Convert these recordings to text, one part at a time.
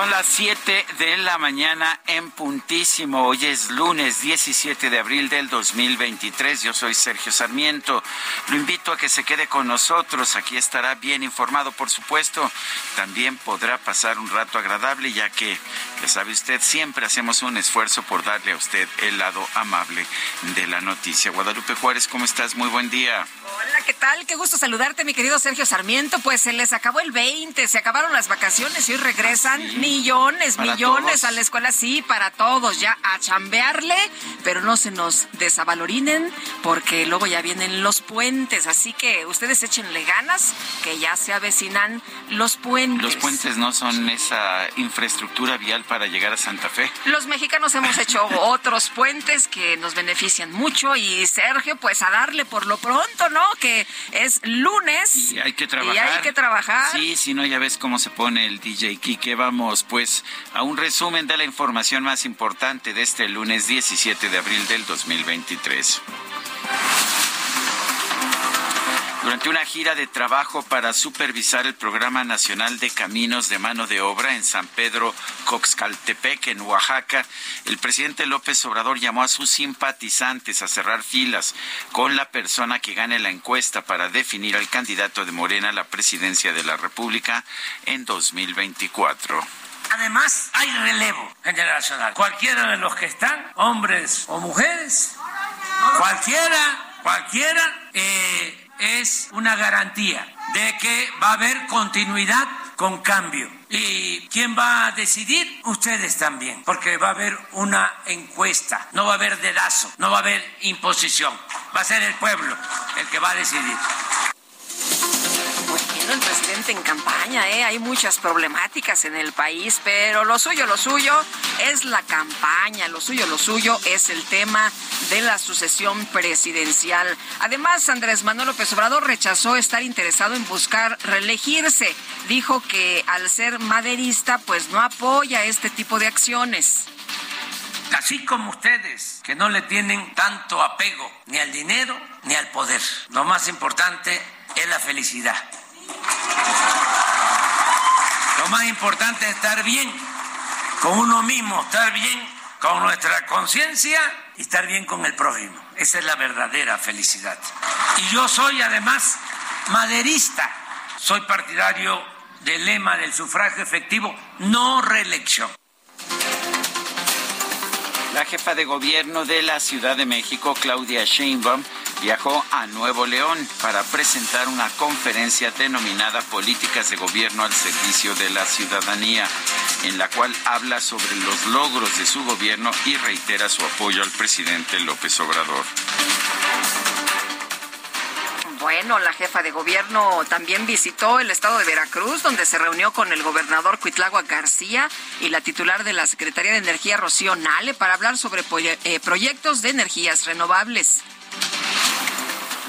Son las 7 de la mañana en puntísimo. Hoy es lunes 17 de abril del 2023. Yo soy Sergio Sarmiento. Lo invito a que se quede con nosotros. Aquí estará bien informado, por supuesto. También podrá pasar un rato agradable, ya que, ya sabe usted, siempre hacemos un esfuerzo por darle a usted el lado amable de la noticia. Guadalupe Juárez, ¿cómo estás? Muy buen día. Hola, ¿qué tal? Qué gusto saludarte, mi querido Sergio Sarmiento. Pues se les acabó el 20, se acabaron las vacaciones y hoy regresan millones, Para millones todos. a la escuela, sí, para todos, ya a chambearle, pero no se nos desavalorinen porque luego ya vienen los puentes, así que ustedes échenle ganas que ya se avecinan los puentes. Los puentes no son esa infraestructura vial para llegar a Santa Fe. Los mexicanos hemos hecho otros puentes que nos benefician mucho y Sergio, pues a darle por lo pronto, ¿no? Que es lunes. Y hay que trabajar. Y hay que trabajar. Sí, si no, ya ves cómo se pone el DJ Kike. Vamos, pues, a un resumen de la información más importante de este lunes 17 de abril del 2023. Durante una gira de trabajo para supervisar el Programa Nacional de Caminos de Mano de Obra en San Pedro Coxcaltepec, en Oaxaca, el presidente López Obrador llamó a sus simpatizantes a cerrar filas con la persona que gane la encuesta para definir al candidato de Morena a la presidencia de la República en 2024. Además, hay relevo generacional. Cualquiera de los que están, hombres o mujeres, cualquiera, cualquiera, eh, es una garantía de que va a haber continuidad con cambio. ¿Y quién va a decidir? Ustedes también, porque va a haber una encuesta, no va a haber dedazo, no va a haber imposición, va a ser el pueblo el que va a decidir. El presidente en campaña, ¿eh? Hay muchas problemáticas en el país, pero lo suyo, lo suyo es la campaña, lo suyo, lo suyo es el tema de la sucesión presidencial. Además, Andrés Manuel López Obrador rechazó estar interesado en buscar reelegirse. Dijo que al ser maderista, pues no apoya este tipo de acciones. Así como ustedes, que no le tienen tanto apego ni al dinero ni al poder. Lo más importante es la felicidad. Lo más importante es estar bien con uno mismo, estar bien con nuestra conciencia y estar bien con el prójimo. Esa es la verdadera felicidad. Y yo soy además maderista. Soy partidario del lema del sufragio efectivo, no reelección. La jefa de gobierno de la Ciudad de México, Claudia Sheinbaum, viajó a Nuevo León para presentar una conferencia denominada Políticas de Gobierno al Servicio de la Ciudadanía, en la cual habla sobre los logros de su gobierno y reitera su apoyo al presidente López Obrador. Bueno, la jefa de gobierno también visitó el estado de Veracruz, donde se reunió con el gobernador Cuitlagua García y la titular de la Secretaría de Energía, Rocío Nale, para hablar sobre eh, proyectos de energías renovables.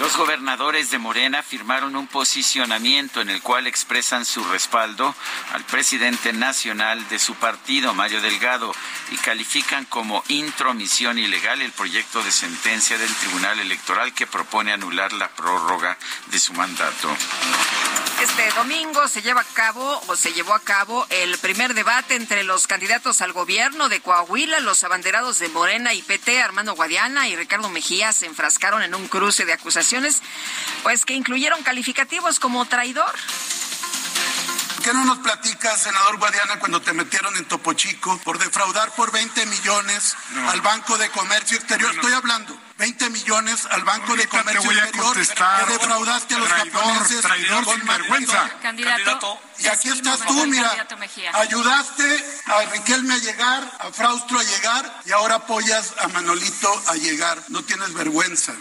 Los gobernadores de Morena firmaron un posicionamiento en el cual expresan su respaldo al presidente nacional de su partido, Mario Delgado, y califican como intromisión ilegal el proyecto de sentencia del Tribunal Electoral que propone anular la prórroga de su mandato. Este domingo se lleva a cabo o se llevó a cabo el primer debate entre los candidatos al gobierno de Coahuila, los abanderados de Morena y PT, Armando Guadiana y Ricardo Mejía se enfrascaron en un cruce de acusaciones, pues que incluyeron calificativos como traidor. ¿Qué no nos platicas, senador Guadiana, cuando te metieron en Topo Chico por defraudar por 20 millones al Banco de Comercio Exterior? Estoy hablando 20 millones al Banco de Comercio Exterior que defraudaste a los japoneses traidor con vergüenza. Candidato. Y aquí estás tú, mira. Ayudaste a Riquelme a llegar, a Fraustro a llegar y ahora apoyas a Manolito a llegar. No tienes vergüenza.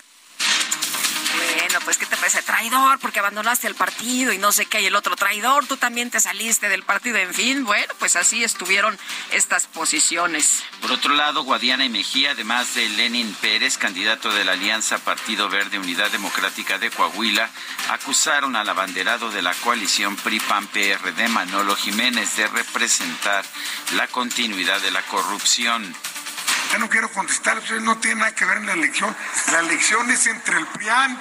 Bueno, pues ¿qué te parece? Traidor, porque abandonaste el partido y no sé qué, hay el otro traidor, tú también te saliste del partido, en fin, bueno, pues así estuvieron estas posiciones. Por otro lado, Guadiana y Mejía, además de Lenin Pérez, candidato de la Alianza Partido Verde Unidad Democrática de Coahuila, acusaron al abanderado de la coalición PRI-PAN-PRD, Manolo Jiménez, de representar la continuidad de la corrupción. Ya no quiero contestar, no tiene nada que ver en la elección. La elección es entre el PRIAN,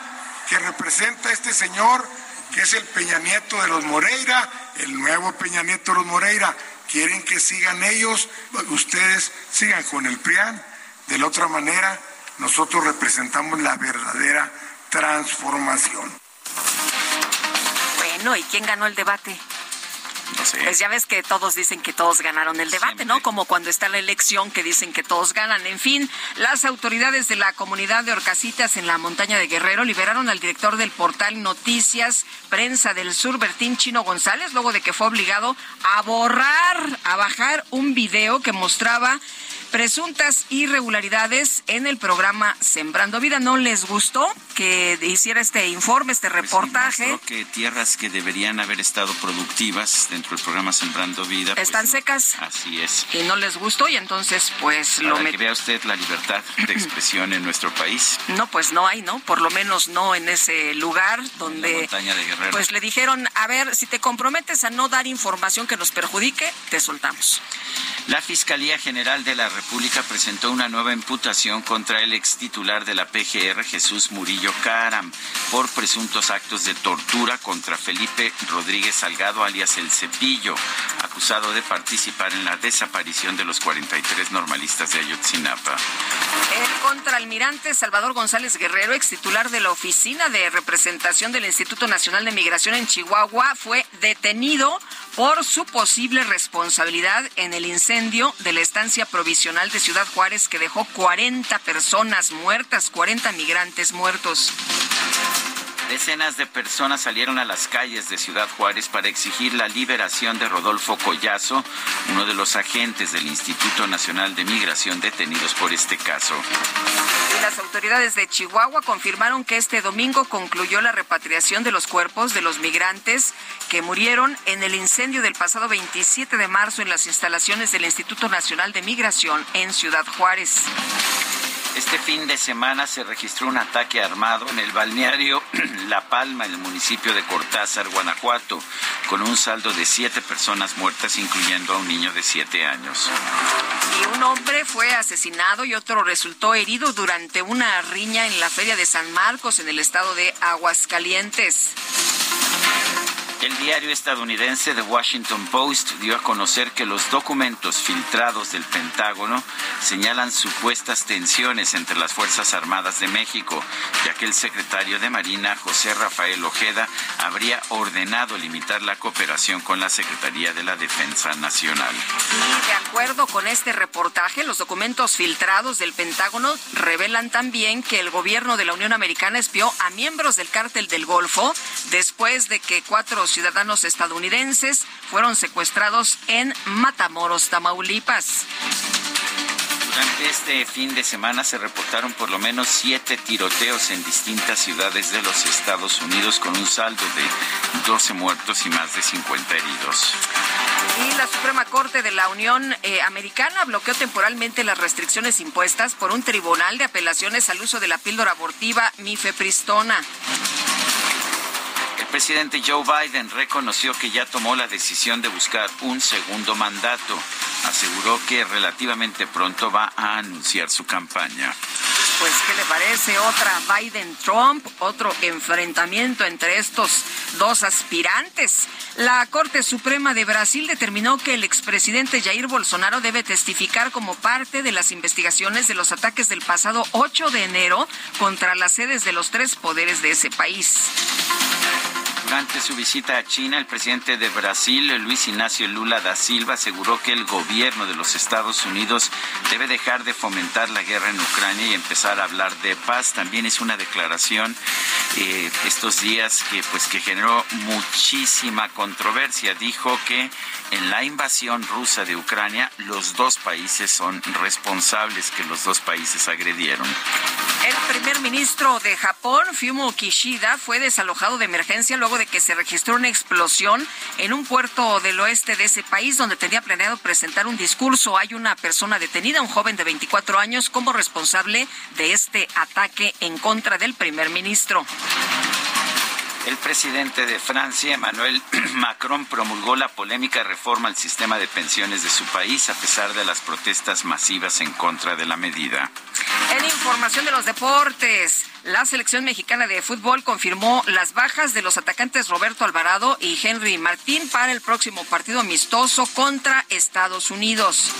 que representa a este señor, que es el Peña Nieto de los Moreira, el nuevo Peña Nieto de los Moreira. Quieren que sigan ellos, ustedes sigan con el PRIAN. De la otra manera, nosotros representamos la verdadera transformación. Bueno, ¿y quién ganó el debate? No sé. Pues ya ves que todos dicen que todos ganaron el debate, ¿no? Como cuando está la elección que dicen que todos ganan. En fin, las autoridades de la comunidad de Orcasitas en la montaña de Guerrero liberaron al director del portal Noticias Prensa del Sur, Bertín Chino González, luego de que fue obligado a borrar, a bajar un video que mostraba presuntas irregularidades en el programa Sembrando Vida. ¿No les gustó que hiciera este informe, este reportaje? Creo que tierras que deberían haber estado productivas dentro del programa Sembrando Vida. pues, Están no. secas. Así es. y no les gustó y entonces pues lo Para que vea usted la libertad de expresión en nuestro país. no pues no hay no por lo menos no en ese lugar donde montaña de Guerrero. pues le dijeron a ver si te comprometes a no dar información que nos perjudique te soltamos La Fiscalía General de la República presentó una nueva imputación contra el ex titular de la PGR, Jesús Murillo Caram, por presuntos actos de tortura contra Felipe Rodríguez Salgado, alias El Cepillo, acusado de participar en la desaparición de los 43 normalistas de Ayotzinapa. el contraalmirante Salvador González Guerrero ex titular de la oficina de representación del Instituto Nacional de Migración en Chihuahua fue detenido por su posible responsabilidad en el incendio de la estancia provisional de Ciudad Juárez que dejó 40 personas muertas, 40 migrantes muertos. Decenas de personas salieron a las calles de Ciudad Juárez para exigir la liberación de Rodolfo Collazo, uno de los agentes del Instituto Nacional de Migración detenidos por este caso. Las autoridades de Chihuahua confirmaron que este domingo concluyó la repatriación de los cuerpos de los migrantes que murieron en el incendio del pasado 27 de marzo en las instalaciones del Instituto Nacional de Migración en Ciudad Juárez. Este fin de semana se registró un ataque armado en el balneario La Palma, en el municipio de Cortázar, Guanajuato, con un saldo de siete personas muertas, incluyendo a un niño de siete años. Y un hombre fue asesinado y otro resultó herido durante una riña en la feria de San Marcos en el estado de Aguascalientes. El diario estadounidense The Washington Post dio a conocer que los documentos filtrados del Pentágono señalan supuestas tensiones entre las Fuerzas Armadas de México, ya que el secretario de Marina, José Rafael Ojeda, habría ordenado limitar la cooperación con la Secretaría de la Defensa Nacional. Y de acuerdo con este reportaje, los documentos filtrados del Pentágono revelan también que el gobierno de la Unión Americana espió a miembros del cártel del Golfo después de que cuatro ciudadanos estadounidenses fueron secuestrados en Matamoros, Tamaulipas. Durante este fin de semana se reportaron por lo menos siete tiroteos en distintas ciudades de los Estados Unidos con un saldo de 12 muertos y más de 50 heridos. Y la Suprema Corte de la Unión eh, Americana bloqueó temporalmente las restricciones impuestas por un tribunal de apelaciones al uso de la píldora abortiva mifepristona. Presidente Joe Biden reconoció que ya tomó la decisión de buscar un segundo mandato. Aseguró que relativamente pronto va a anunciar su campaña. pues, ¿qué le parece? Otra Biden-Trump, otro enfrentamiento entre estos dos aspirantes. La Corte Suprema de Brasil determinó que el expresidente Jair Bolsonaro debe testificar como parte de las investigaciones de los ataques del pasado 8 de enero contra las sedes de los tres poderes de ese país. Durante su visita a China, el presidente de Brasil, Luis Ignacio Lula da Silva, aseguró que el gobierno de los Estados Unidos debe dejar de fomentar la guerra en Ucrania y empezar a hablar de paz. También es una declaración eh, estos días que pues que generó muchísima controversia. Dijo que en la invasión rusa de Ucrania los dos países son responsables, que los dos países agredieron. El primer ministro de Japón, Fumio Kishida, fue desalojado de emergencia luego de que se registró una explosión en un puerto del oeste de ese país donde tenía planeado presentar un discurso. Hay una persona detenida, un joven de 24 años, como responsable de este ataque en contra del primer ministro. El presidente de Francia, Emmanuel Macron, promulgó la polémica reforma al sistema de pensiones de su país a pesar de las protestas masivas en contra de la medida. En información de los deportes, la selección mexicana de fútbol confirmó las bajas de los atacantes Roberto Alvarado y Henry Martín para el próximo partido amistoso contra Estados Unidos.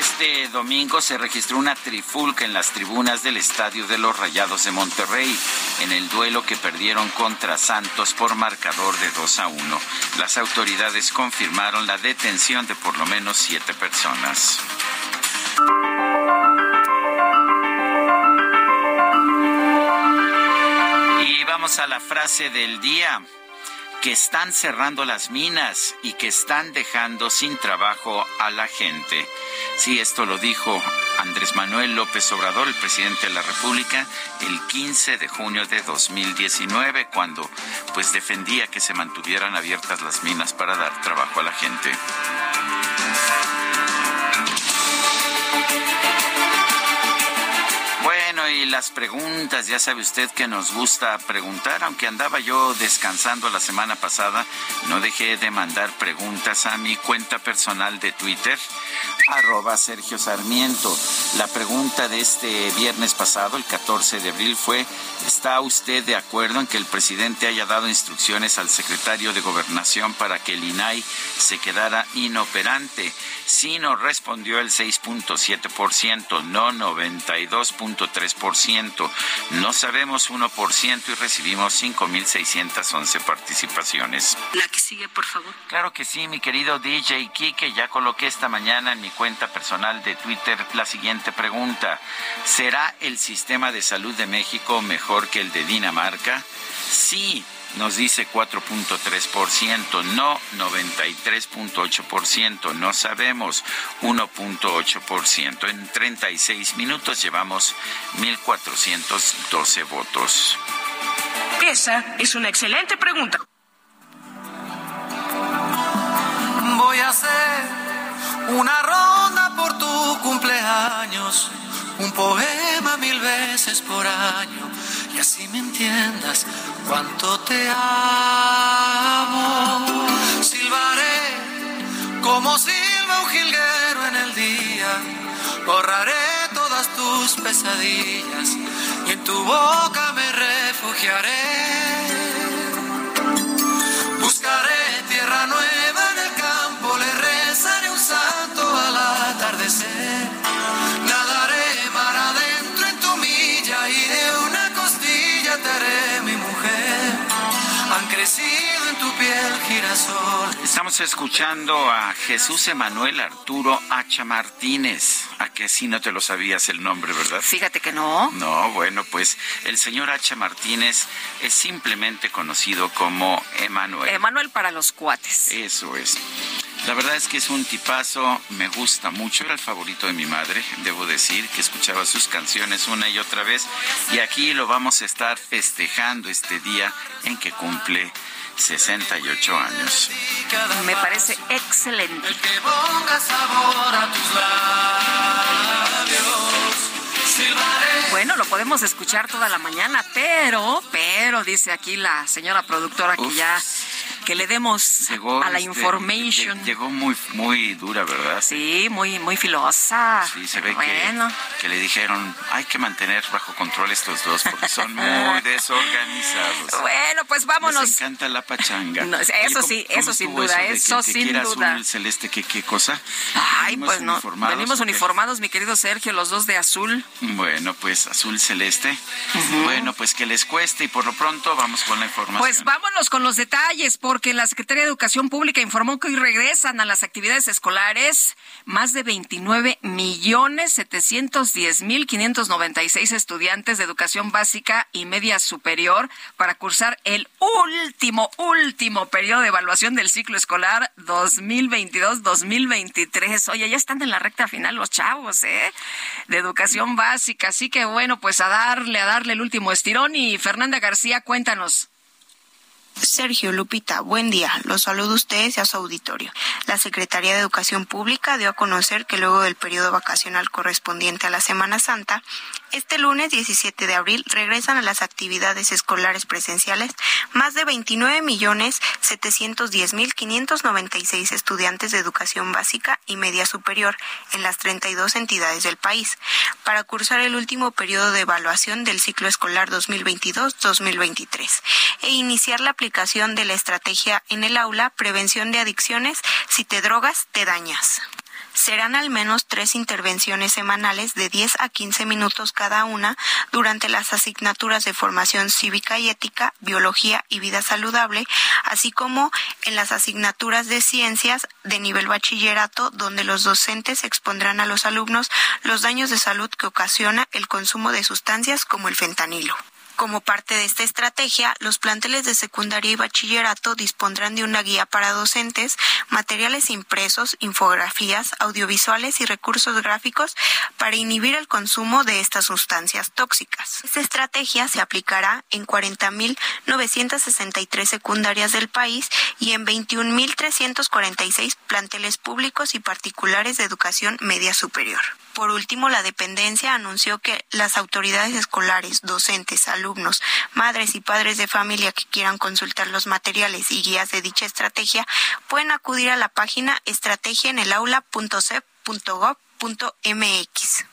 Este domingo se registró una trifulca en las tribunas del Estadio de los Rayados de Monterrey en el duelo que perdieron contra Santos por marcador de 2 a 1. Las autoridades confirmaron la detención de por lo menos siete personas. Y vamos a la frase del día que están cerrando las minas y que están dejando sin trabajo a la gente. Sí, esto lo dijo Andrés Manuel López Obrador, el presidente de la República, el 15 de junio de 2019, cuando pues defendía que se mantuvieran abiertas las minas para dar trabajo a la gente. Y las preguntas, ya sabe usted que nos gusta preguntar, aunque andaba yo descansando la semana pasada, no dejé de mandar preguntas a mi cuenta personal de Twitter, arroba Sergio Sarmiento. La pregunta de este viernes pasado, el 14 de abril, fue, ¿está usted de acuerdo en que el presidente haya dado instrucciones al secretario de Gobernación para que el INAI se quedara inoperante? Sí nos respondió el 6.7%, no 92.3%, no sabemos 1% y recibimos 5.611 participaciones. La que sigue, por favor. Claro que sí, mi querido DJ Kike, ya coloqué esta mañana en mi cuenta personal de Twitter la siguiente pregunta. ¿Será el sistema de salud de México mejor que el de Dinamarca? Sí, nos dice 4.3%, no 93.8%, no sabemos 1.8%. En 36 minutos llevamos 1.412 votos. Esa es una excelente pregunta. Voy a hacer una ronda por tu cumpleaños, un poema mil veces por año, y así me entiendas cuánto te amo. Silbaré como silba un jilguero en el día, borraré todas tus pesadillas y en tu boca me refugiaré. Estamos escuchando a Jesús Emanuel Arturo Hacha Martínez. A que sí no te lo sabías el nombre, ¿verdad? Fíjate que no. No, bueno, pues el señor Hacha Martínez es simplemente conocido como Emanuel. Emanuel para los cuates. Eso es. La verdad es que es un tipazo, me gusta mucho, era el favorito de mi madre, debo decir, que escuchaba sus canciones una y otra vez, y aquí lo vamos a estar festejando este día en que cumple 68 años. Me parece excelente. El que ponga sabor a tus labios. Silbaré Bueno, lo podemos escuchar toda la mañana, pero, pero, dice aquí la señora productora que Uf. ya que le demos a la este, information. Llegó muy, muy dura, ¿verdad? Sí, muy, muy filosa. Sí, se ve bueno. que, que le dijeron, hay que mantener bajo control estos dos porque son muy desorganizados. Bueno, pues vámonos. Les encanta la pachanga. No, eso sí, eso sin duda, eso, sin duda. Azul, celeste, ¿qué, qué cosa? Ay, pues no, venimos uniformados, mi querido Sergio, los dos de azul. Bueno, pues azul celeste. Bueno, pues que les cueste y por lo pronto vamos con la información. Pues vámonos con los detalles, porque la Secretaría de Educación Pública informó que hoy regresan a las actividades escolares más de 29 millones 710 mil 596 estudiantes de educación básica y media superior para cursar el último, último periodo de evaluación del ciclo escolar 2022-2023. Oye, ya están en la recta final los chavos, ¿eh? De educación básica. Así que bueno, pues a darle, a darle el último estirón. Y Fernanda García, cuéntanos. Sergio Lupita, buen día. Los saludo a ustedes y a su auditorio. La Secretaría de Educación Pública dio a conocer que luego del periodo vacacional correspondiente a la Semana Santa, este lunes 17 de abril regresan a las actividades escolares presenciales más de 29 millones 710 mil 596 estudiantes de educación básica y media superior en las 32 entidades del país para cursar el último periodo de evaluación del ciclo escolar 2022-2023 e iniciar la aplicación de la estrategia en el aula Prevención de Adicciones Si te drogas, te dañas serán al menos tres intervenciones semanales de 10 a 15 minutos cada una durante las asignaturas de formación cívica y ética, biología y vida saludable, así como en las asignaturas de ciencias de nivel bachillerato, donde los docentes expondrán a los alumnos los daños de salud que ocasiona el consumo de sustancias como el fentanilo. Como parte de esta estrategia, los planteles de secundaria y bachillerato dispondrán de una guía para docentes, materiales impresos, infografías, audiovisuales y recursos gráficos para inhibir el consumo de estas sustancias tóxicas. Esta estrategia se aplicará en 40.963 secundarias del país y en 21.346 planteles públicos y particulares de educación media superior. Por último, la dependencia anunció que las autoridades escolares, docentes, alumnos, madres y padres de familia que quieran consultar los materiales y guías de dicha estrategia pueden acudir a la página estrategiaenelaula.cep.gov.mx.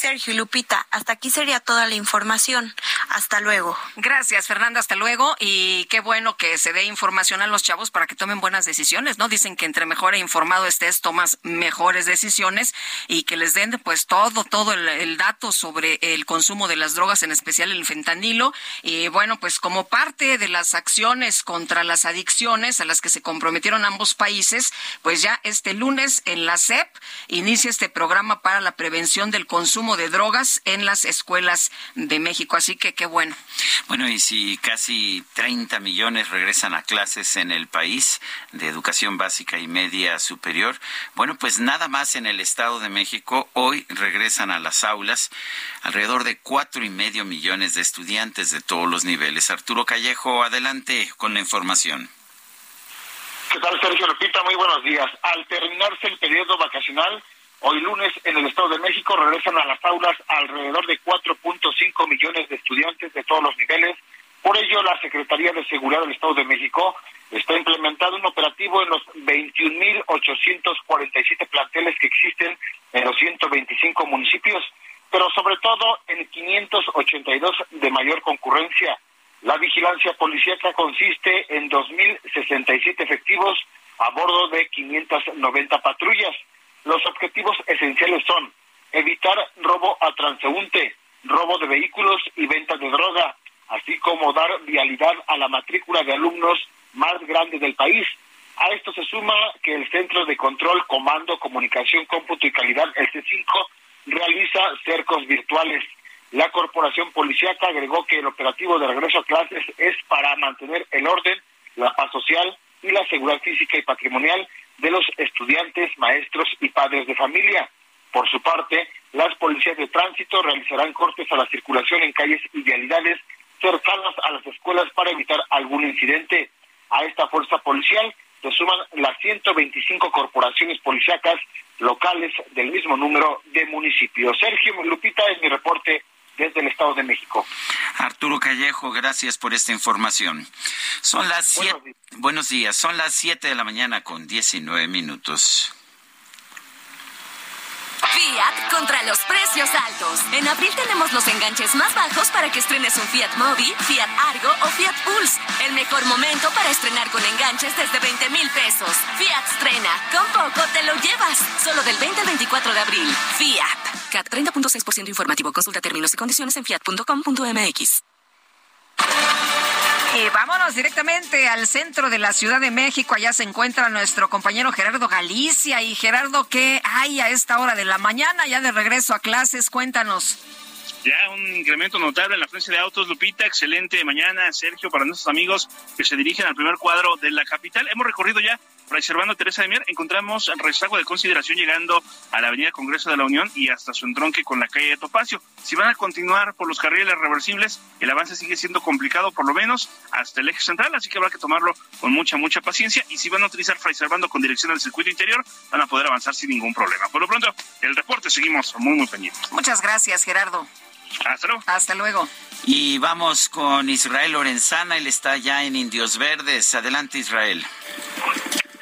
Sergio Lupita, hasta aquí sería toda la información. Hasta luego. Gracias, Fernanda, hasta luego. Y qué bueno que se dé información a los chavos para que tomen buenas decisiones, ¿no? Dicen que entre mejor informado estés, tomas mejores decisiones y que les den pues todo, todo el, dato sobre el consumo de las drogas, en especial el fentanilo. Y bueno, pues como parte de las acciones contra las adicciones a las que se comprometieron ambos países, pues ya este lunes en la CEP inicia este programa para la prevención del consumo de drogas en las escuelas de México. Así que qué bueno. Bueno, y si casi 30 millones regresan a clases en el país de educación básica y media superior, bueno, pues nada más en el Estado de México hoy regresan a las aulas alrededor de cuatro y medio millones de estudiantes de todos los niveles. Arturo Callejo, adelante con la información. ¿Qué tal, Sergio Repita? Muy buenos días. Al terminarse el periodo vacacional, Hoy lunes en el Estado de México regresan a las aulas alrededor de 4.5 millones de estudiantes de todos los niveles. Por ello, la Secretaría de Seguridad del Estado de México está implementando un operativo en los 21.847 planteles que existen en los 125 municipios, pero sobre todo en 582 de mayor concurrencia. La vigilancia policíaca consiste en 2.067 efectivos a bordo de 590 patrullas. Los objetivos esenciales son evitar robo a transeúnte, robo de vehículos y venta de droga, así como dar vialidad a la matrícula de alumnos más grande del país. A esto se suma que el Centro de Control, Comando, Comunicación, Cómputo y Calidad, el C5, realiza cercos virtuales. La corporación policíaca agregó que el operativo de regreso a clases es para mantener el orden, la paz social y la seguridad física y patrimonial de los estudiantes, maestros y padres de familia. Por su parte, las policías de tránsito realizarán cortes a la circulación en calles y vialidades cercanas a las escuelas para evitar algún incidente. A esta fuerza policial se suman las 125 corporaciones policíacas locales del mismo número de municipios. Sergio Lupita es mi reporte desde el Estado de México. Arturo Callejo, gracias por esta información. Son las siete. Buenos días, son las 7 de la mañana con 19 minutos. Fiat contra los precios altos. En abril tenemos los enganches más bajos para que estrenes un Fiat Mobi, Fiat Argo o Fiat Pulse. El mejor momento para estrenar con enganches desde 20 mil pesos. Fiat estrena. Con poco te lo llevas. Solo del 20 al 24 de abril. Fiat. CAT 30.6% informativo. Consulta términos y condiciones en fiat.com.mx. Y vámonos directamente al centro de la Ciudad de México. Allá se encuentra nuestro compañero Gerardo Galicia. Y Gerardo, ¿qué hay a esta hora de la mañana? Ya de regreso a clases, cuéntanos. Ya un incremento notable en la frecuencia de autos, Lupita. Excelente mañana, Sergio, para nuestros amigos que se dirigen al primer cuadro de la capital. Hemos recorrido ya Reservando Teresa de Mier, encontramos rezago de consideración llegando a la Avenida Congreso de la Unión y hasta su entronque con la calle de Topacio. Si van a continuar por los carriles reversibles, el avance sigue siendo complicado, por lo menos hasta el eje central, así que habrá que tomarlo con mucha, mucha paciencia. Y si van a utilizar Fray Servando con dirección al circuito interior, van a poder avanzar sin ningún problema. Por lo pronto, el reporte seguimos muy, muy pendientes. Muchas gracias, Gerardo. Hasta luego. Hasta luego. Y vamos con Israel Lorenzana, él está ya en Indios Verdes. Adelante, Israel.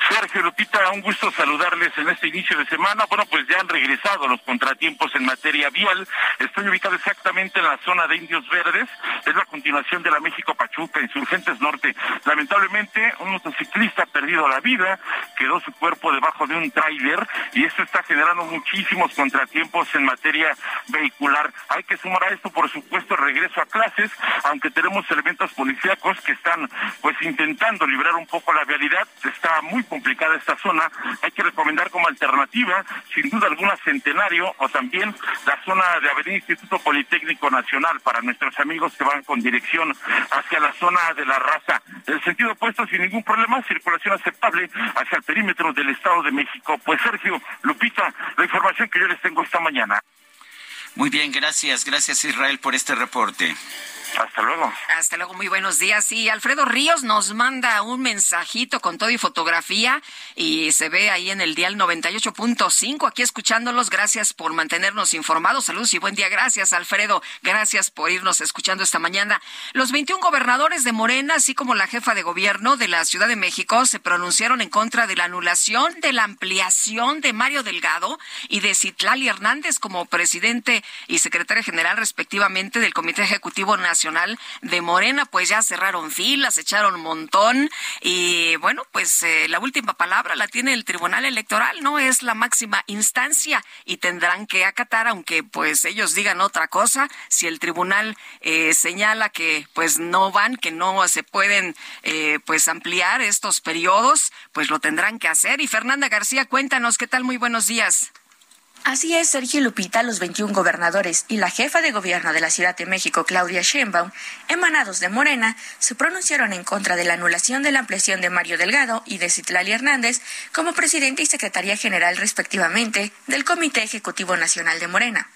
Sergio Lupita, un gusto saludarles en este inicio de semana. Bueno, pues ya han regresado los contratiempos en materia vial. Estoy ubicado exactamente en la zona de Indios Verdes. Es la continuación de la México Pachuca, Insurgentes Norte. Lamentablemente, un motociclista ha perdido la vida, quedó su cuerpo debajo de un tráiler y esto está generando muchísimos contratiempos en materia vehicular. Hay que sumar a esto, por supuesto, el regreso a clases, aunque tenemos elementos policíacos que están pues intentando librar un poco la vialidad. Está muy complicada esta zona, hay que recomendar como alternativa, sin duda alguna, Centenario o también la zona de Avenida Instituto Politécnico Nacional para nuestros amigos que van con dirección hacia la zona de la raza. El sentido opuesto, sin ningún problema, circulación aceptable hacia el perímetro del Estado de México. Pues Sergio, Lupita, la información que yo les tengo esta mañana. Muy bien, gracias, gracias Israel por este reporte. Hasta luego. Hasta luego, muy buenos días. Y Alfredo Ríos nos manda un mensajito con todo y fotografía y se ve ahí en el dial 98.5 aquí escuchándolos. Gracias por mantenernos informados. Saludos y buen día. Gracias, Alfredo. Gracias por irnos escuchando esta mañana. Los 21 gobernadores de Morena, así como la jefa de gobierno de la Ciudad de México, se pronunciaron en contra de la anulación de la ampliación de Mario Delgado y de Citlali Hernández como presidente y secretaria general respectivamente del Comité Ejecutivo Nacional de Morena, pues ya cerraron filas, echaron montón y bueno, pues eh, la última palabra la tiene el Tribunal Electoral, no es la máxima instancia y tendrán que acatar, aunque pues ellos digan otra cosa, si el Tribunal eh, señala que pues no van, que no se pueden eh, pues ampliar estos periodos, pues lo tendrán que hacer. Y Fernanda García, cuéntanos, ¿qué tal? Muy buenos días. Así es, Sergio Lupita, los 21 gobernadores y la jefa de gobierno de la Ciudad de México, Claudia Sheinbaum, emanados de Morena, se pronunciaron en contra de la anulación de la ampliación de Mario Delgado y de Citlali Hernández como presidente y secretaria general respectivamente del Comité Ejecutivo Nacional de Morena.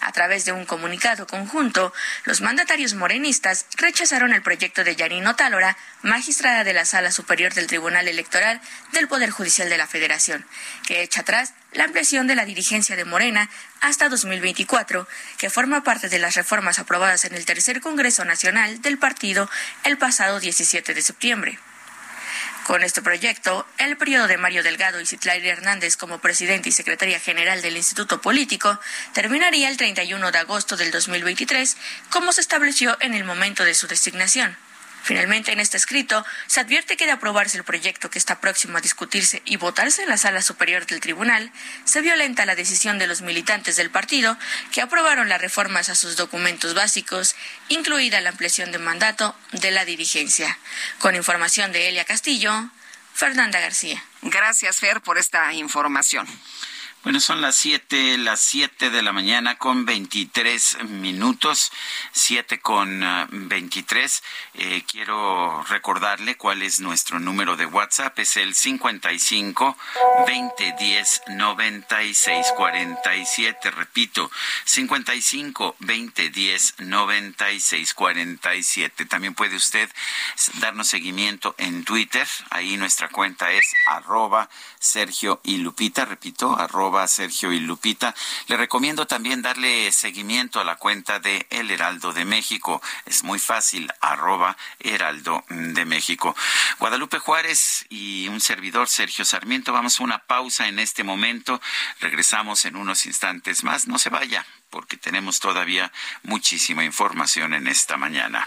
A través de un comunicado conjunto, los mandatarios morenistas rechazaron el proyecto de Yanino Tálora, magistrada de la Sala Superior del Tribunal Electoral del Poder Judicial de la Federación, que echa atrás la ampliación de la dirigencia de Morena hasta 2024, que forma parte de las reformas aprobadas en el tercer Congreso Nacional del partido el pasado 17 de septiembre. Con este proyecto, el periodo de Mario Delgado y Citlali Hernández como presidente y secretaria general del Instituto Político terminaría el 31 de agosto del 2023, como se estableció en el momento de su designación. Finalmente, en este escrito, se advierte que de aprobarse el proyecto que está próximo a discutirse y votarse en la sala superior del tribunal, se violenta la decisión de los militantes del partido que aprobaron las reformas a sus documentos básicos, incluida la ampliación de mandato de la dirigencia. Con información de Elia Castillo, Fernanda García. Gracias, Fer, por esta información. Bueno, son las siete, las siete de la mañana con veintitrés minutos, siete con ah, veintitrés. Eh, quiero recordarle cuál es nuestro número de WhatsApp, es el cincuenta y cinco veinte diez noventa y seis cuarenta y siete. Repito, cincuenta y cinco veinte diez noventa y seis cuarenta y siete. También puede usted darnos seguimiento en Twitter. Ahí nuestra cuenta es arroba Sergio y Lupita, repito, arroba Sergio y Lupita. Le recomiendo también darle seguimiento a la cuenta de El Heraldo de México. Es muy fácil, arroba Heraldo de México. Guadalupe Juárez y un servidor, Sergio Sarmiento, vamos a una pausa en este momento. Regresamos en unos instantes más. No se vaya, porque tenemos todavía muchísima información en esta mañana.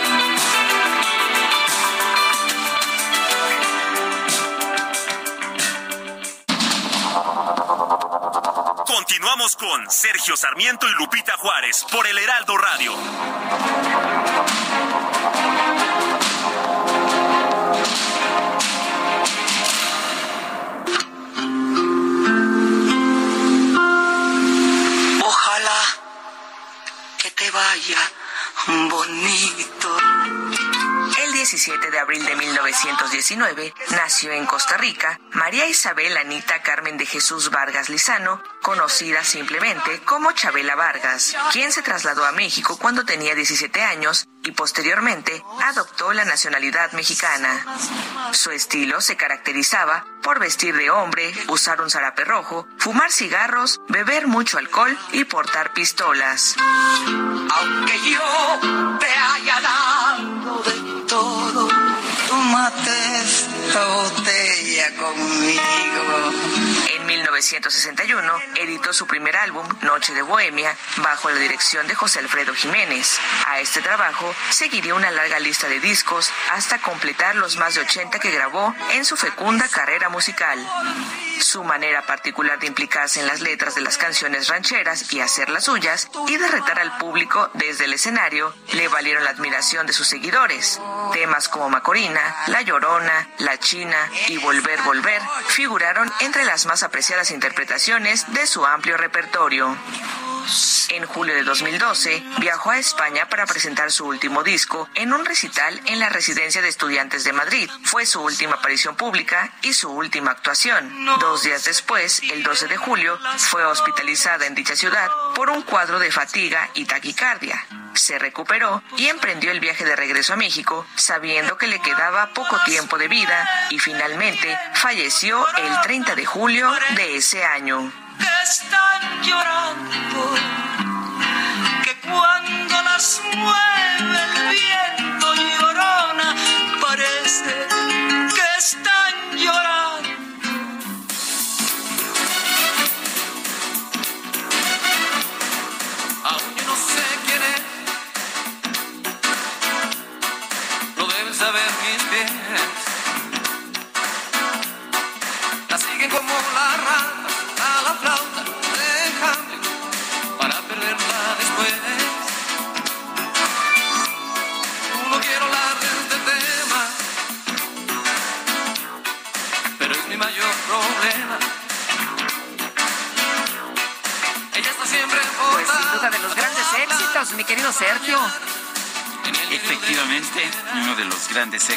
Continuamos con Sergio Sarmiento y Lupita Juárez por el Heraldo Radio. Ojalá que te vaya bonito. El 17 de abril de 1919 nació en Costa Rica María Isabel Anita Carmen de Jesús Vargas Lizano, conocida simplemente como Chabela Vargas, quien se trasladó a México cuando tenía 17 años y posteriormente adoptó la nacionalidad mexicana. Su estilo se caracterizaba por vestir de hombre, usar un zarape rojo, fumar cigarros, beber mucho alcohol y portar pistolas. Aunque yo te haya dado de todo, tómate esta botella conmigo. En 1961 editó su primer álbum, Noche de Bohemia, bajo la dirección de José Alfredo Jiménez. A este trabajo seguiría una larga lista de discos hasta completar los más de 80 que grabó en su fecunda carrera musical. Su manera particular de implicarse en las letras de las canciones rancheras y hacer las suyas y de retar al público desde el escenario le valieron la admiración de sus seguidores. Temas como Macorina, La Llorona, La China y Volver Volver figuraron entre las más apreciadas interpretaciones de su amplio repertorio. En julio de 2012 viajó a España para presentar su último disco en un recital en la Residencia de Estudiantes de Madrid. Fue su última aparición pública y su última actuación. Dos días después, el 12 de julio, fue hospitalizada en dicha ciudad por un cuadro de fatiga y taquicardia. Se recuperó y emprendió el viaje de regreso a México, sabiendo que le quedaba poco tiempo de vida y finalmente falleció el 30 de julio de ese año que están llorando, que cuando las mueve el viento llorona, parece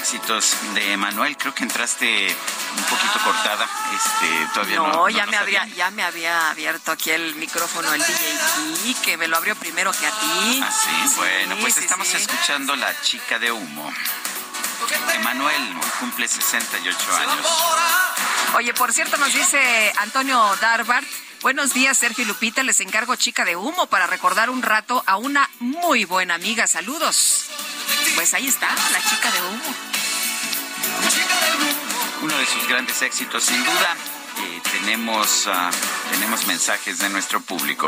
éxitos de Emanuel. Creo que entraste un poquito cortada. Este, todavía no. No, no ya me había, ya me había abierto aquí el micrófono el DJ que me lo abrió primero que a ti. Ah, sí, bueno, pues sí, estamos sí. escuchando La Chica de Humo. Emanuel hoy cumple 68 años. Oye, por cierto, nos dice Antonio Darbart. Buenos días, Sergio y Lupita. Les encargo chica de humo para recordar un rato a una muy buena amiga. Saludos. Pues ahí está, la chica de humo. De sus grandes éxitos, sin duda. eh, tenemos, ah, tenemos mensajes de nuestro público.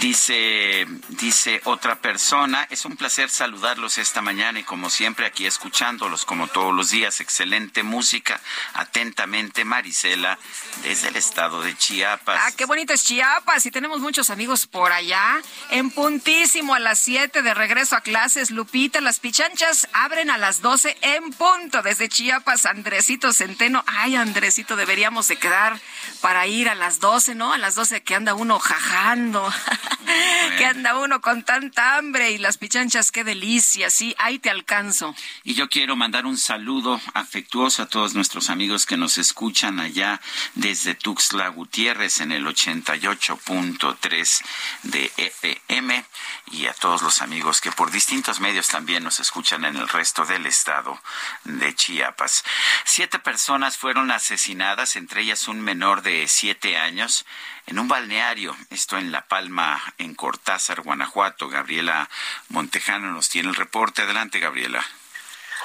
Dice, dice otra persona, es un placer saludarlos esta mañana y como siempre aquí escuchándolos como todos los días, excelente música. Atentamente Marisela desde el estado de Chiapas. Ah, qué bonito es Chiapas y tenemos muchos amigos por allá. En puntísimo a las 7 de regreso a clases, Lupita, las pichanchas abren a las 12 en punto desde Chiapas, Andresito Centeno. Ay, Andresito, deberíamos de quedar para ir a las 12, ¿no? A las 12 que anda uno jajando. que anda uno con tanta hambre y las pichanchas, qué delicia, sí, ahí te alcanzo. Y yo quiero mandar un saludo afectuoso a todos nuestros amigos que nos escuchan allá desde Tuxtla Gutiérrez en el 88.3 de FM y a todos los amigos que por distintos medios también nos escuchan en el resto del estado de Chiapas. Siete personas fueron asesinadas, entre ellas un menor de siete años, en un balneario, esto en La Palma, en Cortázar, Guanajuato. Gabriela Montejano nos tiene el reporte. Adelante, Gabriela.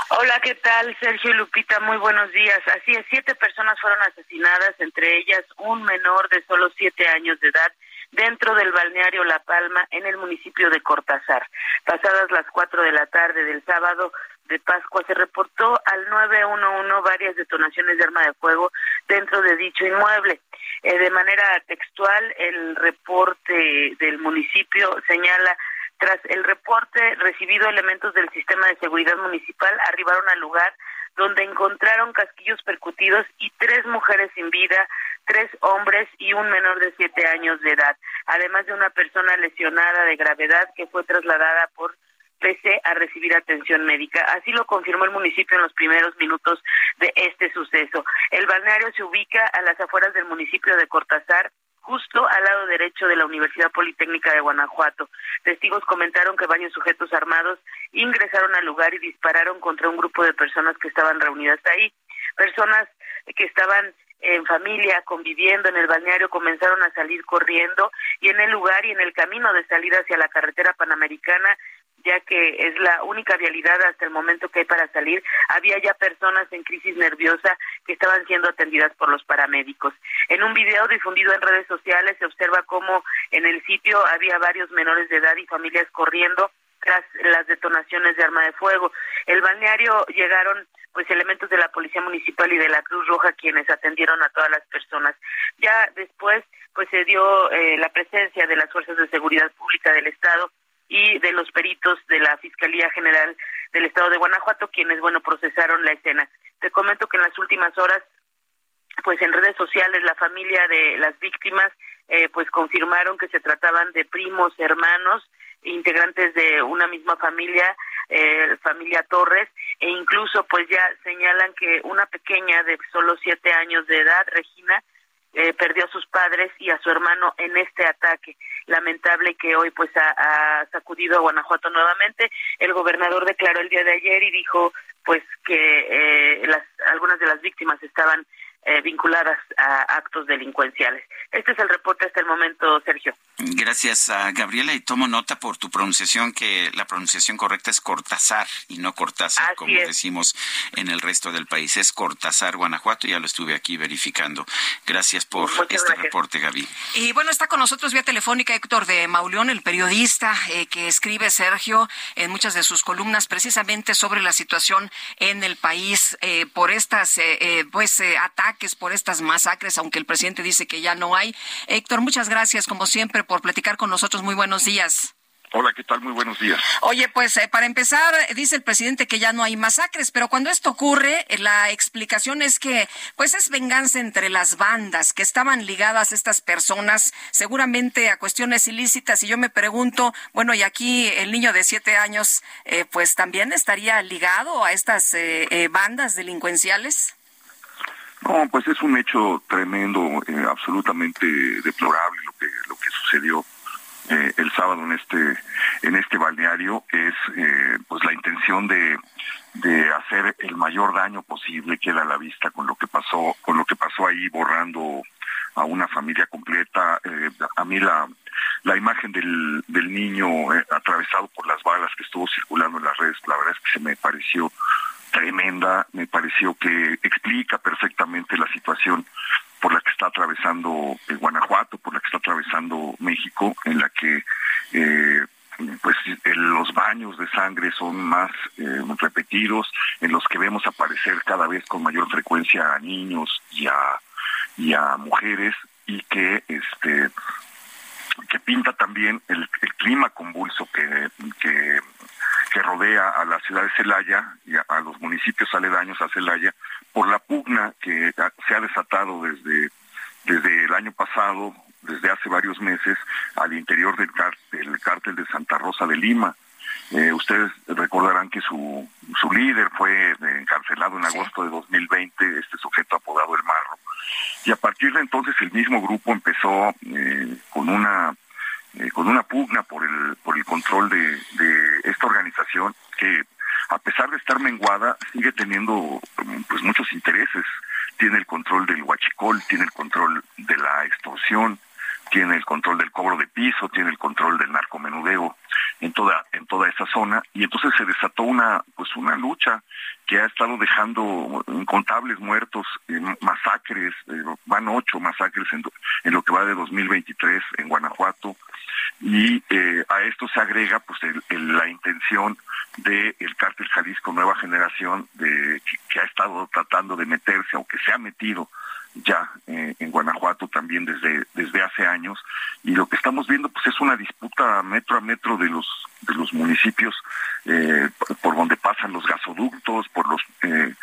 Hola, ¿qué tal? Sergio Lupita, muy buenos días. Así es, siete personas fueron asesinadas, entre ellas un menor de solo siete años de edad, dentro del balneario La Palma, en el municipio de Cortázar. Pasadas las cuatro de la tarde del sábado, de Pascua se reportó al 911 varias detonaciones de arma de fuego dentro de dicho inmueble. Eh, de manera textual, el reporte del municipio señala tras el reporte recibido, elementos del sistema de seguridad municipal arribaron al lugar donde encontraron casquillos percutidos y tres mujeres sin vida, tres hombres y un menor de siete años de edad, además de una persona lesionada de gravedad que fue trasladada por pese a recibir atención médica. Así lo confirmó el municipio en los primeros minutos de este suceso. El balneario se ubica a las afueras del municipio de Cortázar, justo al lado derecho de la Universidad Politécnica de Guanajuato. Testigos comentaron que varios sujetos armados ingresaron al lugar y dispararon contra un grupo de personas que estaban reunidas ahí. Personas que estaban en familia, conviviendo en el balneario, comenzaron a salir corriendo y en el lugar y en el camino de salida hacia la carretera panamericana ya que es la única vialidad hasta el momento que hay para salir, había ya personas en crisis nerviosa que estaban siendo atendidas por los paramédicos. En un video difundido en redes sociales se observa cómo en el sitio había varios menores de edad y familias corriendo tras las detonaciones de arma de fuego. El balneario llegaron pues elementos de la Policía Municipal y de la Cruz Roja quienes atendieron a todas las personas. Ya después pues se dio eh, la presencia de las fuerzas de seguridad pública del estado y de los peritos de la Fiscalía General del Estado de Guanajuato, quienes, bueno, procesaron la escena. Te comento que en las últimas horas, pues en redes sociales, la familia de las víctimas, eh, pues confirmaron que se trataban de primos, hermanos, integrantes de una misma familia, eh, familia Torres, e incluso pues ya señalan que una pequeña de solo siete años de edad, Regina, eh, perdió a sus padres y a su hermano en este ataque lamentable que hoy pues ha, sacudido a Guanajuato nuevamente. El gobernador declaró el día de ayer y dijo pues que eh, algunas de las víctimas estaban eh, vinculadas a actos delincuenciales. Este es el reporte hasta el momento, Sergio. Gracias, a Gabriela, y tomo nota por tu pronunciación, que la pronunciación correcta es Cortázar y no Cortázar, como decimos en el resto del país. Es Cortázar, Guanajuato, ya lo estuve aquí verificando. Gracias por este reporte, Gaby. Y bueno, está con nosotros vía telefónica Héctor de Mauleón, el periodista eh, que escribe, Sergio, en muchas de sus columnas precisamente sobre la situación en el país eh, por estas pues ataques por estas masacres, aunque el presidente dice que ya no hay. Héctor, muchas gracias, como siempre, por platicar con nosotros. Muy buenos días. Hola, ¿qué tal? Muy buenos días. Oye, pues eh, para empezar, dice el presidente que ya no hay masacres, pero cuando esto ocurre, eh, la explicación es que pues es venganza entre las bandas que estaban ligadas estas personas, seguramente a cuestiones ilícitas. Y yo me pregunto, bueno, y aquí el niño de siete años, eh, pues también estaría ligado a estas bandas delincuenciales. No, pues es un hecho tremendo, eh, absolutamente deplorable lo que lo que sucedió eh, el sábado en este en este balneario. Es eh, pues la intención de de hacer el mayor daño posible queda a la vista con lo que pasó con lo que pasó ahí borrando a una familia completa. A mí la la imagen del, del niño atravesado por las balas que estuvo circulando en las redes la verdad es que se me pareció tremenda, me pareció que explica perfectamente la situación por la que está atravesando Guanajuato, por la que está atravesando México, en la que pues los baños de sangre son más repetidos, en los que vemos aparecer cada vez con mayor frecuencia a niños y a, y a mujeres y que este que pinta también el, clima convulso que, que, rodea a la ciudad de Celaya y a, los municipios aledaños a Celaya por la pugna que se ha desatado desde, desde el año pasado, desde hace varios meses, al interior del, del cártel de Santa Rosa de Lima. Eh, ustedes recordarán que su, su líder fue encarcelado en agosto de 2020, este sujeto apodado El Marro. Y a partir de entonces el mismo grupo empezó eh, con una eh, con una pugna por el por el control de, esta organización que a pesar de estar menguada sigue teniendo pues muchos intereses. Tiene el control del huachicol tiene el control de la extorsión tiene el control del cobro de piso tiene el control del narcomenudeo en toda en toda esa zona y entonces se desató una pues una lucha que ha estado dejando incontables muertos, eh, masacres, eh, van ocho masacres en, en, lo que va de 2023 en Guanajuato, y eh, a esto se agrega pues la intención del el cártel Jalisco Nueva Generación de que, ha estado tratando de meterse o que se ha metido ya eh, en Guanajuato también desde desde hace años. Y lo que estamos viendo pues es una disputa metro a metro de los de los municipios eh, por donde pasan los gasoductos por los eh,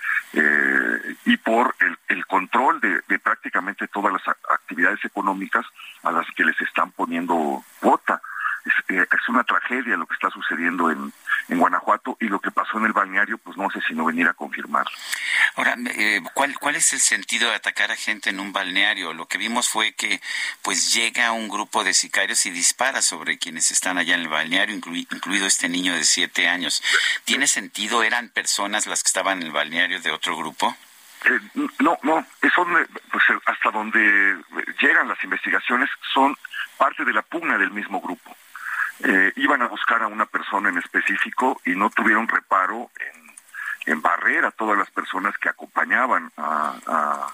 y por el, control de, de, prácticamente todas las actividades económicas a las que les están poniendo cuota es, una tragedia lo que está sucediendo en, en Guanajuato y lo que pasó en el balneario, pues no sé si no venir a confirmar. Ahora, eh, ¿cuál, ¿cuál es el sentido de atacar a gente en un balneario? Lo que vimos fue que pues llega un grupo de sicarios y dispara sobre quienes están allá en el balneario, incluido este niño de siete años. ¿Tiene sentido? ¿Eran personas las que estaban en el balneario de otro grupo? Eh, no, no, son, eh, pues hasta donde llegan las investigaciones son parte de la pugna del mismo grupo eh, iban a buscar a una persona en específico y no tuvieron reparo en, barrer a todas las personas que acompañaban a,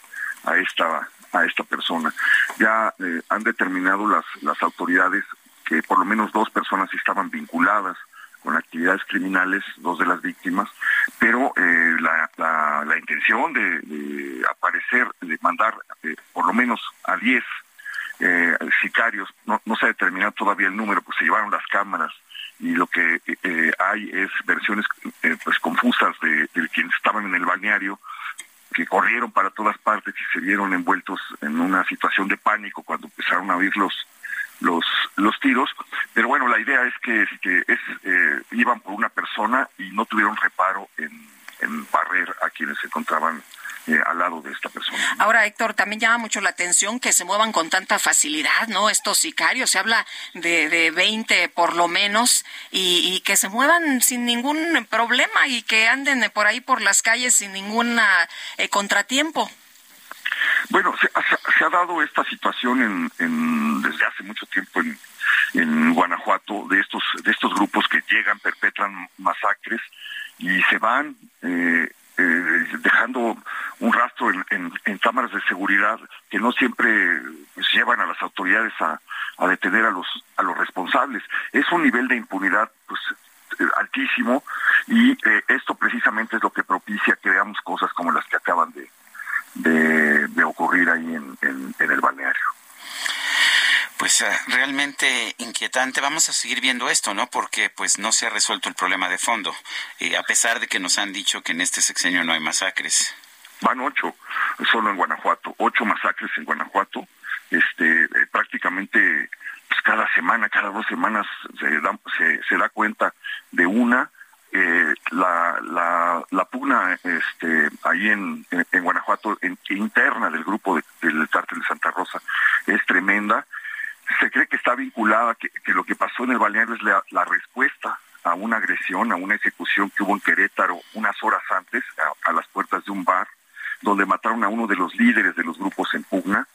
esta a esta persona. Ya eh, han determinado las, las autoridades que por lo menos dos personas estaban vinculadas con actividades criminales, dos de las víctimas, pero eh, la, la, intención de, aparecer, de mandar por lo menos a diez eh, sicarios, no, no se ha determinado todavía el número, pues se llevaron las cámaras y lo que eh, hay es versiones eh, pues confusas de, quienes estaban en el balneario que corrieron para todas partes y se vieron envueltos en una situación de pánico cuando empezaron a oír los los los tiros. Pero bueno la idea es que este es eh, iban por una persona y no tuvieron reparo en barrer a quienes se encontraban eh, al lado de esta persona. Ahora, Héctor, también llama mucho la atención que se muevan con tanta facilidad, ¿no? Estos sicarios, se habla de, de 20 por lo menos, y, que se muevan sin ningún problema y que anden por ahí por las calles sin ningún eh, contratiempo. Bueno, se, ha dado esta situación en, desde hace mucho tiempo en, en Guanajuato de estos de estos grupos que llegan, perpetran masacres y se van eh, eh, dejando un rastro en, cámaras de seguridad que no siempre pues, llevan a las autoridades a, detener a los a los responsables. Es un nivel de impunidad pues eh, altísimo y esto precisamente es lo que propicia que veamos cosas como las que acaban de, de, ocurrir ahí en, en el balneario pues eh, realmente inquietante. Vamos a seguir viendo esto, ¿no? Porque pues no se ha resuelto el problema de fondo, eh, a pesar de que nos han dicho que en este sexenio no hay masacres. Van ocho, solo en Guanajuato, ocho masacres en Guanajuato. Este, eh, prácticamente pues, cada semana, cada dos semanas se da, se, da cuenta de una. la, la, la pugna este, ahí en, en, Guanajuato, interna del grupo del cártel de Santa Rosa, es tremenda se cree que está vinculada, que, lo que pasó en el balneario es la, respuesta a una agresión, a una ejecución que hubo en Querétaro unas horas antes, a, las puertas de un bar, donde mataron a uno de los líderes de los grupos en pugna,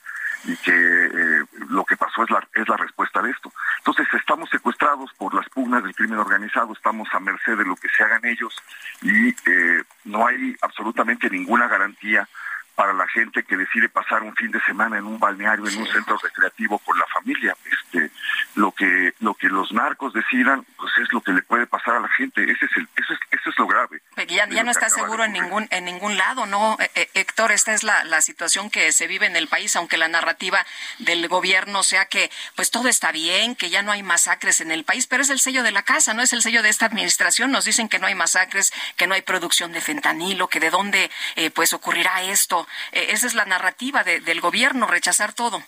y que eh, lo que pasó es la, es la respuesta de esto. Entonces estamos secuestrados por las pugnas del crimen organizado, estamos a merced de lo que se hagan ellos y eh, no hay absolutamente ninguna garantía para la gente que decide pasar un fin de semana en un balneario, en un centro recreativo con la familia. Este, lo que lo que los narcos decidan, pues es lo que le puede pasar a la gente. Ese es el, eso es, eso es lo grave. Ya, ya no está seguro en ningún en ningún lado, ¿no, eh, eh, Héctor? Esta es la, la situación que se vive en el país, aunque la narrativa del gobierno sea que pues todo está bien, que ya no hay masacres en el país, pero es el sello de la casa, no es el sello de esta administración. Nos dicen que no hay masacres, que no hay producción de fentanilo, que de dónde eh, pues ocurrirá esto. Esa es la narrativa del gobierno, rechazar todo.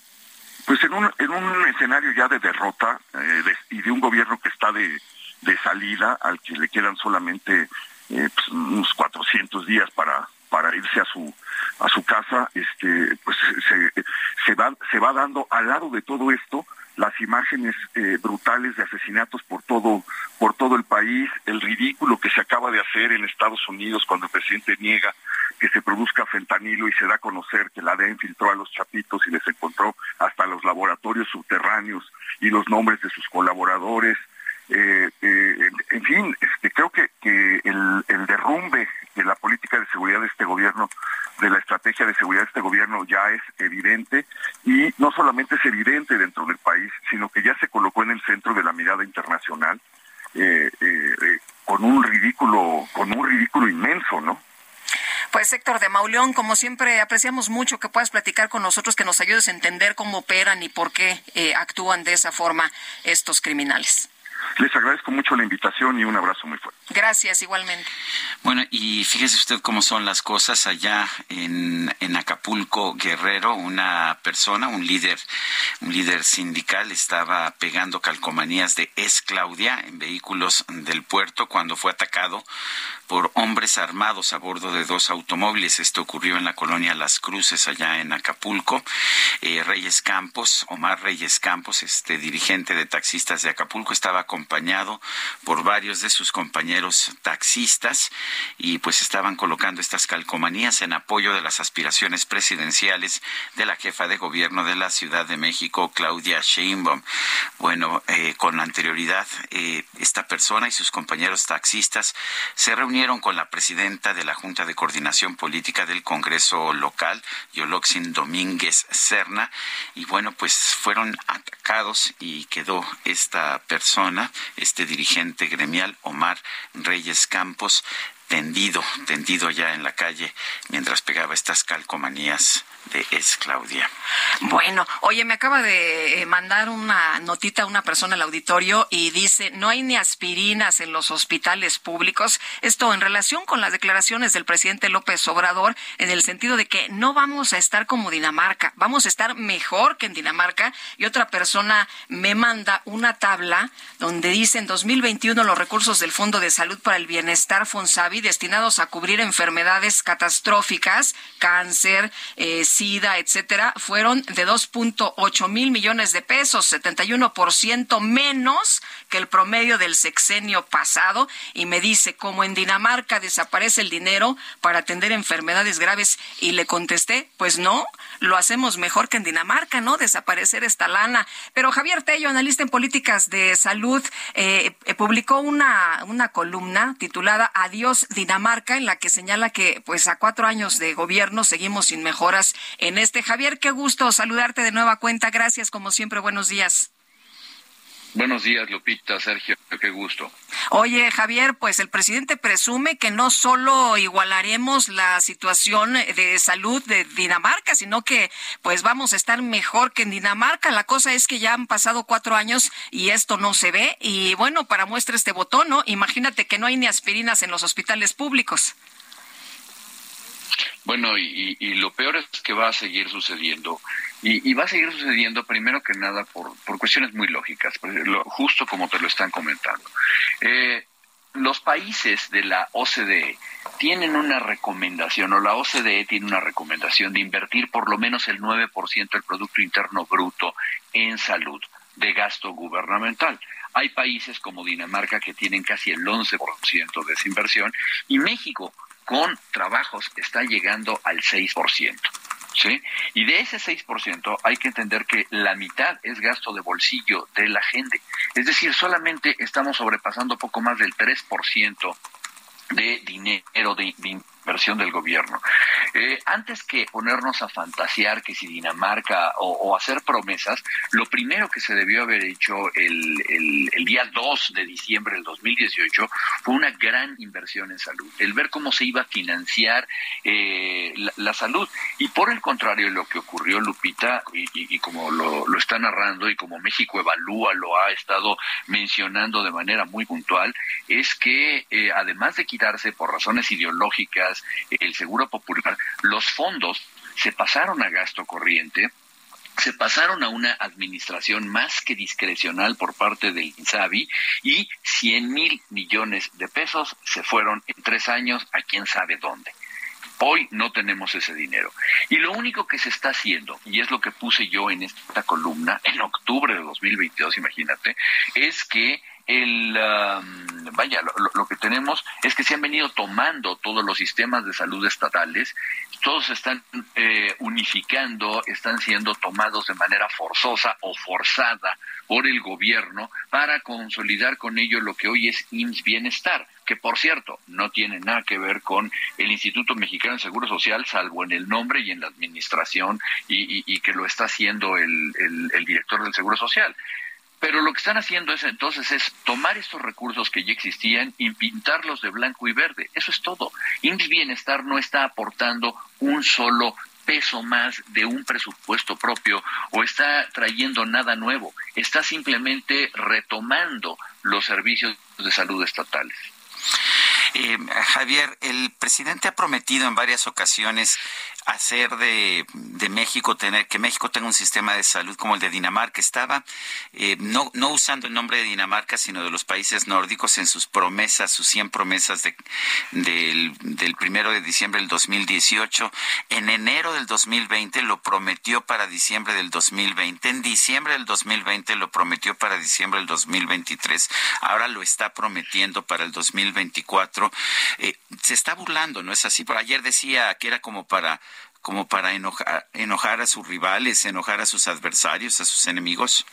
Pues en un, en un escenario ya de derrota y de un gobierno que está de, de salida, al que le quedan solamente eh, pues, unos 400 días para para irse a su a su casa este pues se, se va se va dando al lado de todo esto las imágenes eh, brutales de asesinatos por todo por todo el país el ridículo que se acaba de hacer en Estados Unidos cuando el presidente niega que se produzca fentanilo y se da a conocer que la DEA infiltró a los chapitos y les encontró hasta los laboratorios subterráneos y los nombres de sus colaboradores eh, eh, en fin, este, creo que, que el, derrumbe de la política de seguridad de este gobierno, de la estrategia de seguridad de este gobierno ya es evidente y no solamente es evidente dentro del país, sino que ya se colocó en el centro de la mirada internacional eh, eh con un ridículo, con un ridículo inmenso, ¿no? Pues Héctor de Mauleón, como siempre, apreciamos mucho que puedas platicar con nosotros, que nos ayudes a entender cómo operan y por qué eh, actúan de esa forma estos criminales. Les agradezco mucho la invitación y un abrazo muy fuerte. Gracias, igualmente. Bueno, y fíjese usted cómo son las cosas allá en, en Acapulco, Guerrero, una persona, un líder, un líder sindical estaba pegando calcomanías de Es Claudia en vehículos del puerto cuando fue atacado por hombres armados a bordo de dos automóviles. Esto ocurrió en la colonia Las Cruces, allá en Acapulco. Eh, Reyes Campos, Omar Reyes Campos, este dirigente de taxistas de Acapulco, estaba acompañado por varios de sus compañeros taxistas y pues estaban colocando estas calcomanías en apoyo de las aspiraciones presidenciales de la jefa de gobierno de la Ciudad de México, Claudia Sheinbaum. Bueno, eh, con anterioridad, eh, esta persona y sus compañeros taxistas se reunieron con la presidenta de la Junta de Coordinación Política del Congreso Local, Yoloxin Domínguez Serna, y bueno, pues fueron atacados y quedó esta persona, este dirigente gremial, Omar Reyes Campos, tendido, tendido ya en la calle mientras pegaba estas calcomanías Es Claudia. Bueno, oye, me acaba de eh, mandar una notita a una persona al auditorio y dice, no hay ni aspirinas en los hospitales públicos. Esto en relación con las declaraciones del presidente López Obrador, en el sentido de que no vamos a estar como Dinamarca, vamos a estar mejor que en Dinamarca. Y otra persona me manda una tabla donde dice en 2021 los recursos del Fondo de Salud para el Bienestar Fonsavi destinados a cubrir enfermedades catastróficas, cáncer, eh, SIDA, etcétera, fueron de 2.8 mil millones de pesos, 71% menos que el promedio del sexenio pasado. Y me dice, como en Dinamarca desaparece el dinero para atender enfermedades graves. Y le contesté, pues no, lo hacemos mejor que en Dinamarca, ¿no? Desaparecer esta lana. Pero Javier Tello, analista en políticas de salud, eh, publicó una, una columna titulada Adiós Dinamarca, en la que señala que, pues, a cuatro años de gobierno seguimos sin mejoras en este. Javier, qué gusto saludarte de nueva cuenta. Gracias, como siempre. Buenos días. Buenos días, Lupita, Sergio, qué gusto. Oye, Javier, pues el presidente presume que no solo igualaremos la situación de salud de Dinamarca, sino que pues vamos a estar mejor que en Dinamarca. La cosa es que ya han pasado cuatro años y esto no se ve. Y bueno, para muestra este botón. Imagínate que no hay ni aspirinas en los hospitales públicos. Bueno, y, lo peor es que va a seguir sucediendo. Y, va a seguir sucediendo primero que nada por, por cuestiones muy lógicas, justo como te lo están comentando. Eh, los países de la OCDE tienen una recomendación, o la OCDE tiene una recomendación de invertir por lo menos el 9% del Producto Interno Bruto en salud de gasto gubernamental. Hay países como Dinamarca que tienen casi el 11% de esa inversión y México con trabajos está llegando al 6%. ¿Sí? Y de ese 6% hay que entender que la mitad es gasto de bolsillo de la gente. Es decir, solamente estamos sobrepasando poco más del 3% de dinero de, versión del gobierno. Eh, antes que ponernos a fantasear que si Dinamarca o, hacer promesas, lo primero que se debió haber hecho el, día 2 de diciembre del 2018 fue una gran inversión en salud, el ver cómo se iba a financiar eh, la, salud. Y por el contrario, lo que ocurrió, Lupita, y, como lo, lo está narrando y como México evalúa, lo ha estado mencionando de manera muy puntual, es que eh, además de quitarse por razones ideológicas el seguro popular, los fondos se pasaron a gasto corriente se pasaron a una administración más que discrecional por parte del INSABI y 100 mil millones de pesos se fueron en tres años a quién sabe dónde. Hoy no tenemos ese dinero. Y lo único que se está haciendo, y es lo que puse yo en esta columna en octubre de 2022, imagínate, es que el um, vaya lo, que tenemos es que se han venido tomando todos los sistemas de salud estatales todos están eh, unificando están siendo tomados de manera forzosa o forzada por el gobierno para consolidar con ello lo que hoy es IMSS Bienestar que por cierto no tiene nada que ver con el Instituto Mexicano de Seguro Social, salvo en el nombre y en la administración, y, que lo está haciendo el director del Seguro Social. Pero lo que están haciendo es entonces es tomar estos recursos que ya existían y pintarlos de blanco y verde. Eso es todo. IMSS Bienestar no está aportando un solo peso más de un presupuesto propio o está trayendo nada nuevo. Está simplemente retomando los servicios de salud estatales. Eh, Javier, el presidente ha prometido en varias ocasiones hacer de, México, tener que México tenga un sistema de salud como el de Dinamarca. Estaba eh, no, no usando el nombre de Dinamarca, sino de los países nórdicos en sus promesas, sus 100 promesas de, del, del primero de diciembre del 2018. En enero del 2020 lo prometió para diciembre del 2020. En diciembre del 2020 lo prometió para diciembre del 2023. Ahora lo está prometiendo para el 2024. Eh, se está burlando, ¿no es así? Por ayer decía que era como para como para enojar, enojar a sus rivales, enojar a sus adversarios, a sus enemigos?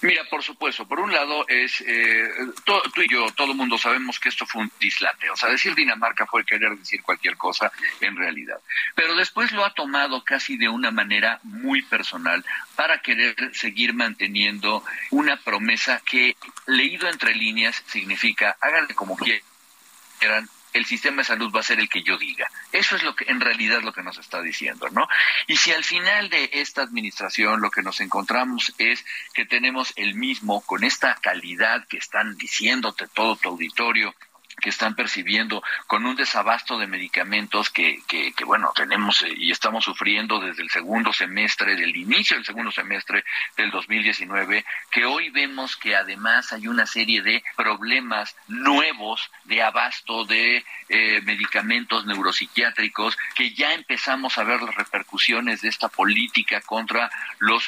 Mira, por supuesto, por un lado es, eh, tú y yo, todo el mundo sabemos que esto fue un dislate, o sea, decir Dinamarca fue querer decir cualquier cosa en realidad, pero después lo ha tomado casi de una manera muy personal para querer seguir manteniendo una promesa que, leído entre líneas, significa háganle como quieran, el sistema de salud va a ser el que yo diga. Eso es lo que en realidad lo que nos está diciendo, ¿no? Y si al final de esta administración lo que nos encontramos es que tenemos el mismo con esta calidad que están diciéndote todo tu auditorio que están percibiendo con un desabasto de medicamentos que, que, bueno, tenemos eh, y estamos sufriendo desde el segundo semestre, del inicio del segundo semestre del 2019, que hoy vemos que además hay una serie de problemas nuevos de abasto de eh, medicamentos neuropsiquiátricos, que ya empezamos a ver las repercusiones de esta política contra los,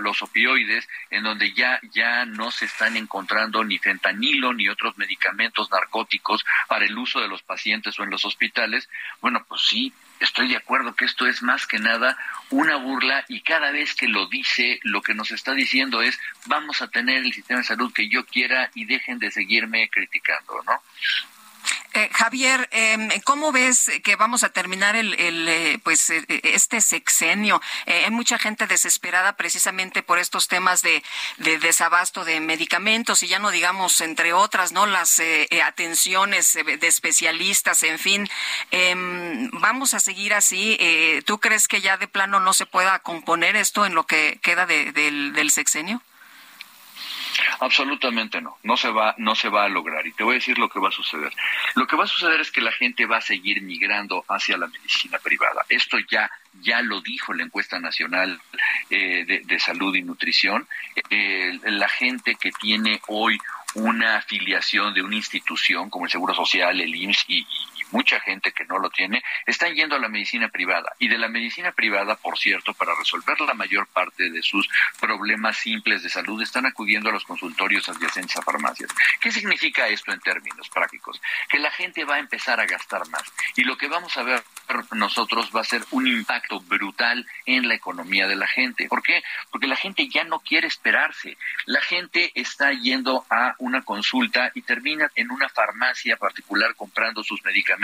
los opioides, en donde ya, ya no se están encontrando ni fentanilo ni otros medicamentos narcóticos para el uso de los pacientes o en los hospitales, bueno, pues sí, estoy de acuerdo que esto es más que nada una burla y cada vez que lo dice, lo que nos está diciendo es vamos a tener el sistema de salud que yo quiera y dejen de seguirme criticando, ¿no? Eh, Javier, em, ¿cómo ves que vamos a terminar el, eh, pues eh, este sexenio? hay mucha gente desesperada precisamente por estos temas de, desabasto de medicamentos y ya no digamos entre otras, no las atenciones de especialistas, en fin. Em, vamos a seguir así. ¿Tú crees que ya de plano no se pueda componer esto en lo que queda del sexenio? Absolutamente no, no se va, no se va a lograr. Y te voy a decir lo que va a suceder. Lo que va a suceder es que la gente va a seguir migrando hacia la medicina privada. Esto ya, ya lo dijo la encuesta nacional eh, de, salud y nutrición. Eh, la gente que tiene hoy una afiliación de una institución como el Seguro Social, el IMSS y, mucha gente que no lo tiene, están yendo a la medicina privada. Y de la medicina privada, por cierto, para resolver la mayor parte de sus problemas simples de salud, están acudiendo a los consultorios adyacentes a farmacias. ¿Qué significa esto en términos prácticos? Que la gente va a empezar a gastar más. Y lo que vamos a ver nosotros va a ser un impacto brutal en la economía de la gente. ¿Por qué? Porque la gente ya no quiere esperarse. La gente está yendo a una consulta y termina en una farmacia particular comprando sus medicamentos.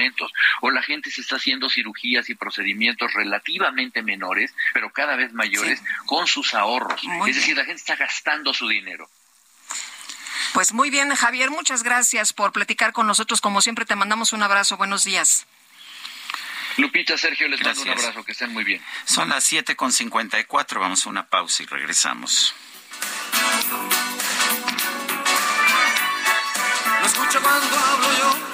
O la gente se está haciendo cirugías y procedimientos relativamente menores, pero cada vez mayores, con sus ahorros. es decir, la gente está gastando su dinero. Pues muy bien, Javier, muchas gracias por platicar con nosotros. Como siempre, te mandamos un abrazo. Buenos días. Lupita, Sergio, les mando un abrazo, que estén muy bien. Son las 7.54, vamos a una pausa y regresamos. Lo escucho cuando hablo yo.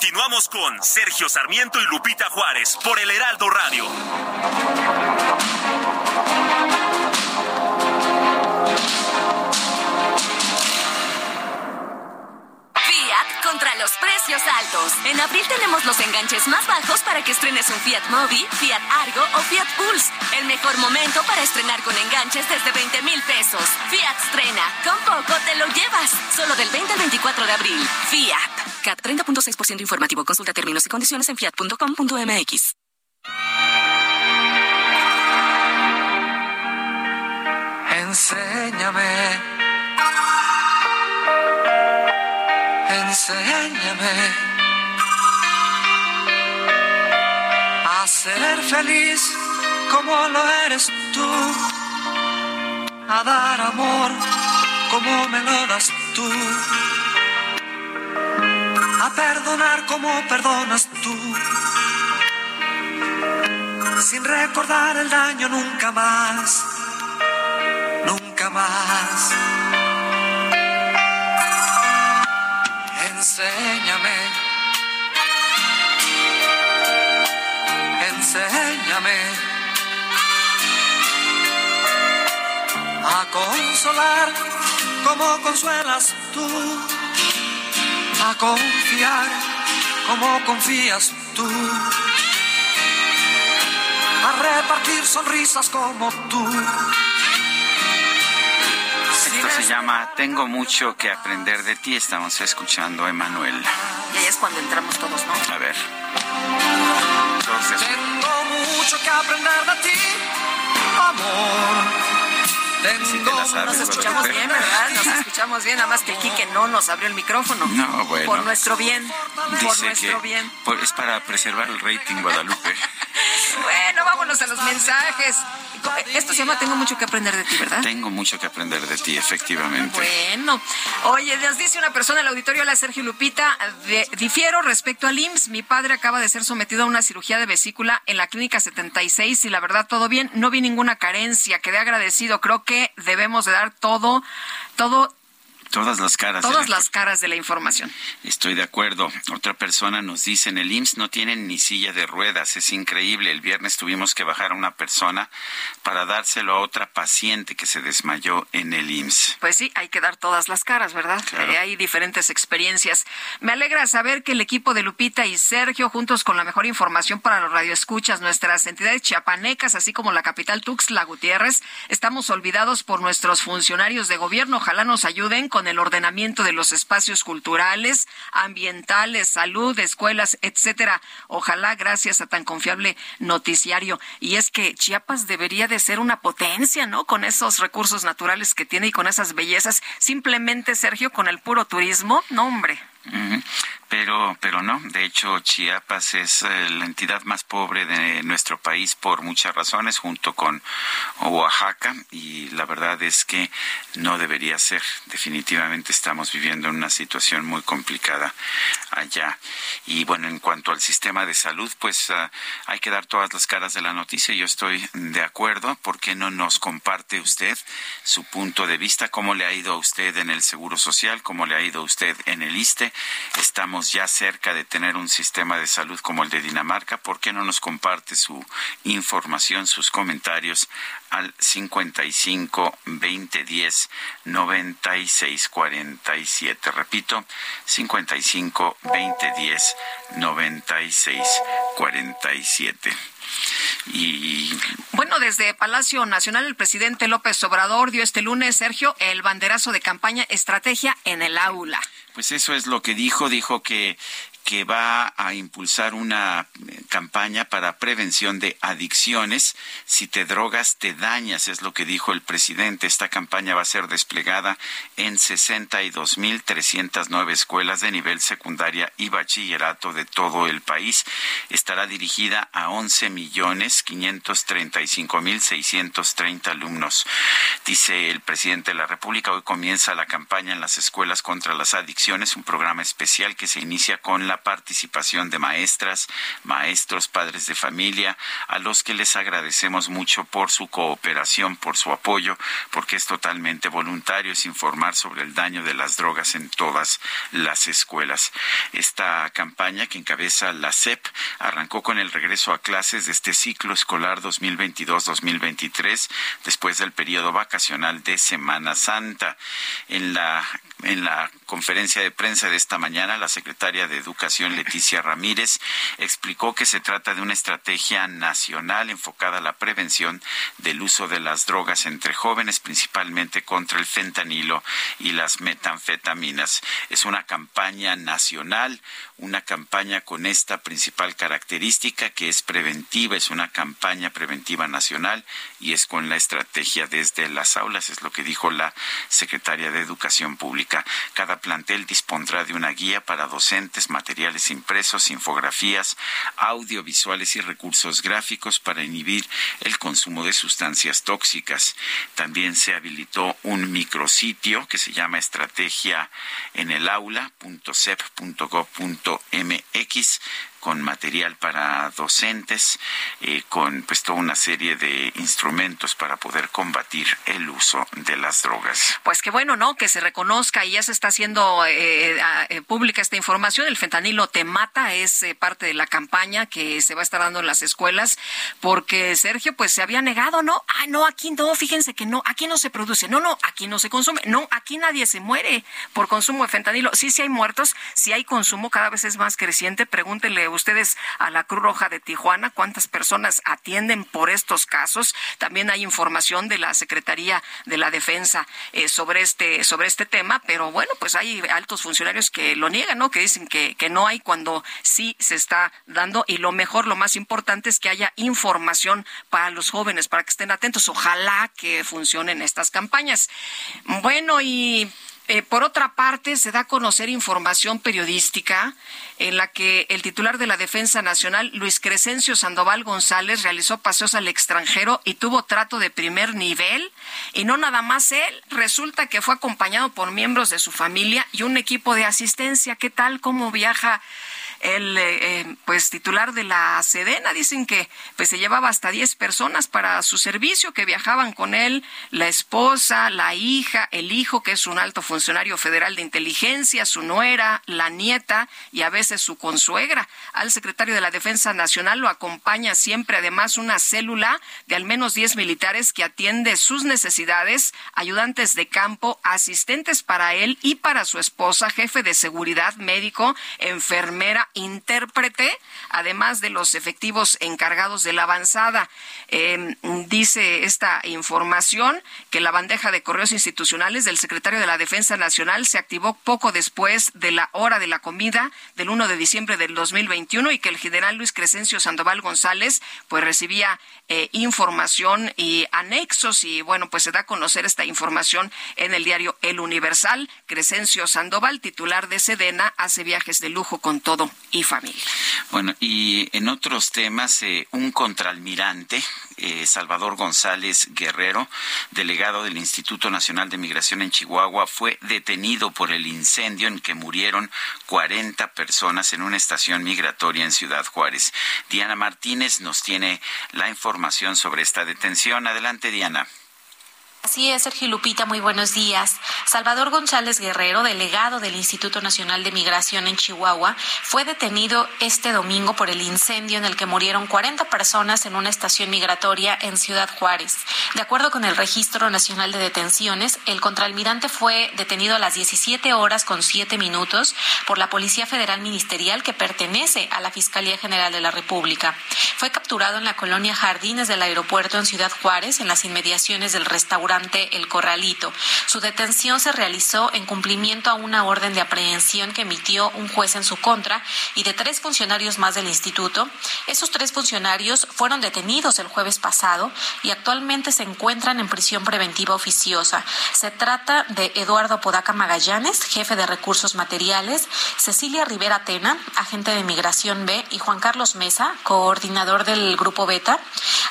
Continuamos con Sergio Sarmiento y Lupita Juárez por el Heraldo Radio. Contra los precios altos. En abril tenemos los enganches más bajos para que estrenes un Fiat Mobi, Fiat Argo o Fiat Pulse. El mejor momento para estrenar con enganches desde 20 mil pesos. Fiat estrena. Con poco te lo llevas. Solo del 20 al 24 de abril. Fiat. CAT 30.6% informativo. Consulta términos y condiciones en fiat.com.mx. Enséñame. Enséñame. A ser feliz como lo eres tú. A dar amor como me lo das tú. A perdonar como perdonas tú. Sin recordar el daño nunca más. Nunca más. Enséñame. Enséñame. A consolar como consuelas tú. A confiar como confías tú. A repartir sonrisas como tú. Esto se llama Tengo mucho que aprender de ti. Estamos escuchando a Emanuel. Y ahí es cuando entramos todos, ¿no? A ver. Tengo mucho que aprender de ti, amor. Tengo Nos escuchamos bien, ¿verdad? Nos escuchamos bien, nada más que el Quique no nos abrió el micrófono. No, bueno. Por nuestro bien, por nuestro que bien. por- es para preservar el rating Guadalupe. Bueno, vámonos a los mensajes. Esto se llama Tengo mucho que aprender de ti, ¿verdad? Tengo mucho que aprender de ti, efectivamente. Bueno, oye, nos dice una persona en el auditorio, la Sergio Lupita, de- difiero respecto al IMSS. Mi padre acaba de ser sometido a una cirugía de vesícula en la clínica 76 y la verdad todo bien, no vi ninguna carencia, quedé agradecido. Creo que debemos de dar todo, todo, Todas las caras. todas la- las caras de la información. Estoy de acuerdo. Otra persona nos dice, en el IMSS no tienen ni silla de ruedas. Es increíble. El viernes tuvimos que bajar a una persona para dárselo a otra paciente que se desmayó en el IMSS. Pues sí, hay que dar todas las caras, ¿verdad? Claro. Eh, hay diferentes experiencias. Me alegra saber que el equipo de Lupita y Sergio, juntos con la mejor información para los radioescuchas, nuestras entidades chiapanecas, así como la capital Tuxtla Gutiérrez, estamos olvidados por nuestros funcionarios de gobierno. Ojalá nos ayuden con el ordenamiento de los espacios culturales, ambientales, salud, escuelas, etcétera. Ojalá gracias a tan confiable noticiario. Y es que Chiapas debería de ser una potencia, ¿no? Con esos recursos naturales que tiene y con esas bellezas. Simplemente, Sergio, con el puro turismo, no, hombre. Pero, pero no. De hecho, Chiapas es eh, la entidad más pobre de nuestro país por muchas razones, junto con Oaxaca, y la verdad es que no debería ser. Definitivamente estamos viviendo en una situación muy complicada allá. Y bueno, en cuanto al sistema de salud, pues ah, hay que dar todas las caras de la noticia. Yo estoy de acuerdo. ¿Por qué no nos comparte usted su punto de vista? ¿Cómo le ha ido a usted en el Seguro Social? ¿Cómo le ha ido a usted en el ISTE? Estamos ya cerca de tener un sistema de salud como el de Dinamarca. ¿Por qué no nos comparte su información, sus comentarios al 55 20 10 96 47? Repito, 55 20 10 96 47. Y bueno, desde Palacio Nacional el presidente López Obrador dio este lunes, Sergio, el banderazo de campaña Estrategia en el aula. Pues eso es lo que dijo, dijo que que va a impulsar una eh, campaña para prevención de adicciones. Si te drogas, te dañas, es lo que dijo el presidente. Esta campaña va a ser desplegada en 62.309 escuelas de nivel secundaria y bachillerato de todo el país. Estará dirigida a 11.535.630 alumnos. Dice el presidente de la República, hoy comienza la campaña en las escuelas contra las adicciones, un programa especial que se inicia con la participación de maestras, maestros, padres de familia, a los que les agradecemos mucho por su cooperación, por su apoyo, porque es totalmente voluntario, informar sobre el daño de las drogas en todas las escuelas. Esta campaña que encabeza la CEP arrancó con el regreso a clases de este ciclo escolar 2022-2023 después del periodo vacacional de Semana Santa. En la en la conferencia de prensa de esta mañana, la secretaria de Educación, Leticia Ramírez, explicó que se trata de una estrategia nacional enfocada a la prevención del uso de las drogas entre jóvenes, principalmente contra el fentanilo y las metanfetaminas. Es una campaña nacional, una campaña con esta principal característica que es preventiva, es una campaña preventiva nacional y es con la estrategia desde las aulas, es lo que dijo la secretaria de Educación Pública. Cada plantel dispondrá de una guía para docentes, materiales impresos, infografías, audiovisuales y recursos gráficos para inhibir el consumo de sustancias tóxicas. También se habilitó un micrositio que se llama estrategia en el aula.cep.gov.mx con material para docentes, eh, con pues toda una serie de instrumentos para poder combatir el uso de las drogas. Pues qué bueno, ¿no? Que se reconozca y ya se está haciendo eh, eh, pública esta información. El fentanilo te mata es parte de la campaña que se va a estar dando en las escuelas, porque Sergio pues se había negado, ¿no? Ah, no, aquí no, fíjense que no, aquí no se produce, no, no, aquí no se consume, no, aquí nadie se muere por consumo de fentanilo. Sí, sí hay muertos, sí hay consumo, cada vez es más creciente. Pregúntenle ustedes a la Cruz Roja de Tijuana cuántas personas atienden por estos casos. También hay información de la Secretaría de la Defensa eh, sobre este sobre este tema, pero bueno, pues hay altos funcionarios que lo niegan, ¿no? Que dicen que, que no hay cuando sí se está dando y lo mejor, lo más importante es que haya información para los jóvenes, para que estén atentos. Ojalá que funcionen estas campañas. Bueno, y eh, por otra parte, se da a conocer información periodística en la que el titular de la Defensa Nacional, Luis Crescencio Sandoval González, realizó paseos al extranjero y tuvo trato de primer nivel. Y no nada más él, resulta que fue acompañado por miembros de su familia y un equipo de asistencia. ¿Qué tal? ¿Cómo viaja? El eh, eh, pues titular de la Sedena. Dicen que pues se llevaba hasta 10 personas para su servicio que viajaban con él, la esposa, la hija, el hijo que es un alto funcionario federal de inteligencia, su nuera, la nieta y a veces su consuegra. Al secretario de la Defensa Nacional lo acompaña siempre además una célula de al menos 10 militares que atiende sus necesidades, ayudantes de campo, asistentes para él y para su esposa, jefe de seguridad, médico, enfermera, intérprete, además de los efectivos encargados de la avanzada. Em, dice esta información que la bandeja de correos institucionales del secretario de la Defensa Nacional se activó poco después de la hora de la comida del 1 de diciembre del 2021 y que el general Luis Crescencio Sandoval González pues recibía eh, información y anexos y bueno, pues se da a conocer esta información en el diario El Universal. Crescencio Sandoval, titular de Sedena, hace viajes de lujo con todo y familia. Bueno, y en otros temas, eh, un contraalmirante, eh, Salvador González Guerrero, delegado del Instituto Nacional de Migración en Chihuahua, fue detenido por el incendio en que murieron 40 personas en una estación migratoria en Ciudad Juárez. Diana Martínez nos tiene la información sobre esta detención. Adelante, Diana. Así es, Sergio Lupita, muy buenos días. Salvador González Guerrero, delegado del Instituto Nacional de Migración en Chihuahua, fue detenido este domingo por el incendio en el que murieron 40 personas en una estación migratoria en Ciudad Juárez. De acuerdo con el Registro Nacional de Detenciones, el contraalmirante fue detenido a las 17 horas con 7 minutos por la Policía Federal Ministerial que pertenece a la Fiscalía General de la República. Fue capturado en la colonia Jardines del aeropuerto en Ciudad Juárez, en las inmediaciones del restaurante el Corralito. Su detención se realizó en cumplimiento a una orden de aprehensión que emitió un juez en su contra y de tres funcionarios más del instituto. Esos tres funcionarios fueron detenidos el jueves pasado y actualmente se encuentran en prisión preventiva oficiosa. Se trata de Eduardo Podaca Magallanes, jefe de recursos materiales, Cecilia Rivera Tena, agente de migración B, y Juan Carlos Mesa, coordinador del grupo Beta.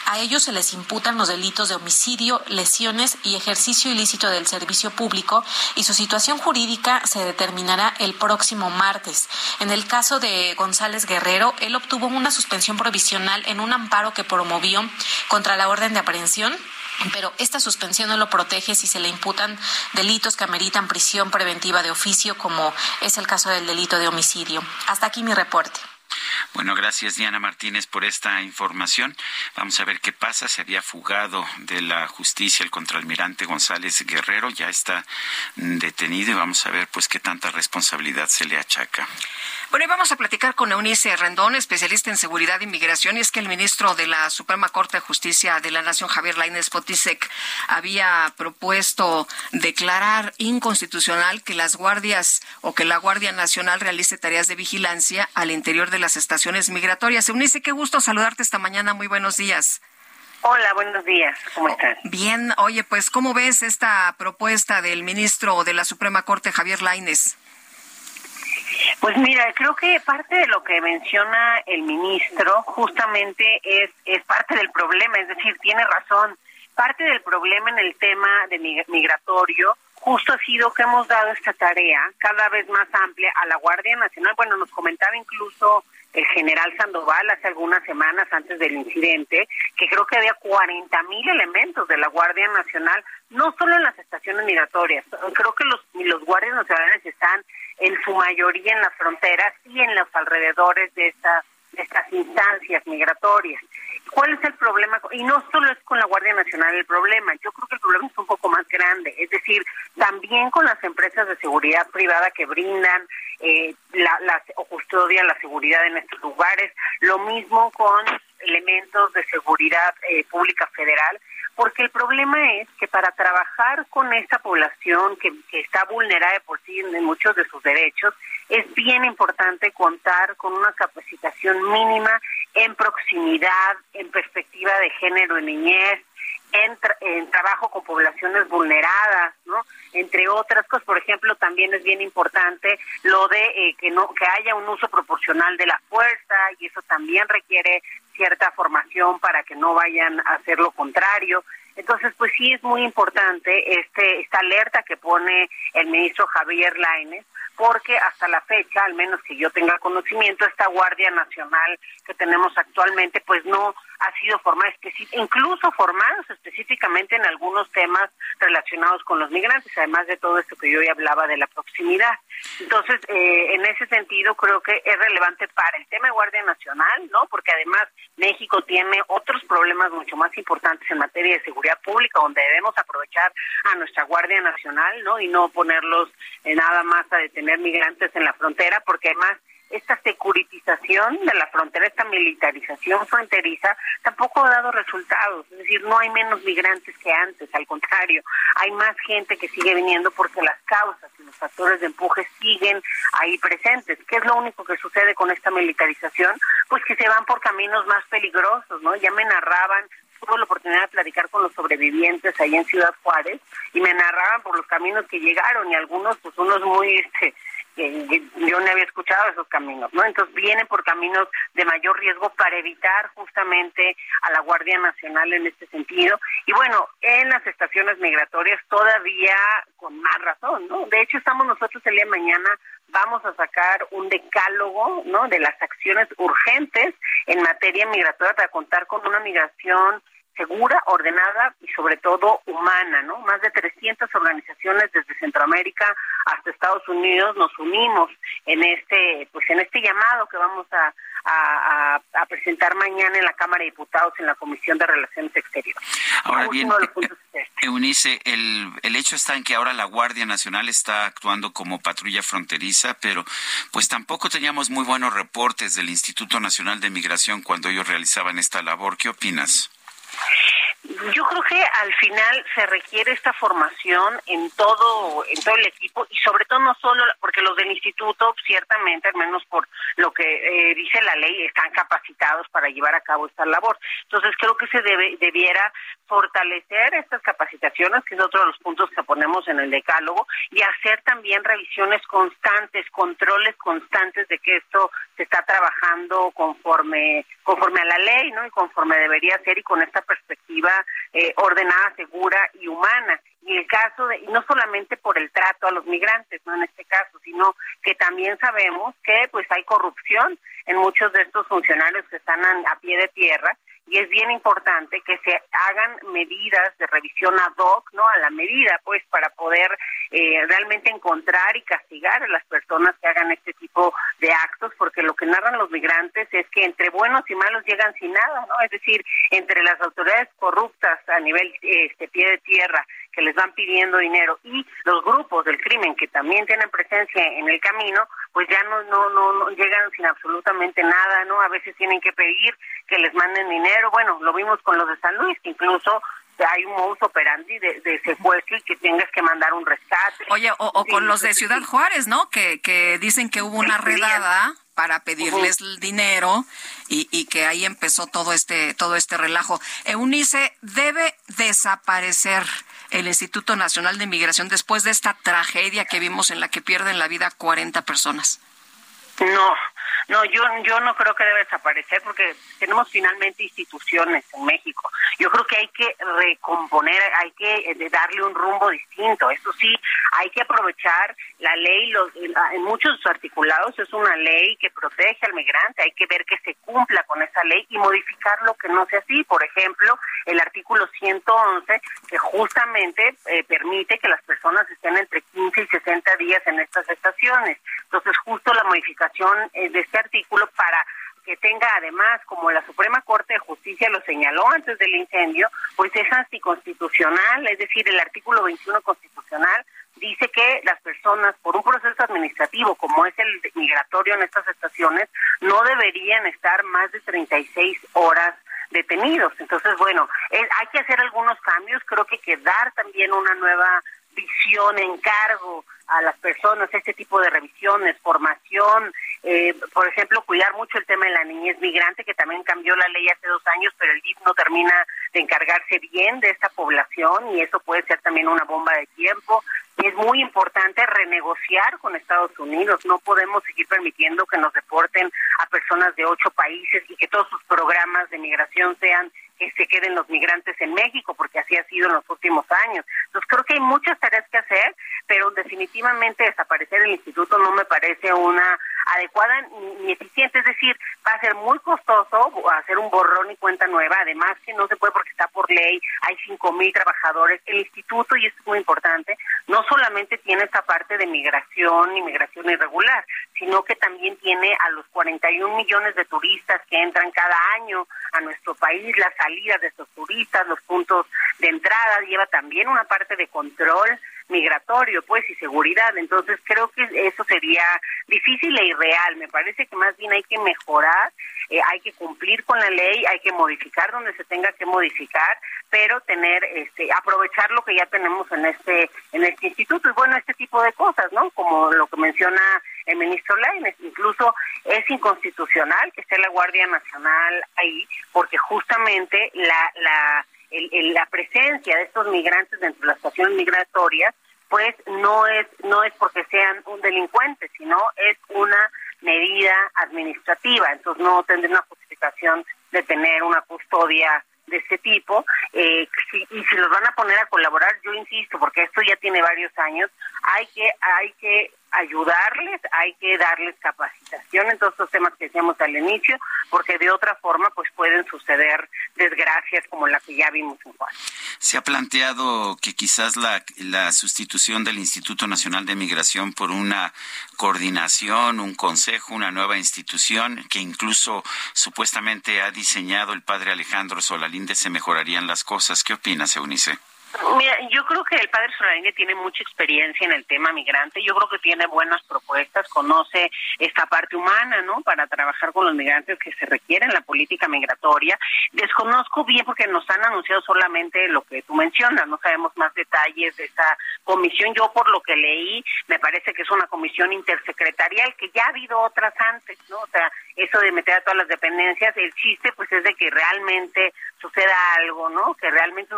A ellos se les imputan los delitos de homicidio, lesiones y ejercicio ilícito del servicio público y su situación jurídica se determinará el próximo martes. En el caso de González Guerrero, él obtuvo una suspensión provisional en un amparo que promovió contra la orden de aprehensión pero esta suspensión no lo protege si se le imputan delitos que ameritan prisión preventiva de oficio, como es el caso del delito de homicidio. Hasta aquí mi reporte. Bueno, gracias Diana Martínez por esta información. Vamos a ver qué pasa. Se había fugado de la justicia el contraalmirante González Guerrero, ya está detenido y vamos a ver pues qué tanta responsabilidad se le achaca. Bueno, y vamos a platicar con Eunice Rendón, especialista en seguridad e inmigración, y es que el ministro de la Suprema Corte de Justicia de la Nación, Javier Lainez Potisek, había propuesto declarar inconstitucional que las guardias o que la Guardia Nacional realice tareas de vigilancia al interior de las estaciones migratorias. Eunice, qué gusto saludarte esta mañana. Muy buenos días. Hola, buenos días. ¿Cómo oh, estás? Bien, oye, pues, ¿cómo ves esta propuesta del ministro de la Suprema Corte, Javier Lainez? Pues mira, creo que parte de lo que menciona el ministro justamente es, es parte del problema, es decir, tiene razón. Parte del problema en el tema de migratorio justo ha sido que hemos dado esta tarea cada vez más amplia a la Guardia Nacional. Bueno, nos comentaba incluso el general Sandoval hace algunas semanas antes del incidente, que creo que había 40 mil elementos de la Guardia Nacional, no solo en las estaciones migratorias, creo que los, guardias nacionales están en su mayoría en las fronteras y en los alrededores de estas, de estas instancias migratorias. ¿Cuál es el problema? Y no solo es con la Guardia Nacional el problema, yo creo que el problema es un poco más grande, es decir, también con las empresas de seguridad privada que brindan eh, la, la, o custodian la seguridad en estos lugares, lo mismo con elementos de seguridad eh, pública federal, porque el problema es que para trabajar con esta población que, que está vulnerada de por sí en muchos de sus derechos, es bien importante contar con una capacitación mínima en proximidad, en perspectiva de género y niñez, en, trabajo con poblaciones vulneradas, ¿no? Entre otras cosas, por ejemplo, también es bien importante lo de eh, que no que haya un uso proporcional de la fuerza y eso también requiere cierta formación para que no vayan a hacer lo contrario. Entonces, pues sí es muy importante este esta alerta que pone el ministro Javier Lainez porque hasta la fecha, al menos que yo tenga conocimiento, esta Guardia Nacional que tenemos actualmente, pues no ha sido formada, incluso formados específicamente en algunos temas relacionados con los migrantes, además de todo esto que yo ya hablaba de la proximidad. Entonces, eh, en ese sentido, creo que es relevante para el tema de Guardia Nacional, ¿no? Porque además México tiene otros problemas mucho más importantes en materia de seguridad pública, donde debemos aprovechar a nuestra Guardia Nacional, ¿no? Y no ponerlos nada más a detener migrantes en la frontera, porque además esta securitización de la frontera, esta militarización fronteriza, tampoco ha dado resultados. Es decir, no hay menos migrantes que antes, al contrario, hay más gente que sigue viniendo porque las causas y los factores de empuje siguen ahí presentes. ¿Qué es lo único que sucede con esta militarización? Pues que se van por caminos más peligrosos, ¿no? Ya me narraban tuve la oportunidad de platicar con los sobrevivientes ahí en Ciudad Juárez y me narraban por los caminos que llegaron y algunos, pues unos muy, este, yo no había escuchado esos caminos, ¿no? Entonces vienen por caminos de mayor riesgo para evitar justamente a la Guardia Nacional en este sentido. Y bueno, en las estaciones migratorias todavía con más razón, ¿no? De hecho, estamos nosotros el día de mañana vamos a sacar un decálogo, ¿no? De las acciones urgentes en materia migratoria para contar con una migración segura, ordenada y sobre todo humana, ¿no? Más de 300 organizaciones desde Centroamérica hasta Estados Unidos nos unimos en este, pues en este llamado que vamos a, a, presentar mañana en la Cámara de Diputados en la Comisión de Relaciones Exteriores. Ahora bien, Eunice, el, el hecho está en que ahora la Guardia Nacional está actuando como patrulla fronteriza, pero pues tampoco teníamos muy buenos reportes del Instituto Nacional de Migración cuando ellos realizaban esta labor. ¿Qué opinas? Yo creo que al final se requiere esta formación en todo en todo el equipo y sobre todo no solo porque los del instituto ciertamente al menos por lo que eh, dice la ley están capacitados para llevar a cabo esta labor. Entonces creo que se debe debiera fortalecer estas capacitaciones, que es otro de los puntos que ponemos en el decálogo, y hacer también revisiones constantes, controles constantes de que esto se está trabajando conforme conforme a la ley, ¿no? Y conforme debería ser y con esta perspectiva eh, ordenada, segura y humana. Y el caso de, y no solamente por el trato a los migrantes, no en este caso, sino que también sabemos que pues hay corrupción en muchos de estos funcionarios que están a pie de tierra y es bien importante que se hagan medidas de revisión ad hoc, ¿no? A la medida, pues, para poder eh, realmente encontrar y castigar a las personas que hagan este tipo de actos, porque lo que narran los migrantes es que entre buenos y malos llegan sin nada, ¿no? Es decir, entre las autoridades corruptas a nivel este pie de tierra que les van pidiendo dinero y los grupos del crimen que también tienen presencia en el camino, pues ya no, no, no, no llegan sin absolutamente nada, ¿no? A veces tienen que pedir que les manden dinero. Bueno, lo vimos con los de San Luis, que incluso hay un modus operandi de, de secuestro y que tengas que mandar un rescate. Oye, o, con los de Ciudad Juárez, ¿no? Que, que dicen que hubo una redada para pedirles el dinero y, y, que ahí empezó todo este todo este relajo. Eunice debe desaparecer el Instituto Nacional de Migración después de esta tragedia que vimos en la que pierden la vida 40 personas. No, no, yo, yo no creo que debe desaparecer porque tenemos finalmente instituciones en México. Yo creo que hay que recomponer, hay que eh, darle un rumbo distinto. Eso sí, hay que aprovechar la ley, los, en muchos articulados es una ley que protege al migrante, hay que ver que se cumpla con esa ley y modificar lo que no sea así. Por ejemplo, el artículo 111 que justamente eh, permite que las personas estén entre 15 y 60 días en estas estaciones. Entonces, justo la modificación eh, de este artículo para que tenga además, como la Suprema Corte de Justicia lo señaló antes del incendio, pues es anticonstitucional, es decir, el artículo 21 constitucional dice que las personas, por un proceso administrativo como es el migratorio en estas estaciones, no deberían estar más de 36 horas detenidos. Entonces, bueno, hay que hacer algunos cambios, creo que que dar también una nueva visión, encargo a las personas, este tipo de revisiones, formación, eh, por ejemplo, cuidar mucho el tema de la niñez migrante, que también cambió la ley hace dos años, pero el DIF no termina de encargarse bien de esta población y eso puede ser también una bomba de tiempo. Y es muy importante renegociar con Estados Unidos. No podemos seguir permitiendo que nos deporten a personas de ocho países y que todos sus programas de migración sean que se queden los migrantes en México, porque así ha sido en los últimos años. Entonces creo que hay muchas tareas que hacer, pero definitivamente desaparecer el instituto no me parece una adecuada ni, eficiente, es decir, va a ser muy costoso hacer un borrón y cuenta nueva, además que no se puede porque está por ley, hay cinco mil trabajadores, el instituto, y esto es muy importante, no solamente tiene esta parte de migración, inmigración irregular, sino que también tiene a los 41 millones de turistas que entran cada año a nuestro país, las salidas de estos turistas, los puntos de entrada, lleva también una parte de control migratorio, pues, y seguridad. Entonces, creo que eso sería difícil e irreal. Me parece que más bien hay que mejorar, eh, hay que cumplir con la ley, hay que modificar donde se tenga que modificar, pero tener, este, aprovechar lo que ya tenemos en este, en este instituto. Y bueno, este tipo de cosas, ¿no? Como lo que menciona el ministro Lainez. Incluso es inconstitucional que esté la Guardia Nacional ahí, porque justamente la, la, la presencia de estos migrantes dentro de las estaciones migratorias, pues no es, no es porque sean un delincuente, sino es una medida administrativa. Entonces no tendría una justificación de tener una custodia de este tipo eh, y si los van a poner a colaborar yo insisto porque esto ya tiene varios años hay que hay que ayudarles, hay que darles capacitación en todos estos temas que decíamos al inicio, porque de otra forma pues pueden suceder desgracias como la que ya vimos en Juan. Se ha planteado que quizás la, la sustitución del Instituto Nacional de Migración por una coordinación, un consejo, una nueva institución que incluso supuestamente ha diseñado el padre Alejandro Solalinde se mejorarían las cosas. ¿Qué opinas, Eunice? Mira, yo creo que el padre Solalinde tiene mucha experiencia en el tema migrante. Yo creo que tiene buenas propuestas, conoce esta parte humana, ¿no? Para trabajar con los migrantes que se requiere en la política migratoria. Desconozco bien porque nos han anunciado solamente lo que tú mencionas, no sabemos más detalles de esta comisión. Yo por lo que leí, me parece que es una comisión intersecretarial que ya ha habido otras antes, ¿no? O sea, eso de meter a todas las dependencias, el chiste pues es de que realmente suceda algo, ¿no? Que realmente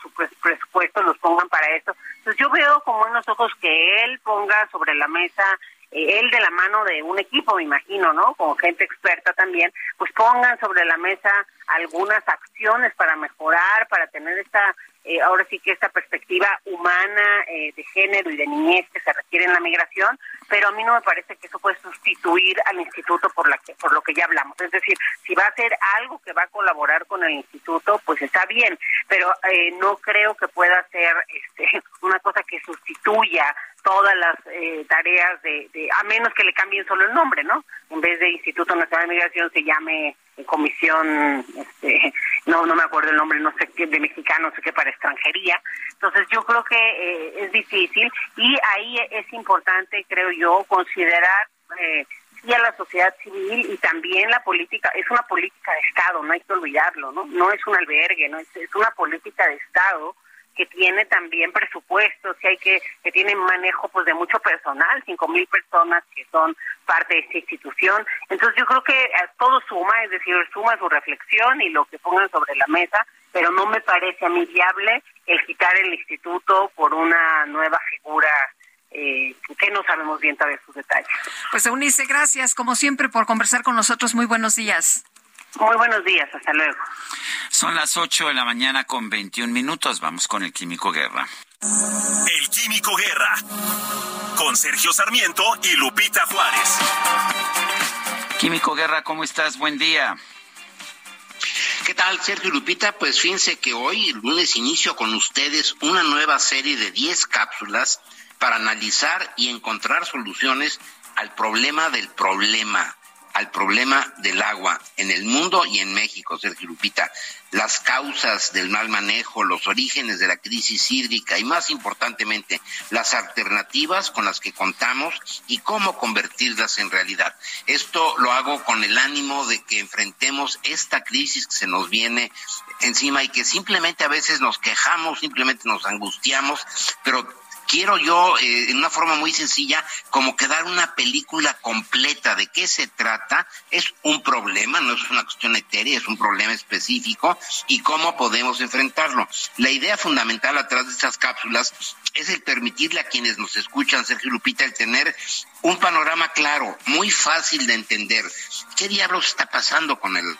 su, presupuesto los pongan para eso. Entonces yo veo como en los ojos que él ponga sobre la mesa eh, él de la mano de un equipo, me imagino, ¿no? Con gente experta también, pues pongan sobre la mesa algunas acciones para mejorar, para tener esta eh, ahora sí que esta perspectiva humana eh, de género y de niñez que se requiere en la migración, pero a mí no me parece que eso puede sustituir al instituto por la que por lo que ya hablamos. Es decir, si va a ser algo que va a colaborar con el instituto, pues está bien, pero eh, no creo que pueda ser este, una cosa que sustituya todas las tareas de, de, a menos que le cambien solo el nombre, ¿no? En vez de Instituto Nacional de Migración se llame comisión, este, no no me acuerdo el nombre, no sé qué, de mexicano, no sé qué, para extranjería. Entonces yo creo que eh, es difícil y ahí es importante, creo yo, considerar eh, a la sociedad civil y también la política, es una política de Estado, no hay que olvidarlo, ¿no? No es un albergue, no es, es una política de Estado que tiene también presupuestos, que hay que, que tiene manejo pues de mucho personal, cinco mil personas que son parte de esta institución. Entonces yo creo que eh, todo suma, es decir, suma su reflexión y lo que pongan sobre la mesa, pero no me parece a mí viable el quitar el instituto por una nueva figura eh, que no sabemos bien todavía sus detalles. Pues Eunice, gracias como siempre por conversar con nosotros. Muy buenos días. Muy buenos días, hasta luego. Son las 8 de la mañana con 21 minutos. Vamos con el Químico Guerra. El Químico Guerra. Con Sergio Sarmiento y Lupita Juárez. Químico Guerra, ¿cómo estás? Buen día. ¿Qué tal, Sergio Lupita? Pues fíjense que hoy, el lunes, inicio con ustedes una nueva serie de 10 cápsulas para analizar y encontrar soluciones al problema del problema al problema del agua en el mundo y en México, Sergio Lupita. Las causas del mal manejo, los orígenes de la crisis hídrica y más importantemente, las alternativas con las que contamos y cómo convertirlas en realidad. Esto lo hago con el ánimo de que enfrentemos esta crisis que se nos viene encima y que simplemente a veces nos quejamos, simplemente nos angustiamos, pero quiero yo, eh, en una forma muy sencilla, como que dar una película completa de qué se trata. Es un problema, no es una cuestión etérea, es un problema específico y cómo podemos enfrentarlo. La idea fundamental atrás de estas cápsulas es el permitirle a quienes nos escuchan, Sergio Lupita, el tener un panorama claro, muy fácil de entender. ¿Qué diablos está pasando con el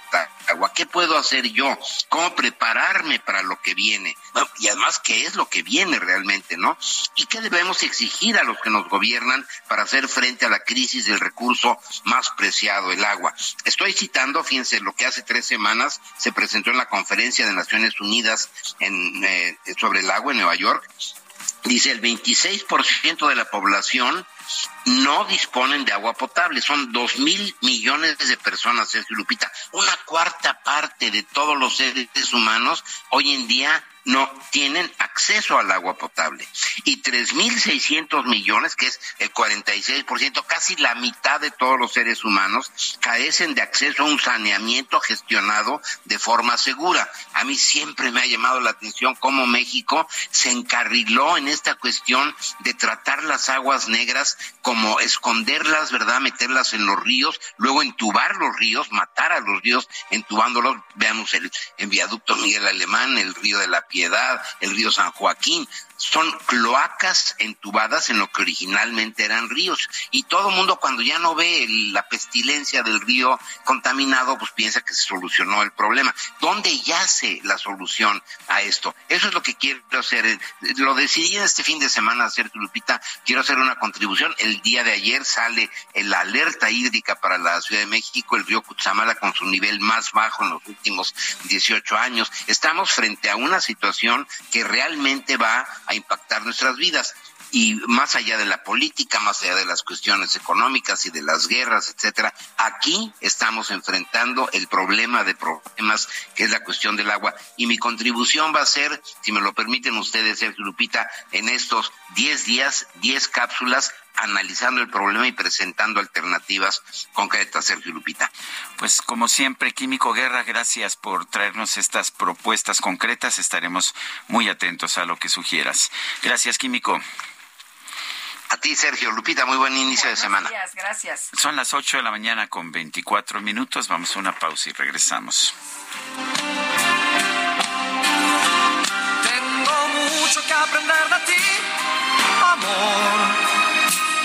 agua? ¿Qué puedo hacer yo? ¿Cómo prepararme para lo que viene? y además, ¿qué es lo que viene realmente, no? ¿Y qué debemos exigir a los que nos gobiernan para hacer frente a la crisis del recurso más preciado, el agua? Estoy citando, fíjense, lo que hace tres semanas se presentó en la Conferencia de Naciones Unidas en, eh, sobre el agua en Nueva York. Dice, el 26% de la población no disponen de agua potable. Son dos mil millones de personas, Sergio Lupita. Una cuarta parte de todos los seres humanos hoy en día no tienen acceso al agua potable. Y 3.600 millones, que es el 46%, casi la mitad de todos los seres humanos, carecen de acceso a un saneamiento gestionado de forma segura. A mí siempre me ha llamado la atención cómo México se encarriló en esta cuestión de tratar las aguas negras como esconderlas, ¿verdad? Meterlas en los ríos, luego entubar los ríos, matar a los ríos entubándolos. Veamos el, viaducto Miguel Alemán, el río de la Piedad, el río San Joaquín son cloacas entubadas en lo que originalmente eran ríos. Y todo el mundo cuando ya no ve la pestilencia del río contaminado, pues piensa que se solucionó el problema. ¿Dónde yace la solución a esto? Eso es lo que quiero hacer. Lo decidí en este fin de semana hacer, Lupita. Quiero hacer una contribución. El día de ayer sale la alerta hídrica para la Ciudad de México, el río Cutzamala con su nivel más bajo en los últimos 18 años. Estamos frente a una situación que realmente va a impactar nuestras vidas. Y más allá de la política, más allá de las cuestiones económicas y de las guerras, etcétera, aquí estamos enfrentando el problema de problemas que es la cuestión del agua. Y mi contribución va a ser, si me lo permiten ustedes, Sergio Lupita, en estos 10 días, 10 cápsulas analizando el problema y presentando alternativas concretas, Sergio Lupita. Pues como siempre, Químico Guerra, gracias por traernos estas propuestas concretas. Estaremos muy atentos a lo que sugieras. Gracias, Químico. A ti, Sergio. Lupita, muy buen inicio de semana. Gracias, gracias. Son las 8 de la mañana con 24 minutos. Vamos a una pausa y regresamos. Tengo mucho que aprender de ti, amor.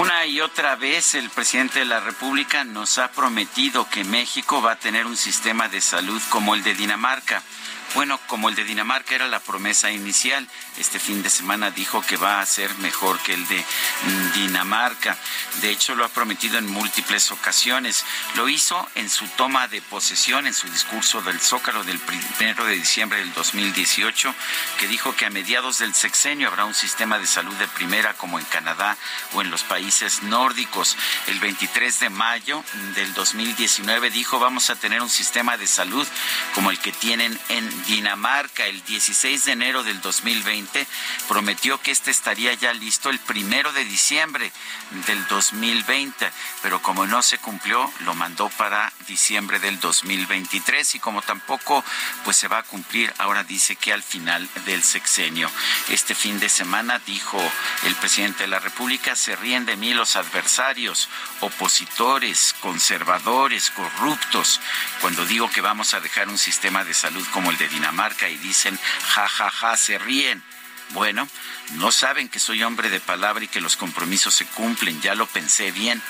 Una y otra vez el presidente de la República nos ha prometido que México va a tener un sistema de salud como el de Dinamarca. Bueno, como el de Dinamarca era la promesa inicial, este fin de semana dijo que va a ser mejor que el de mm, Dinamarca. De hecho, lo ha prometido en múltiples ocasiones. Lo hizo en su toma de posesión, en su discurso del Zócalo del primero de diciembre del 2018, que dijo que a mediados del sexenio habrá un sistema de salud de primera como en Canadá o en los países nórdicos. El 23 de mayo del 2019 dijo vamos a tener un sistema de salud como el que tienen en Dinamarca el 16 de enero del 2020 prometió que este estaría ya listo el primero de diciembre del 2020, pero como no se cumplió, lo mandó para diciembre del 2023 y como tampoco pues se va a cumplir, ahora dice que al final del sexenio. Este fin de semana dijo el presidente de la República, se ríen de mí los adversarios, opositores, conservadores, corruptos, cuando digo que vamos a dejar un sistema de salud como el de Dinamarca y dicen, ja, ja, ja, se ríen. Bueno, no saben que soy hombre de palabra y que los compromisos se cumplen, ya lo pensé bien.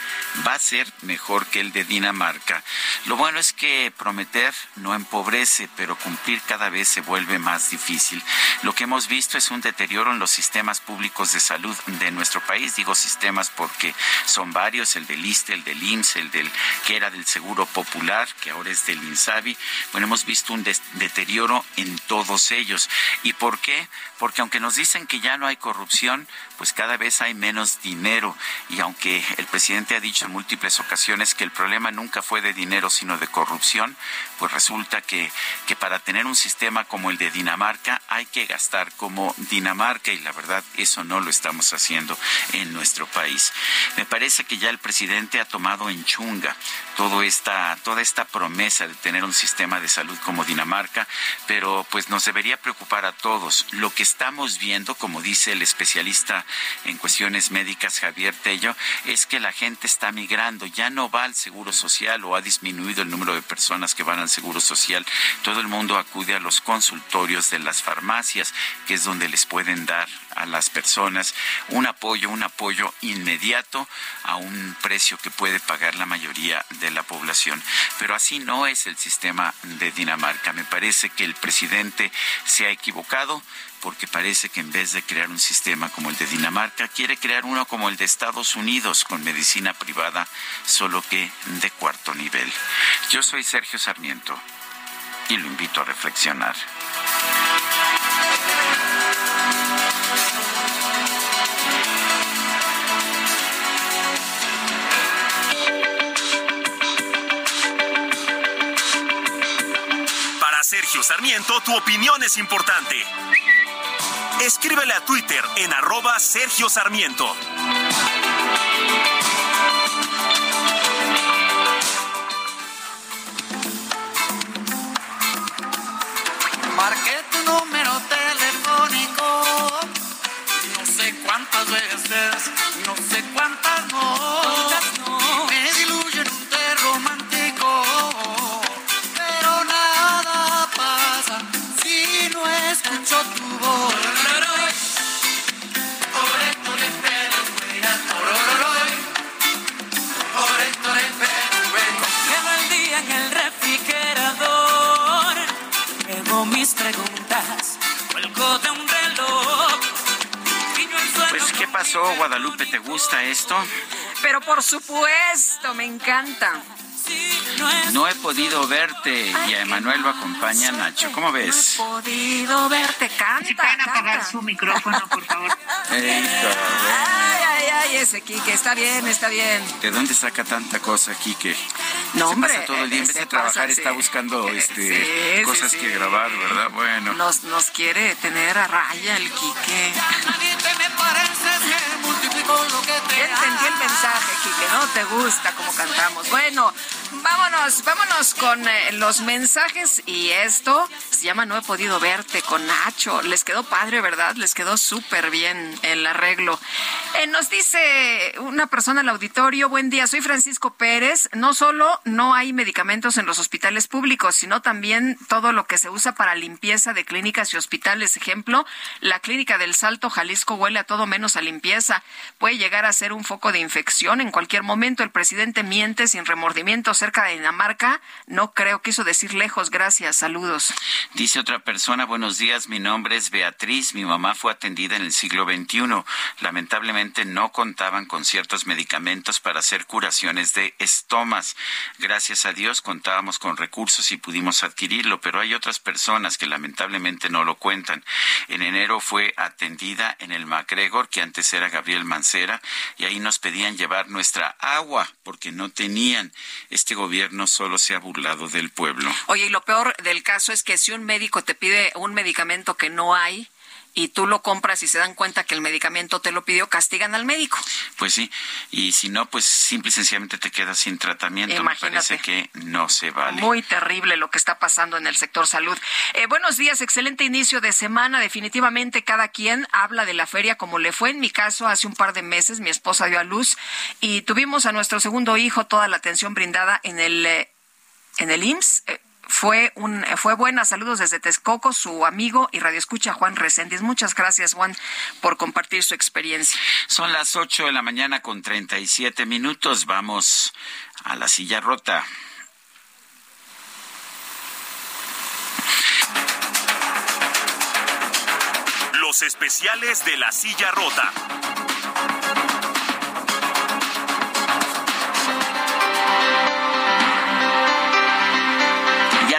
Va a ser mejor que el de Dinamarca. Lo bueno es que prometer no empobrece, pero cumplir cada vez se vuelve más difícil. Lo que hemos visto es un deterioro en los sistemas públicos de salud de nuestro país. Digo sistemas porque son varios, el del ISTE, el del IMSS, el del que era del Seguro Popular, que ahora es del INSABI. Bueno, hemos visto un deterioro en todos ellos. ¿Y por qué? Porque aunque nos dicen que ya no hay corrupción, pues cada vez hay menos dinero. Y aunque el presidente ha dicho en múltiples ocasiones que el problema nunca fue de dinero, sino de corrupción, pues resulta que, que para tener un sistema como el de Dinamarca hay que gastar como Dinamarca y la verdad eso no lo estamos haciendo en nuestro país. Me parece que ya el presidente ha tomado en chunga todo esta, toda esta promesa de tener un sistema de salud como Dinamarca, pero pues nos debería preocupar a todos. Lo que estamos viendo, como dice el especialista en cuestiones médicas Javier Tello, es que la gente está migrando, ya no va al Seguro Social o ha disminuido el número de personas que van al Seguro Social. Todo el mundo acude a los consultorios de las farmacias, que es donde les pueden dar a las personas un apoyo, un apoyo inmediato a un precio que puede pagar la mayoría de la población. Pero así no es el sistema de Dinamarca. Me parece que el presidente se ha equivocado porque parece que en vez de crear un sistema como el de Dinamarca, quiere crear uno como el de Estados Unidos, con medicina privada, solo que de cuarto nivel. Yo soy Sergio Sarmiento y lo invito a reflexionar. Para Sergio Sarmiento, tu opinión es importante Escríbele a Twitter en arroba Sergio Sarmiento. Marqué tu número telefónico. No sé cuántas veces, no sé cuántas no. Guadalupe? ¿Te gusta esto? Pero por supuesto, me encanta. No he podido verte y a Emanuel lo acompaña Nacho. ¿Cómo ves? No he podido verte. Canta, Si pueden apagar su micrófono, por favor. Ay, ay, ay, ese Quique. Está bien, está bien. ¿De dónde saca tanta cosa, Quique? No, se hombre. pasa todo el día en vez de trabajar pasa, está sí. buscando este Sí, sí, cosas sí. que grabar, ¿verdad? Bueno. Nos, nos quiere tener a raya el Quique. Ya entendí el mensaje, Quique, ¿no? Te gusta cómo cantamos. Bueno, vámonos, vámonos con eh, los mensajes y esto se llama No he podido verte con Nacho. Les quedó padre, ¿verdad? Les quedó súper bien el arreglo. Eh, nos dice una persona al auditorio, buen día, soy Francisco Pérez. No solo no hay medicamentos en los hospitales públicos, sino también todo lo que se usa para limpieza de clínicas y hospitales. Ejemplo, la clínica del Salto, Jalisco, huele a todo menos a limpieza. Puede llegar a ser un foco de infección en cualquier momento. El presidente miente sin remordimiento cerca de Dinamarca. No creo, quiso decir lejos. Gracias, saludos. Dice otra persona, buenos días, mi nombre es Beatriz, mi mamá fue atendida en el siglo XXI. Lamentablemente no contaban con ciertos medicamentos para hacer curaciones de estomas. Gracias a Dios contábamos con recursos y pudimos adquirirlo, pero hay otras personas que lamentablemente no lo cuentan. En enero fue atendida en el MacGregor, que antes era Gabriel Mancera, y ahí nos pedían llevar nuestra agua porque no tenían. Este gobierno solo se ha burlado del pueblo. Oye, y lo peor del caso es que si un médico te pide un medicamento que no hay y tú lo compras y se dan cuenta que el medicamento te lo pidió, castigan al médico. Pues sí, y si no, pues simple y sencillamente te quedas sin tratamiento. Imagínate. Me parece que no se vale. Muy terrible lo que está pasando en el sector salud. Eh, buenos días, excelente inicio de semana. Definitivamente cada quien habla de la feria como le fue. En mi caso, hace un par de meses mi esposa dio a luz y tuvimos a nuestro segundo hijo toda la atención brindada en el, eh, en el IMSS. Eh, fue, un, fue buena. Saludos desde Texcoco, su amigo y radioescucha Juan Reséndiz. Muchas gracias, Juan, por compartir su experiencia. Son las 8 de la mañana con 37 minutos. Vamos a la silla rota. Los especiales de la silla rota.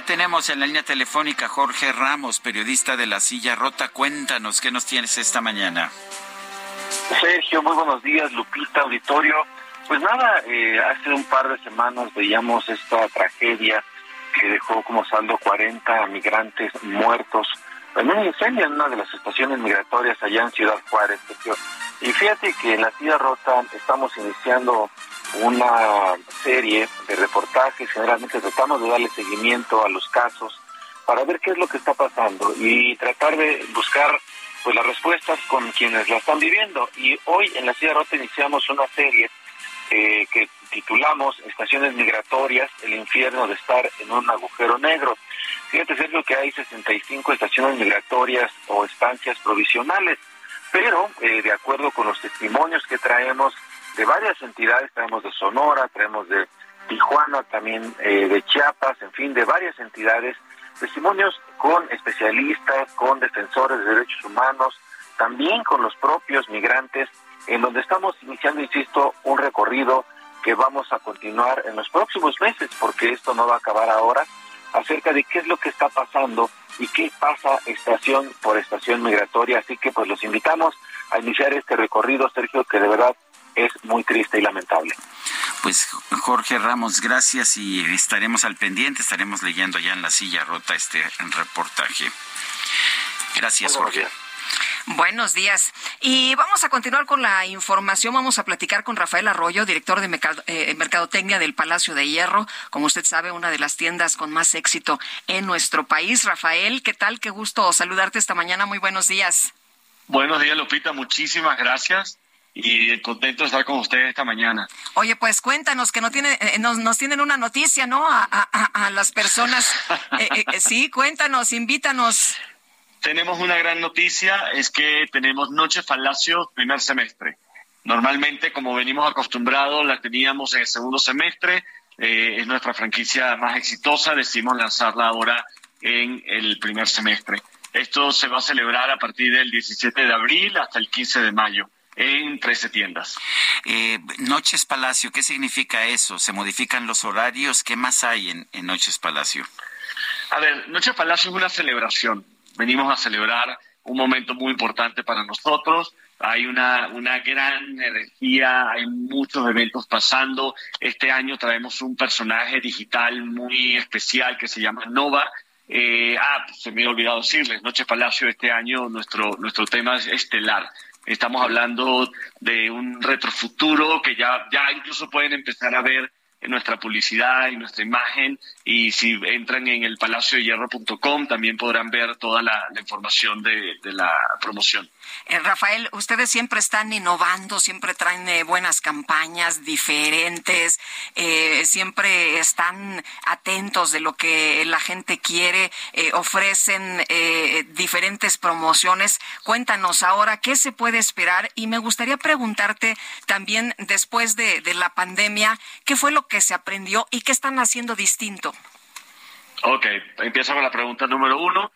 Tenemos en la línea telefónica Jorge Ramos, periodista de La Silla Rota. Cuéntanos, ¿qué nos tienes esta mañana? Sergio, muy buenos días, Lupita, auditorio. Pues nada, eh, hace un par de semanas veíamos esta tragedia que dejó como saldo 40 migrantes muertos en un incendio en una de las estaciones migratorias allá en Ciudad Juárez. Y fíjate que en la Silla Rota estamos iniciando una serie de reportajes, generalmente tratamos de darle seguimiento a los casos para ver qué es lo que está pasando y tratar de buscar pues las respuestas con quienes la están viviendo. Y hoy en la Silla Rota iniciamos una serie eh, que titulamos Estaciones Migratorias, el infierno de estar en un agujero negro. Fíjate, Sergio, que hay 65 estaciones migratorias o estancias provisionales, pero eh, de acuerdo con los testimonios que traemos de varias entidades, traemos de Sonora, traemos de Tijuana, también eh, de Chiapas, en fin, de varias entidades, testimonios con especialistas, con defensores de derechos humanos, también con los propios migrantes, en donde estamos iniciando, insisto, un recorrido que vamos a continuar en los próximos meses, porque esto no va a acabar ahora, acerca de qué es lo que está pasando y qué pasa estación por estación migratoria. Así que pues los invitamos a iniciar este recorrido, Sergio, que de verdad es muy triste y lamentable. Pues Jorge Ramos, gracias y estaremos al pendiente, estaremos leyendo allá en la silla rota este reportaje. Gracias, Jorge. Buenos días. Y vamos a continuar con la información. Vamos a platicar con Rafael Arroyo, director de eh, Mercadotecnia del Palacio de Hierro. Como usted sabe, una de las tiendas con más éxito en nuestro país. Rafael, ¿qué tal? Qué gusto saludarte esta mañana. Muy buenos días. Buenos días, Lupita. Muchísimas gracias y contento de estar con ustedes esta mañana. Oye, pues cuéntanos que no tiene, eh, nos, tienen una noticia, ¿no? A, las personas. Eh, sí, cuéntanos, invítanos. Tenemos una gran noticia, es que tenemos Noche Falacio primer semestre. Normalmente, como venimos acostumbrados, la teníamos en el segundo semestre, eh, es nuestra franquicia más exitosa, decimos lanzarla ahora en el primer semestre. Esto se va a celebrar a partir del 17 de abril hasta el 15 de mayo en 13 tiendas. Eh, Noches Palacio, ¿qué significa eso? ¿Se modifican los horarios? ¿Qué más hay en, en Noches Palacio? A ver, Noches Palacio es una celebración venimos a celebrar un momento muy importante para nosotros. Hay una, una gran energía, hay muchos eventos pasando. Este año traemos un personaje digital muy especial que se llama Nova. Eh, ah, se me ha olvidado decirles, Noche Palacio este año nuestro, nuestro tema es estelar. Estamos hablando de un retrofuturo que ya, ya incluso pueden empezar a ver en nuestra publicidad y nuestra imagen y si entran en el hierro.com también podrán ver toda la, información de, la promoción. Eh, Rafael, ustedes siempre están innovando, siempre traen eh, buenas campañas diferentes, eh, siempre están atentos de lo que la gente quiere, ofrecen diferentes promociones. Cuéntanos ahora qué se puede esperar y me gustaría preguntarte también después de, de la pandemia, ¿qué fue lo que se aprendió y qué están haciendo distinto? Ok, empiezo con la pregunta número uno.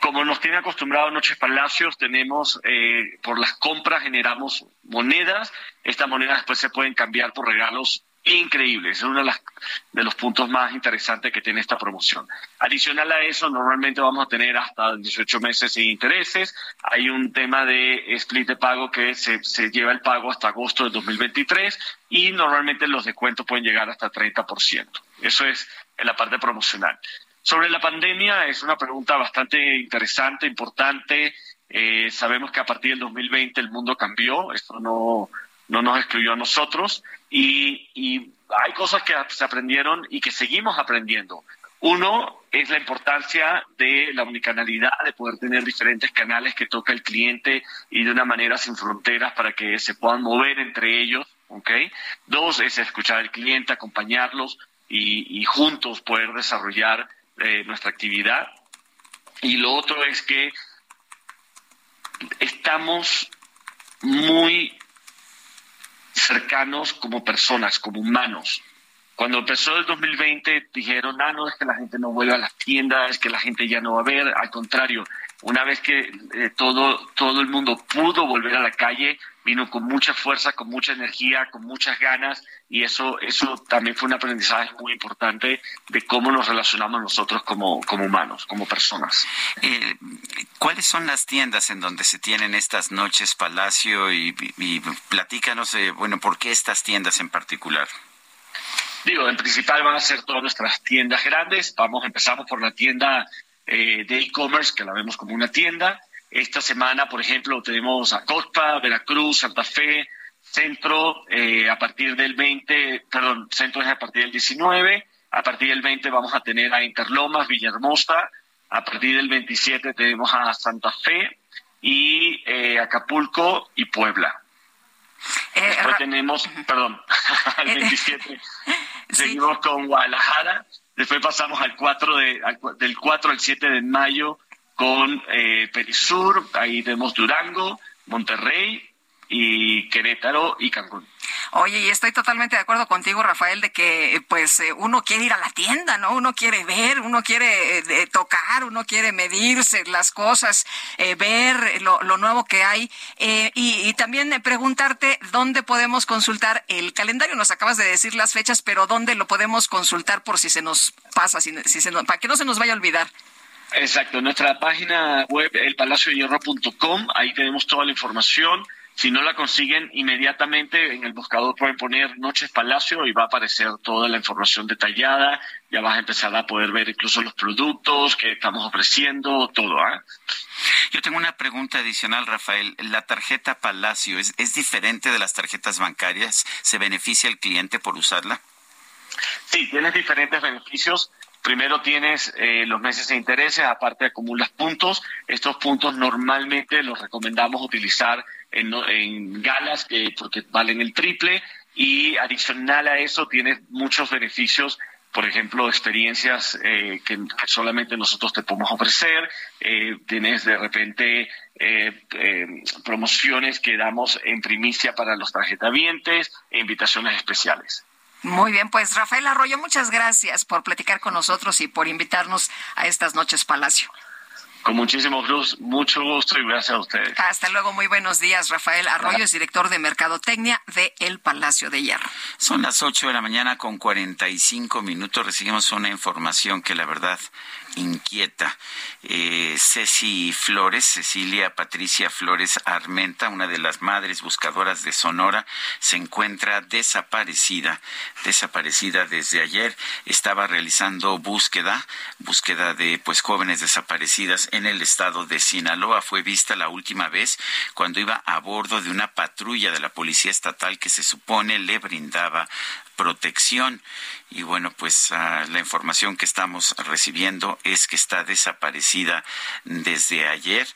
Como nos tiene acostumbrados Noches Palacios, tenemos, eh, por las compras generamos monedas. Estas monedas después se pueden cambiar por regalos increíbles. Es uno de, de, los puntos más interesantes que tiene esta promoción. Adicional a eso, normalmente vamos a tener hasta 18 meses sin intereses. Hay un tema de split de pago que se, se lleva el pago hasta agosto del 2023 y normalmente los descuentos pueden llegar hasta 30%. Eso es en la parte promocional. Sobre la pandemia es una pregunta bastante interesante, importante. Eh, sabemos que a partir del 2020 el mundo cambió, esto no, no nos excluyó a nosotros y, y hay cosas que se aprendieron y que seguimos aprendiendo. Uno es la importancia de la unicanalidad, de poder tener diferentes canales que toca el cliente y de una manera sin fronteras para que se puedan mover entre ellos. ¿okay? Dos es escuchar al cliente, acompañarlos y, juntos poder desarrollar eh, nuestra actividad. Y lo otro es que estamos muy cercanos como personas, como humanos. Cuando empezó el 2020 dijeron, ah, no, es que la gente no vuelve a las tiendas, es que la gente ya no va a ver. Al contrario, una vez que eh, todo, todo el mundo pudo volver a la calle, vino con mucha fuerza, con mucha energía, con muchas ganas y eso, eso también fue un aprendizaje muy importante de cómo nos relacionamos nosotros como, como humanos, como personas. Eh, ¿Cuáles son las tiendas en donde se tienen estas noches Palacio y, y platícanos, eh, bueno, por qué estas tiendas en particular? Digo, en principal van a ser todas nuestras tiendas grandes. Vamos, empezamos por la tienda eh, de e-commerce, que la vemos como una tienda. Esta semana, por ejemplo, tenemos a Costa, Veracruz, Santa Fe, Centro, eh, a partir del 20, perdón, Centro es a partir del 19, a partir del 20 vamos a tener a Interlomas, Villahermosa, a partir del 27 tenemos a Santa Fe y eh, Acapulco y Puebla. Eh, Después tenemos, perdón, al 27 seguimos con Guadalajara, después pasamos al 4 de, del 4 al 7 de mayo con eh, Perisur, ahí tenemos Durango, Monterrey y Querétaro y Cancún. Oye, y estoy totalmente de acuerdo contigo, Rafael, de que pues eh, uno quiere ir a la tienda, ¿no? Uno quiere ver, uno quiere eh, tocar, uno quiere medirse las cosas, ver lo, nuevo que hay y, y, también preguntarte dónde podemos consultar el calendario. Nos acabas de decir las fechas, pero dónde lo podemos consultar por si se nos pasa, si, si se para que no se nos vaya a olvidar. Exacto, nuestra página web elpalaciodehierro.com, ahí tenemos toda la información. Si no la consiguen inmediatamente en el buscador pueden poner Noches Palacio y va a aparecer toda la información detallada. Ya vas a empezar a poder ver incluso los productos que estamos ofreciendo, todo. ¿ah? Yo tengo una pregunta adicional, Rafael. ¿La tarjeta Palacio es, es diferente de las tarjetas bancarias? ¿Se beneficia el cliente por usarla? Sí, tienes diferentes beneficios. Primero tienes eh, los meses de intereses, aparte acumulas puntos. Estos puntos normalmente los recomendamos utilizar en, galas que, porque valen el triple y adicional a eso tienes muchos beneficios por ejemplo, experiencias eh, que, solamente nosotros te podemos ofrecer, eh, tienes de repente promociones que damos en primicia para los tarjetavientes e invitaciones especiales. Muy bien, pues Rafael Arroyo, muchas gracias por platicar con nosotros y por invitarnos a estas noches Palacio. Con muchísimo gusto, mucho gusto y gracias a ustedes. Hasta luego, muy buenos días. Rafael Arroyo es director de Mercadotecnia de El Palacio de Hierro. Son las 8 de la mañana con 45 minutos. Recibimos una información que la verdad inquieta. Eh, Ceci Flores, Cecilia Patricia Flores Armenta, una de las madres buscadoras de Sonora, se encuentra desaparecida, desaparecida desde ayer. Estaba realizando búsqueda, búsqueda de pues jóvenes desaparecidas en el estado de Sinaloa. Fue vista la última vez cuando iba a bordo de una patrulla de la policía estatal que se supone le brindaba protección. Y bueno, pues ah, la información que estamos recibiendo es que está desaparecida desde ayer.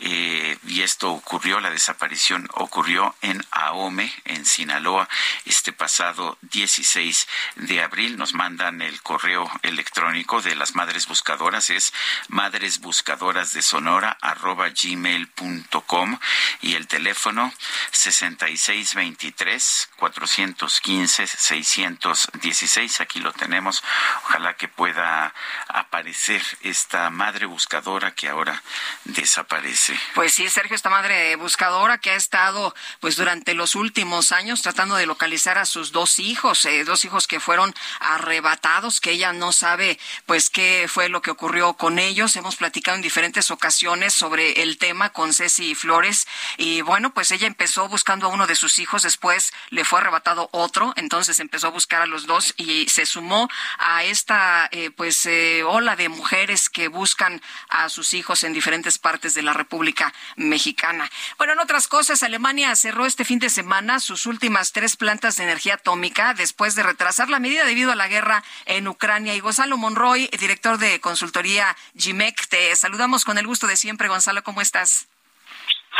Eh, y esto ocurrió, la desaparición ocurrió en Ahome, en Sinaloa, este pasado 16 de abril. Nos mandan el correo electrónico de las madres buscadoras, es madresbuscadoras de Sonora arroba gmail.com y el teléfono 6623 415 616 aquí lo tenemos. Ojalá que pueda aparecer esta madre buscadora que ahora desaparece. Pues sí, Sergio, esta madre buscadora que ha estado pues durante los últimos años tratando de localizar a sus dos hijos, eh, dos hijos que fueron arrebatados, que ella no sabe pues qué fue lo que ocurrió con ellos. Hemos platicado en diferentes ocasiones sobre el tema con Ceci Flores y bueno, pues ella empezó buscando a uno de sus hijos, después le fue arrebatado otro, entonces empezó a buscar a los dos y se sumó a esta eh, pues eh, ola de mujeres que buscan a sus hijos en diferentes partes de la República Mexicana. Bueno, en otras cosas, Alemania cerró este fin de semana sus últimas tres plantas de energía atómica después de retrasar la medida debido a la guerra en Ucrania. Y Gonzalo Monroy, director de consultoría GIMEC, te saludamos con el gusto de siempre. Gonzalo, ¿cómo estás?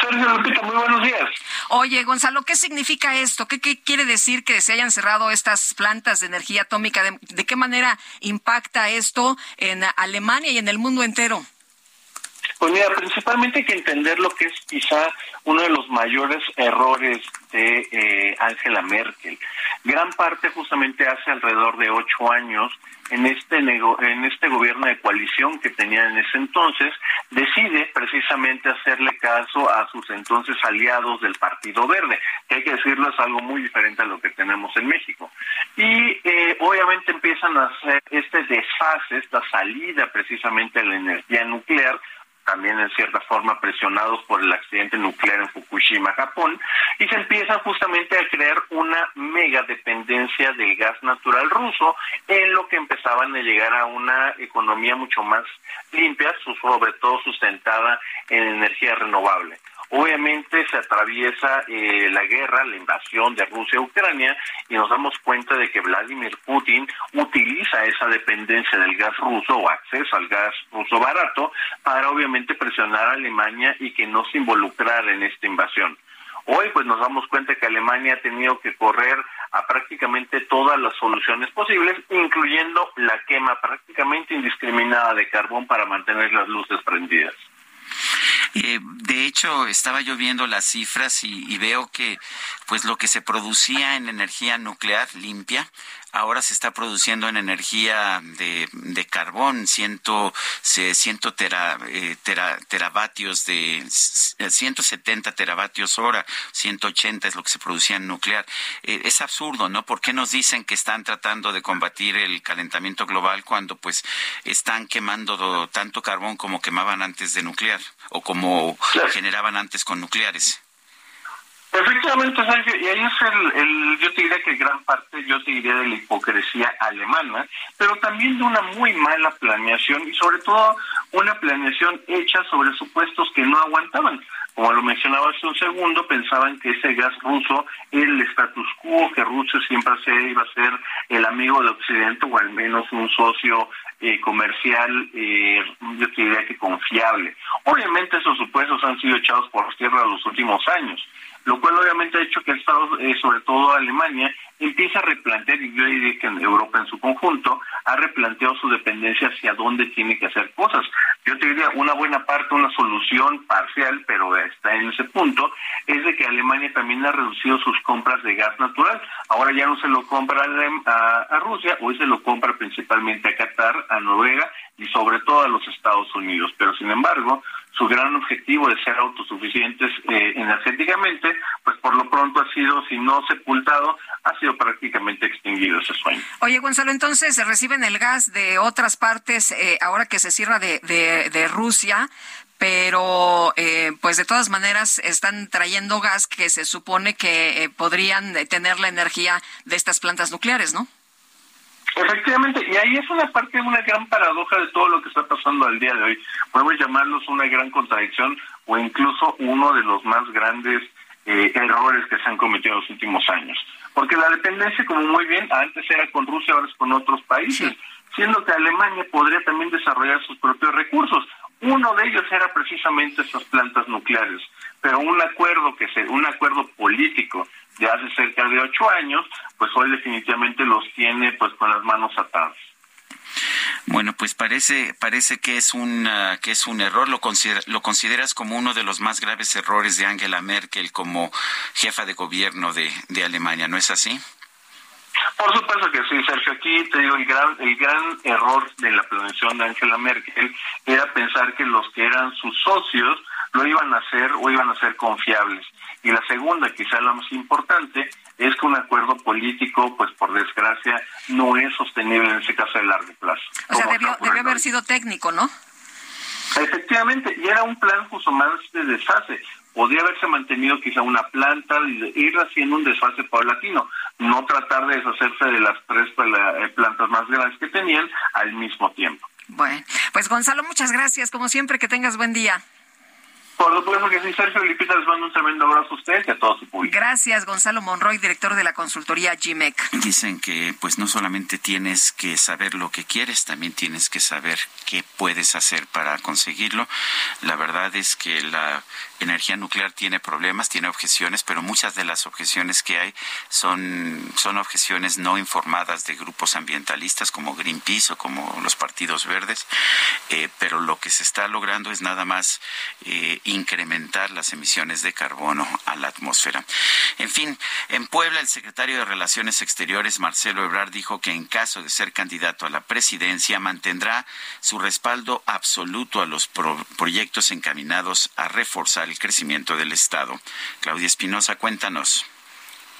Sergio Lupita, muy buenos días. Oye, Gonzalo, ¿qué significa esto? ¿Qué, quiere decir que se hayan cerrado estas plantas de energía atómica? ¿De, qué manera impacta esto en Alemania y en el mundo entero? Pues mira, principalmente hay que entender lo que es quizá uno de los mayores errores de eh, Angela Merkel. Gran parte justamente hace alrededor de ocho años en este en este gobierno de coalición que tenía en ese entonces decide precisamente hacerle caso a sus entonces aliados del Partido Verde, que hay que decirlo es algo muy diferente a lo que tenemos en México. Y eh, obviamente empiezan a hacer este desfase, esta salida precisamente de la energía nuclear también en cierta forma presionados por el accidente nuclear en Fukushima, Japón, y se empieza justamente a crear una mega dependencia del gas natural ruso, en lo que empezaban a llegar a una economía mucho más limpia, sobre todo sustentada en energía renovable. Obviamente se atraviesa eh, la guerra, la invasión de Rusia a Ucrania y nos damos cuenta de que Vladimir Putin utiliza esa dependencia del gas ruso o acceso al gas ruso barato para obviamente presionar a Alemania y que no se involucrara en esta invasión. Hoy pues nos damos cuenta que Alemania ha tenido que correr a prácticamente todas las soluciones posibles, incluyendo la quema prácticamente indiscriminada de carbón para mantener las luces prendidas. Eh, de hecho, estaba yo viendo las cifras y, veo que pues lo que se producía en energía nuclear limpia ahora se está produciendo en energía de, de carbón, ciento, ciento tera, eh, teravatios de 170 teravatios hora, 180 es lo que se producía en nuclear. Eh, es absurdo, ¿no? ¿Por qué nos dicen que están tratando de combatir el calentamiento global cuando pues están quemando tanto carbón como quemaban antes de nuclear o como generaban antes con nucleares? Efectivamente, Sergio, y ahí es el, yo te diría que gran parte, yo te diría de la hipocresía alemana, pero también de una muy mala planeación y sobre todo una planeación hecha sobre supuestos que no aguantaban. Como lo mencionaba hace un segundo, pensaban que ese gas ruso era el status quo, que Rusia siempre se iba a ser el amigo de Occidente o al menos un socio eh, comercial, eh, yo te diría que confiable. Obviamente esos supuestos han sido echados por tierra los últimos años lo cual obviamente ha hecho que Estados, eh, sobre todo Alemania, empiece a replantear, y yo diría que Europa en su conjunto, ha replanteado su dependencia hacia dónde tiene que hacer cosas. Yo te diría, una buena parte, una solución parcial, pero está en ese punto, es de que Alemania también ha reducido sus compras de gas natural. Ahora ya no se lo compra a, Rusia, hoy se lo compra principalmente a Qatar, a Noruega y sobre todo a los Estados Unidos. Pero sin embargo, su gran objetivo de ser autosuficientes eh, energéticamente, pues por lo pronto ha sido, si no sepultado, ha prácticamente extinguido ese sueño. Oye, Gonzalo, entonces se reciben el gas de otras partes eh, ahora que se cierra de, de, Rusia, pero eh, pues de todas maneras están trayendo gas que se supone que podrían tener la energía de estas plantas nucleares, ¿no? Efectivamente, y ahí es una parte, una gran paradoja de todo lo que está pasando al día de hoy. Podemos llamarlos una gran contradicción o incluso uno de los más grandes eh, errores que se han cometido en los últimos años. Porque la dependencia, como muy bien, antes era con Rusia, ahora es con otros países, siendo que Alemania podría también desarrollar sus propios recursos. Uno de ellos era precisamente estas plantas nucleares, pero un acuerdo que se, un acuerdo político de hace cerca de ocho años, pues hoy definitivamente los tiene pues con las manos atadas. Bueno, pues parece parece que es un que es un error. Lo, lo consideras como uno de los más graves errores de Angela Merkel como jefa de gobierno de, de Alemania, ¿no es así? Por supuesto que sí, Sergio. Aquí te digo, el gran, el gran error de la planeación de Angela Merkel era pensar que los que eran sus socios lo iban a hacer o iban a ser confiables. Y la segunda, quizá la más importante, es que un acuerdo político, pues por desgracia, no es sostenible en ese caso a largo plazo. O sea, debió, debió haber sido técnico, ¿no? Efectivamente, y era un plan justo más de desfase. Podría haberse mantenido quizá una planta y ir haciendo un desfase paulatino, no tratar de deshacerse de las tres eh, plantas más grandes que tenían al mismo tiempo. Bueno, pues Gonzalo, muchas gracias. Como siempre, que tengas buen día. Por supuesto que sí, Sergio Lipita les mando un tremendo abrazo a ustedes y a todo su público. Gracias, Gonzalo Monroy, director de la consultoría GMEC. Dicen que pues no solamente tienes que saber lo que quieres, también tienes que saber qué puedes hacer para conseguirlo. La verdad es que la energía nuclear tiene problemas, tiene objeciones, pero muchas de las objeciones que hay son, son objeciones no informadas de grupos ambientalistas como Greenpeace o como los partidos verdes, eh, pero lo que se está logrando es nada más eh, incrementar las emisiones de carbono a la atmósfera. En fin, en Puebla el secretario de Relaciones Exteriores, Marcelo Ebrard, dijo que en caso de ser candidato a la presidencia mantendrá su respaldo absoluto a los proyectos encaminados a reforzar el crecimiento del Estado. Claudia Espinosa, cuéntanos.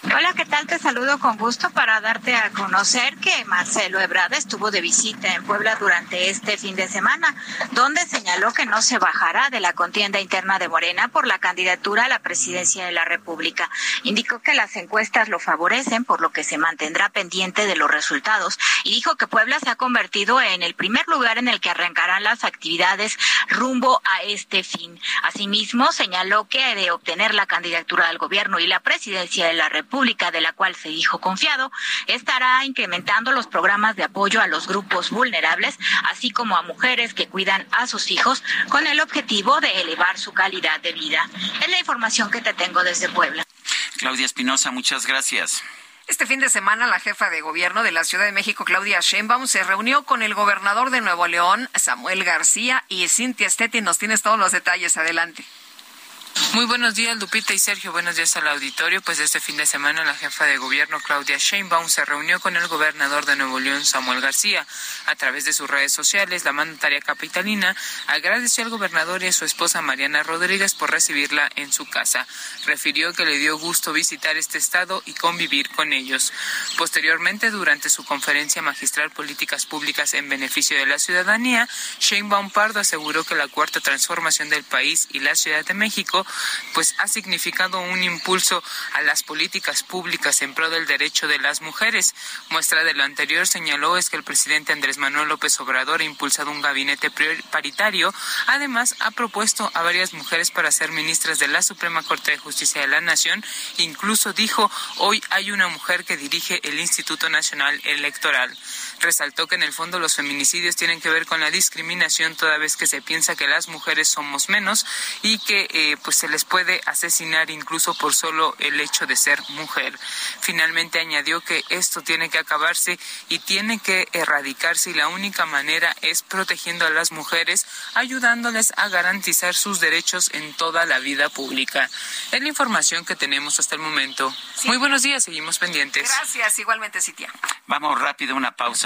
Hola, ¿qué tal? Te saludo con gusto para darte a conocer que Marcelo Ebrard estuvo de visita en Puebla durante este fin de semana, donde señaló que no se bajará de la contienda interna de Morena por la candidatura a la presidencia de la República. Indicó que las encuestas lo favorecen, por lo que se mantendrá pendiente de los resultados y dijo que Puebla se ha convertido en el primer lugar en el que arrancarán las actividades rumbo a este fin. Asimismo, señaló que de obtener la candidatura al gobierno y la presidencia de la República, Pública, de la cual se dijo confiado, estará incrementando los programas de apoyo a los grupos vulnerables, así como a mujeres que cuidan a sus hijos, con el objetivo de elevar su calidad de vida. Es la información que te tengo desde Puebla. Claudia Espinosa, muchas gracias. Este fin de semana, la jefa de gobierno de la Ciudad de México, Claudia Sheinbaum, se reunió con el gobernador de Nuevo León, Samuel García, y Cintia Stetti. Nos tienes todos los detalles. Adelante. Muy buenos días, Lupita y Sergio. Buenos días al auditorio. Pues este fin de semana la jefa de gobierno, Claudia Sheinbaum, se reunió con el gobernador de Nuevo León, Samuel García. A través de sus redes sociales, la mandataria capitalina agradeció al gobernador y a su esposa Mariana Rodríguez por recibirla en su casa. Refirió que le dio gusto visitar este estado y convivir con ellos. Posteriormente, durante su conferencia magistral Políticas Públicas en Beneficio de la Ciudadanía, Sheinbaum Pardo aseguró que la cuarta transformación del país y la Ciudad de México pues ha significado un impulso a las políticas públicas en pro del derecho de las mujeres. Muestra de lo anterior señaló es que el presidente Andrés Manuel López Obrador ha impulsado un gabinete paritario. Además, ha propuesto a varias mujeres para ser ministras de la Suprema Corte de Justicia de la Nación. Incluso dijo, hoy hay una mujer que dirige el Instituto Nacional Electoral. Resaltó que en el fondo los feminicidios tienen que ver con la discriminación toda vez que se piensa que las mujeres somos menos y que eh, pues se les puede asesinar incluso por solo el hecho de ser mujer. Finalmente añadió que esto tiene que acabarse y tiene que erradicarse y la única manera es protegiendo a las mujeres, ayudándoles a garantizar sus derechos en toda la vida pública. Es la información que tenemos hasta el momento. Muy buenos días, seguimos pendientes. Gracias, igualmente, Sitia. Vamos rápido a una pausa,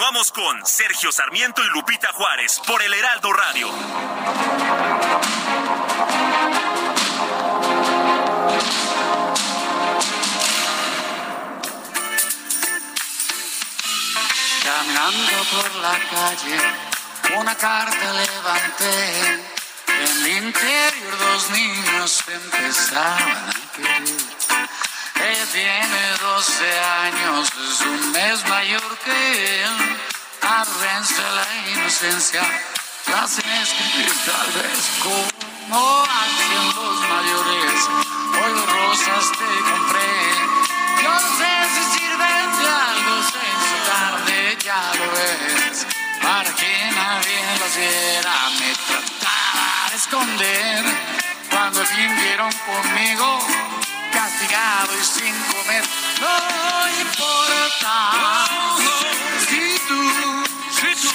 Continuamos con Sergio Sarmiento y Lupita Juárez por el Heraldo Radio. Caminando por la calle, una carta levanté. En el interior dos niños empezaban a querer. Ella tiene 12 años, es un mes mayor que él. Arrense la inocencia, la hacen escribir tal vez como hacen los mayores. Hoy rosas te compré. Yo no sé si sirven de algo, en su tarde ya lo ves. Para que nadie las viera, me trataba de esconder. Cuando vinieron conmigo, castigado y sin comer. No importa si tú, si tú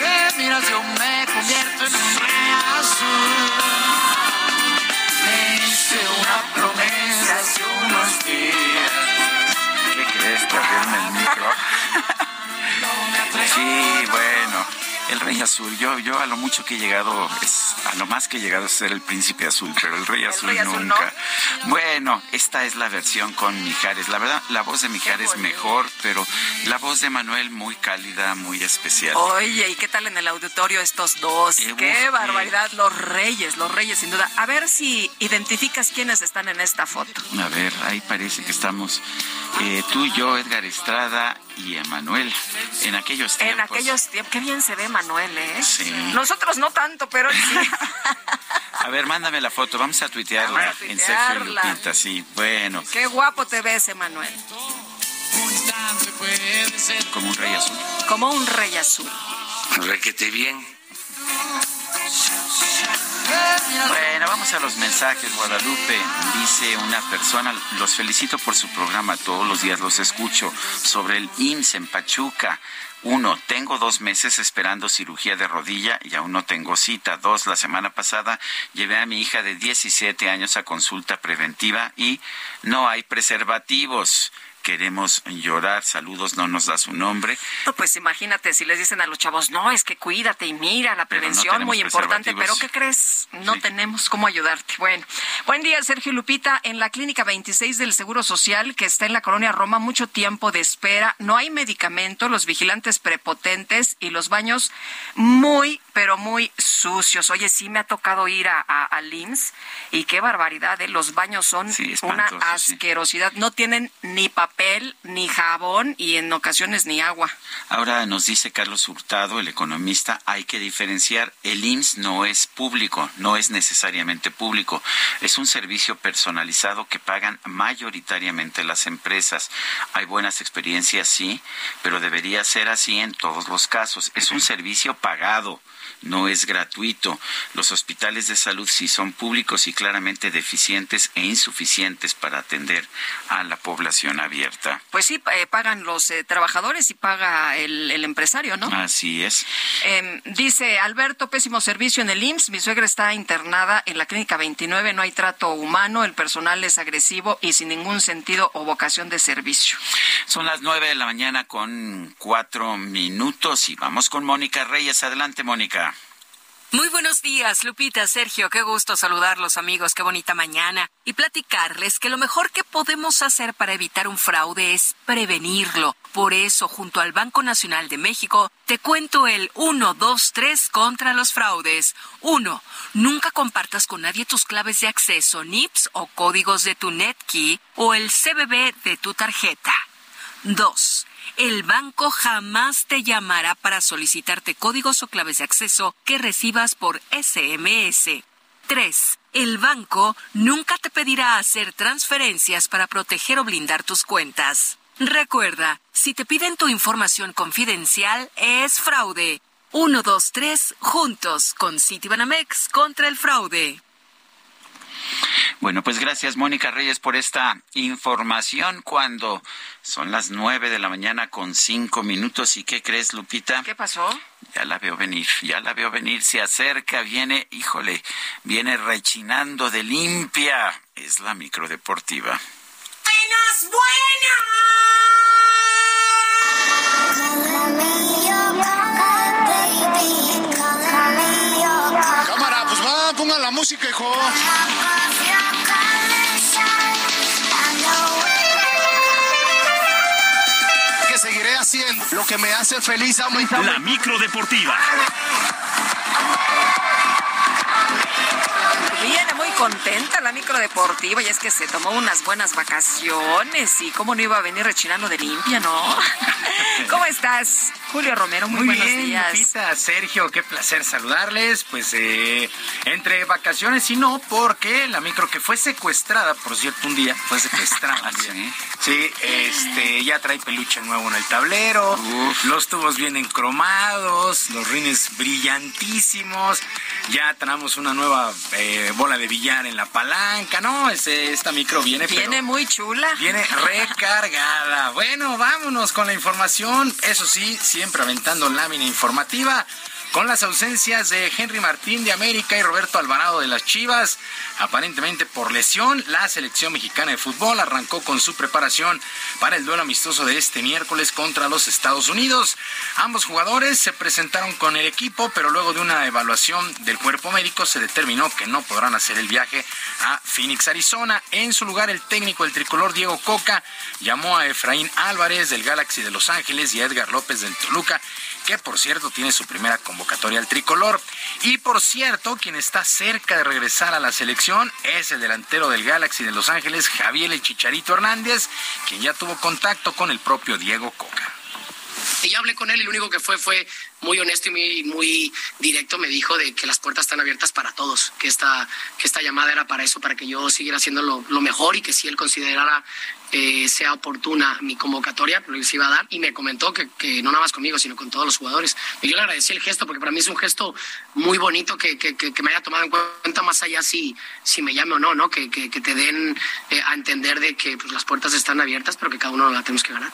me miras, yo me convierto en un rey azul. Me hice una promesa hace unos días. ¿Qué crees? Que abrirme el micro. Sí, bueno. El Rey Azul, yo, yo a lo mucho que he llegado, es, a lo más que he llegado es ser el Príncipe Azul, pero el Rey Azul nunca. Bueno, esta es la versión con Mijares. La verdad, la voz de Mijares mejor, pero la voz de Manuel muy cálida, muy especial. Oye, ¿y qué tal en el auditorio estos dos? Eh, qué barbaridad, los reyes, los reyes sin duda. A ver si identificas quiénes están en esta foto. A ver, ahí parece que estamos eh, tú, yo, Edgar Estrada y Emanuel. En aquellos tiempos. En aquellos tiempos, qué bien se ve Manuel, ¿eh? Sí. Nosotros no tanto, pero sí. A ver, mándame la foto, vamos a tuitearla Vamos a en Sergio tuitearla. Lupita, sí. Bueno, qué guapo te ves, Emanuel. como un rey azul. Como un rey azul. Requete bien. Bueno, vamos a los mensajes, Guadalupe. Dice una persona, los felicito por su programa, todos los días los escucho, sobre el IMSS en Pachuca. Uno, tengo dos meses esperando cirugía de rodilla y aún no tengo cita. Dos, la semana pasada llevé a mi hija de 17 años a consulta preventiva y no hay preservativos. Queremos llorar. Saludos, no nos da su nombre. No, pues imagínate si les dicen a los chavos, no, es que cuídate y mira, la no prevención tenemos muy importante, pero. ¿qué crees? No tenemos cómo ayudarte. Bueno, buen día, Sergio Lupita. En la clínica 26 del Seguro Social, que está en la colonia Roma, mucho tiempo de espera, no hay medicamento, los vigilantes prepotentes y los baños muy, pero muy sucios. Oye, sí me ha tocado ir a, a, al IMSS y qué barbaridad, ¿eh? los baños son una sí. asquerosidad. No tienen ni papel, ni jabón y en ocasiones ni agua. Ahora nos dice Carlos Hurtado, el economista, hay que diferenciar. El IMSS no es público, no es necesariamente público. Es un servicio personalizado que pagan mayoritariamente las empresas. Hay buenas experiencias, sí, pero debería ser así en todos los casos. Es un servicio pagado no es gratuito. Los hospitales de salud sí son públicos y claramente deficientes e insuficientes para atender a la población abierta. Pues sí, eh, pagan los eh, trabajadores y paga el, el empresario, ¿no? Así es. Eh, dice Alberto, pésimo servicio en el IMSS. Mi suegra está internada en la clínica 29. No hay trato humano. El personal es agresivo y sin ningún sentido o vocación de servicio. Son las nueve de la mañana con cuatro minutos y vamos con Mónica Reyes. Adelante, Mónica. Muy buenos días, Lupita, Sergio, qué gusto saludarlos amigos, qué bonita mañana y platicarles que lo mejor que podemos hacer para evitar un fraude es prevenirlo. Por eso, junto al Banco Nacional de México, te cuento el 1, 2, 3 contra los fraudes. 1. Nunca compartas con nadie tus claves de acceso, NIPS o códigos de tu NetKey o el CBB de tu tarjeta. 2. El banco jamás te llamará para solicitarte códigos o claves de acceso que recibas por SMS. 3. El banco nunca te pedirá hacer transferencias para proteger o blindar tus cuentas. Recuerda, si te piden tu información confidencial, es fraude. 1, 2, 3, juntos con Citibanamex contra el fraude. Bueno, pues gracias Mónica Reyes por esta información cuando son las nueve de la mañana con cinco minutos. ¿Y qué crees, Lupita? ¿Qué pasó? Ya la veo venir, ya la veo venir. Se acerca, viene, híjole, viene rechinando de limpia. Es la microdeportiva. Buenas, buenas. Música, hijo. Que seguiré haciendo lo que me hace feliz, amo y La microdeportiva. Viene muy contenta la microdeportiva y es que se tomó unas buenas vacaciones y cómo no iba a venir rechinando de limpia, ¿no? ¿Cómo estás, Julio Romero? Muy, Muy buenos bien, días. Lupita, Sergio, qué placer saludarles. Pues eh, entre vacaciones y no, porque la micro que fue secuestrada, por cierto, un día, fue secuestrada. Sí, este, ya trae peluche nuevo en el tablero, los tubos vienen cromados, los rines brillantísimos, ya tenemos una nueva eh, bola de billar en la palanca, ¿no? Ese- esta micro viene, pero- Viene muy chula. Viene recargada. Bueno, vámonos con la información. Eso sí, siempre aventando lámina informativa. Con las ausencias de Henry Martín de América y Roberto Alvarado de las Chivas, aparentemente por lesión, la selección mexicana de fútbol arrancó con su preparación para el duelo amistoso de este miércoles contra los Estados Unidos. Ambos jugadores se presentaron con el equipo, pero luego de una evaluación del cuerpo médico se determinó que no podrán hacer el viaje a Phoenix, Arizona. En su lugar, el técnico del tricolor Diego Coca llamó a Efraín Álvarez del Galaxy de Los Ángeles y a Edgar López del Toluca que por cierto tiene su primera convocatoria al tricolor. Y por cierto, quien está cerca de regresar a la selección es el delantero del Galaxy de Los Ángeles, Javier El Chicharito Hernández, quien ya tuvo contacto con el propio Diego Coca. Y yo hablé con él y lo único que fue fue muy honesto y muy, directo. Me dijo de que las puertas están abiertas para todos, que esta, que esta llamada era para eso, para que yo siguiera haciendo lo, lo mejor y que si él considerara eh, sea oportuna mi convocatoria, lo se iba a dar. Y me comentó que, que, no nada más conmigo, sino con todos los jugadores. Y yo le agradecí el gesto porque para mí es un gesto muy bonito que, que, que me haya tomado en cuenta más allá si, si me llame o no, ¿no? Que, que, te den eh, a entender de que pues, las puertas están abiertas, pero que cada uno la tenemos que ganar.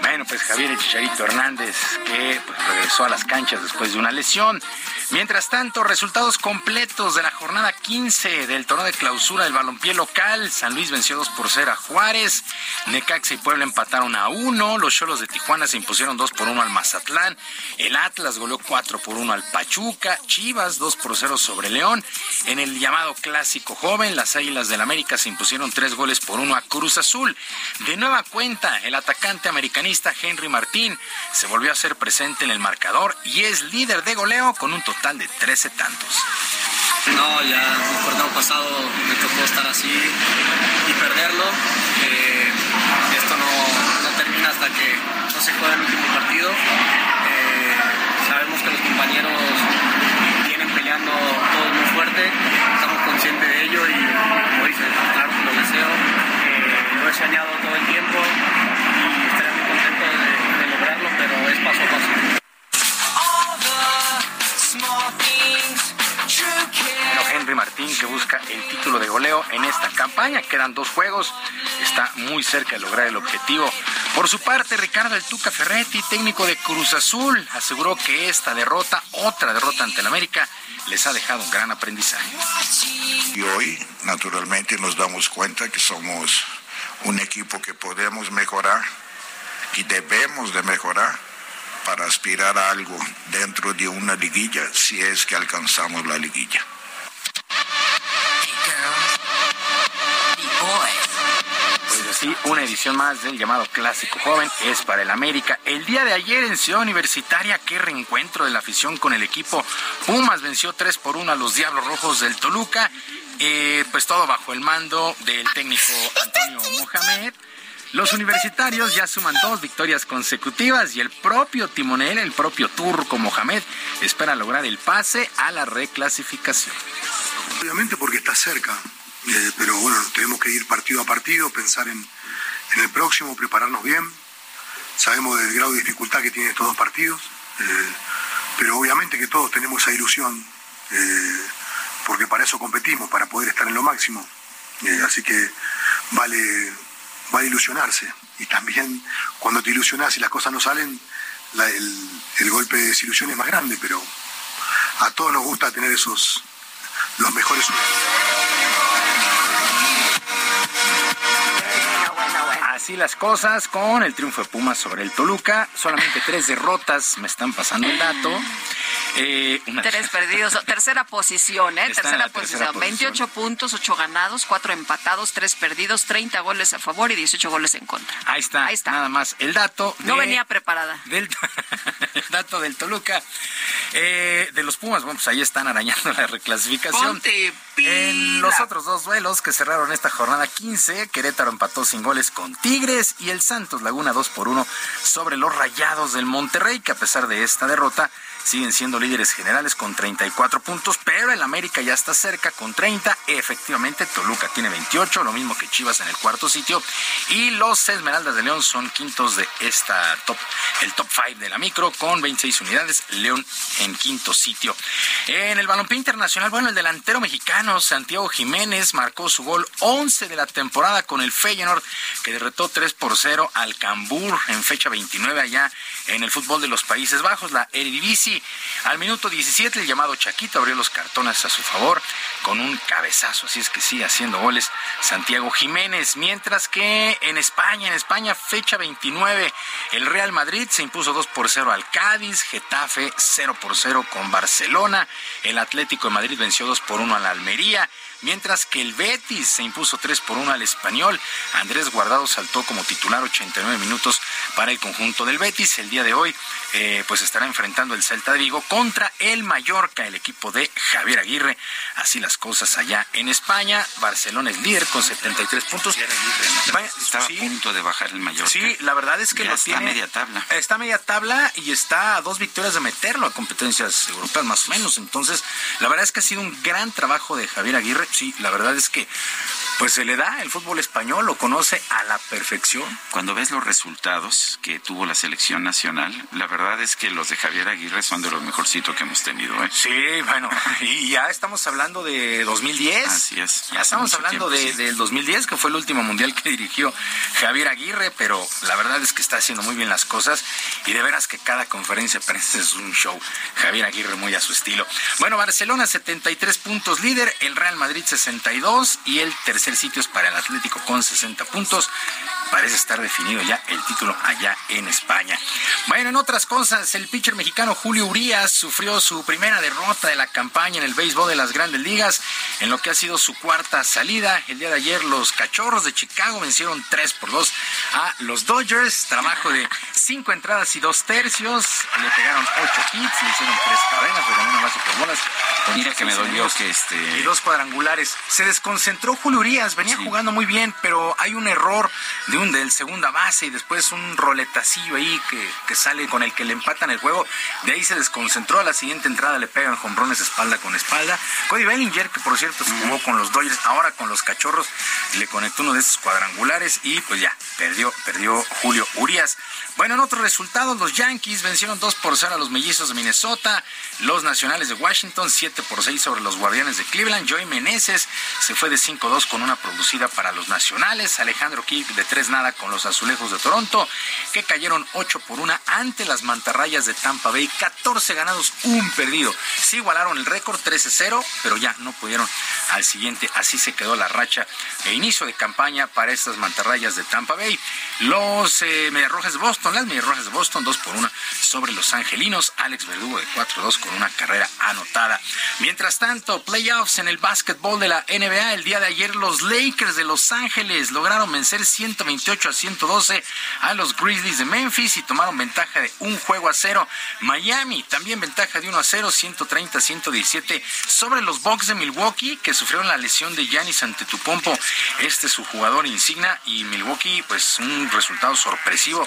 Bueno, pues Javier Chicharito Hernández, que pues, regresó a las canchas después de una lesión. Mientras tanto, resultados completos de la jornada 15 del torneo de clausura del balompié local. San Luis venció 2 por 0 a Juárez. Necaxa y Puebla empataron a 1. Los Cholos de Tijuana se impusieron 2 por 1 al Mazatlán. El Atlas goleó 4 por 1 al Pachuca. Chivas 2 por 0 sobre León. En el llamado clásico joven, las Águilas del América se impusieron 3 goles por 1 a Cruz Azul. De nueva cuenta, el atacante americanista Henry Martín se volvió a ser presente en el marcador y es líder de goleo con un total de 13 tantos. No, ya el torneo pasado me tocó estar así y perderlo. Eh, esto no, no, termina hasta que no se juegue el último partido. Eh, sabemos que los compañeros vienen peleando todos muy fuerte, estamos conscientes de ello y como dices, claro deseo. Eh, lo he soñado todo el tiempo y estaré muy contento de, de lograrlo, pero es paso a paso. Bueno, Henry Martín que busca el título de goleo en esta campaña. Quedan dos juegos. Está muy cerca de lograr el objetivo. Por su parte, Ricardo El Tuca Ferretti, técnico de Cruz Azul, aseguró que esta derrota, otra derrota ante el América, les ha dejado un gran aprendizaje. Y hoy, naturalmente, nos damos cuenta que somos un equipo que podemos mejorar y debemos de mejorar para aspirar a algo dentro de una liguilla si es que alcanzamos la liguilla. Así, una edición más del llamado Clásico Joven es para el América. El día de ayer en Ciudad Universitaria, qué reencuentro de la afición con el equipo. Pumas venció 3 por 1 a los Diablos Rojos del Toluca. Eh, pues todo bajo el mando del técnico Antonio Mohamed. Los universitarios ya suman dos victorias consecutivas y el propio timonel, el propio turco Mohamed, espera lograr el pase a la reclasificación. Obviamente porque está cerca, eh, pero bueno, tenemos que ir partido a partido, pensar en, en, el próximo, prepararnos bien. Sabemos del grado de dificultad que tienen estos dos partidos, eh, pero obviamente que todos tenemos esa ilusión, eh, porque para eso competimos, para poder estar en lo máximo. así que vale va a ilusionarse. Y también cuando te ilusionas y las cosas no salen, el, el, golpe de desilusión es más grande, pero a todos nos gusta tener esos, los mejores Así las cosas con el triunfo de Pumas sobre el Toluca. Solamente tres derrotas, me están pasando el dato. Eh, Tres perdidos, tercera posición, ¿eh? Tercera, posición. 28 puntos, 8 ganados, 4 empatados, 3 perdidos, 30 goles a favor y 18 goles en contra. Ahí está, Ahí está. nada más. El dato. no venía preparada. Del, el dato del Toluca. Eh, de los Pumas, bueno, pues ahí están arañando la reclasificación. En los otros dos duelos que cerraron esta jornada 15, Querétaro empató sin goles con Tigres y el Santos Laguna 2 por 1 sobre los Rayados del Monterrey, que a pesar de esta derrota siguen siendo líderes generales con 34 puntos, pero el América ya está cerca con 30. Efectivamente, Toluca tiene 28, lo mismo que Chivas en el cuarto sitio. Y los Esmeraldas de León son quintos de esta top, el top 5 de la micro con 26 unidades. León en quinto sitio. En el balompié internacional, bueno, el delantero mexicano Santiago Jiménez marcó su gol 11 de la temporada con el Feyenoord, que derrotó 3 por 0 al Cambur en fecha 29 allá en el fútbol de los Países Bajos, la Eredivisie. Al minuto 17 el llamado Chaquito abrió los cartones a su favor con un cabezazo, así es que sigue haciendo goles Santiago Jiménez, mientras que en España, en España fecha 29, el Real Madrid se impuso 2 por 0 al Cádiz, Getafe 0 por 0 con Barcelona, el Atlético de Madrid venció 2 por 1 a la Almería, mientras que el Betis se impuso 3 por 1 al español. Andrés Guardado saltó como titular 89 minutos para el conjunto del Betis. El día de hoy eh, pues estará enfrentando el Celta de Vigo contra el Mallorca, el equipo de Javier Aguirre. Así las cosas allá en España. Barcelona es líder con 73 puntos. Estaba a punto de bajar el Mallorca. Sí, la verdad es que ya lo está tiene. media tabla. Está media tabla y está a dos victorias de meterlo a competencias europeas más o menos. Entonces, la verdad es que ha sido un gran trabajo de Javier Aguirre. Sí, la verdad es que pues se le da el fútbol español, lo conoce a la perfección. Cuando ves los resultados que tuvo la selección nacional, la verdad es que los de Javier Aguirre son de los mejorcitos que hemos tenido. ¿eh? Sí, bueno, y ya estamos hablando de 2010. Así es. Ya estamos hablando tiempo, de, sí. del 2010, que fue el último mundial que dirigió Javier Aguirre, pero la verdad es que está haciendo muy bien las cosas y de veras que cada conferencia de prensa es un show. Javier Aguirre muy a su estilo. Bueno, Barcelona 73 puntos líder, el Real Madrid 62 y el tercer sitio es para el Atlético con 60 puntos. Parece estar definido ya el título allá en España. Bueno, en otras cosas, el pitcher mexicano Julio Urias sufrió su primera derrota de la campaña en el béisbol de las grandes ligas, en lo que ha sido su cuarta salida. El día de ayer los Cachorros de Chicago vencieron 3 por 2 a los Dodgers. Trabajo de 5 entradas y 2 tercios. Le pegaron 8 hits, le hicieron 3 carreras, regaló una base por bolas. con Mira que me 16 dolió envíos que este y dos cuadrangulares. Se desconcentró Julio Urias, venía jugando muy bien, pero hay un error de un del segunda base y después un roletacillo ahí que, que sale con el que le empatan el juego. De ahí se desconcentró. A la siguiente entrada le pegan hombrones espalda con espalda. Cody Bellinger, que por cierto se jugó con los Dodgers, ahora con los cachorros, le conectó uno de esos cuadrangulares y pues ya, perdió, perdió Julio Urias. Bueno, en otros resultados, los Yankees vencieron 2 por 0 a los mellizos de Minnesota, los nacionales de Washington 7 por 6 sobre los guardianes de Cleveland, Joey Meneses se fue de 5-2 con una producida para los nacionales, Alejandro Kirk de 3 nada con los azulejos de Toronto, que cayeron 8 por 1 ante las mantarrayas de Tampa Bay, 14 ganados, un perdido. Sí igualaron el récord 13-0, pero ya no pudieron al siguiente, así se quedó la racha e inicio de campaña para estas mantarrayas de Tampa Bay. Los eh, Mediarrojas de Boston, las Mediarrojas de Boston 2 por 1 sobre los Angelinos, Alex Verdugo de 4-2 con una carrera anotada. Mientras tanto, playoffs en el básquetbol de la NBA, el día de ayer los Lakers de Los Ángeles lograron vencer 128 a 112 a los Grizzlies de Memphis y tomaron ventaja de un juego a cero. Miami también ventaja de 1 a 0, 130 a 117 sobre los Bucks de Milwaukee que sufrieron la lesión de Giannis Antetokounmpo. Este es su jugador insignia y Milwaukee pues un resultado sorpresivo.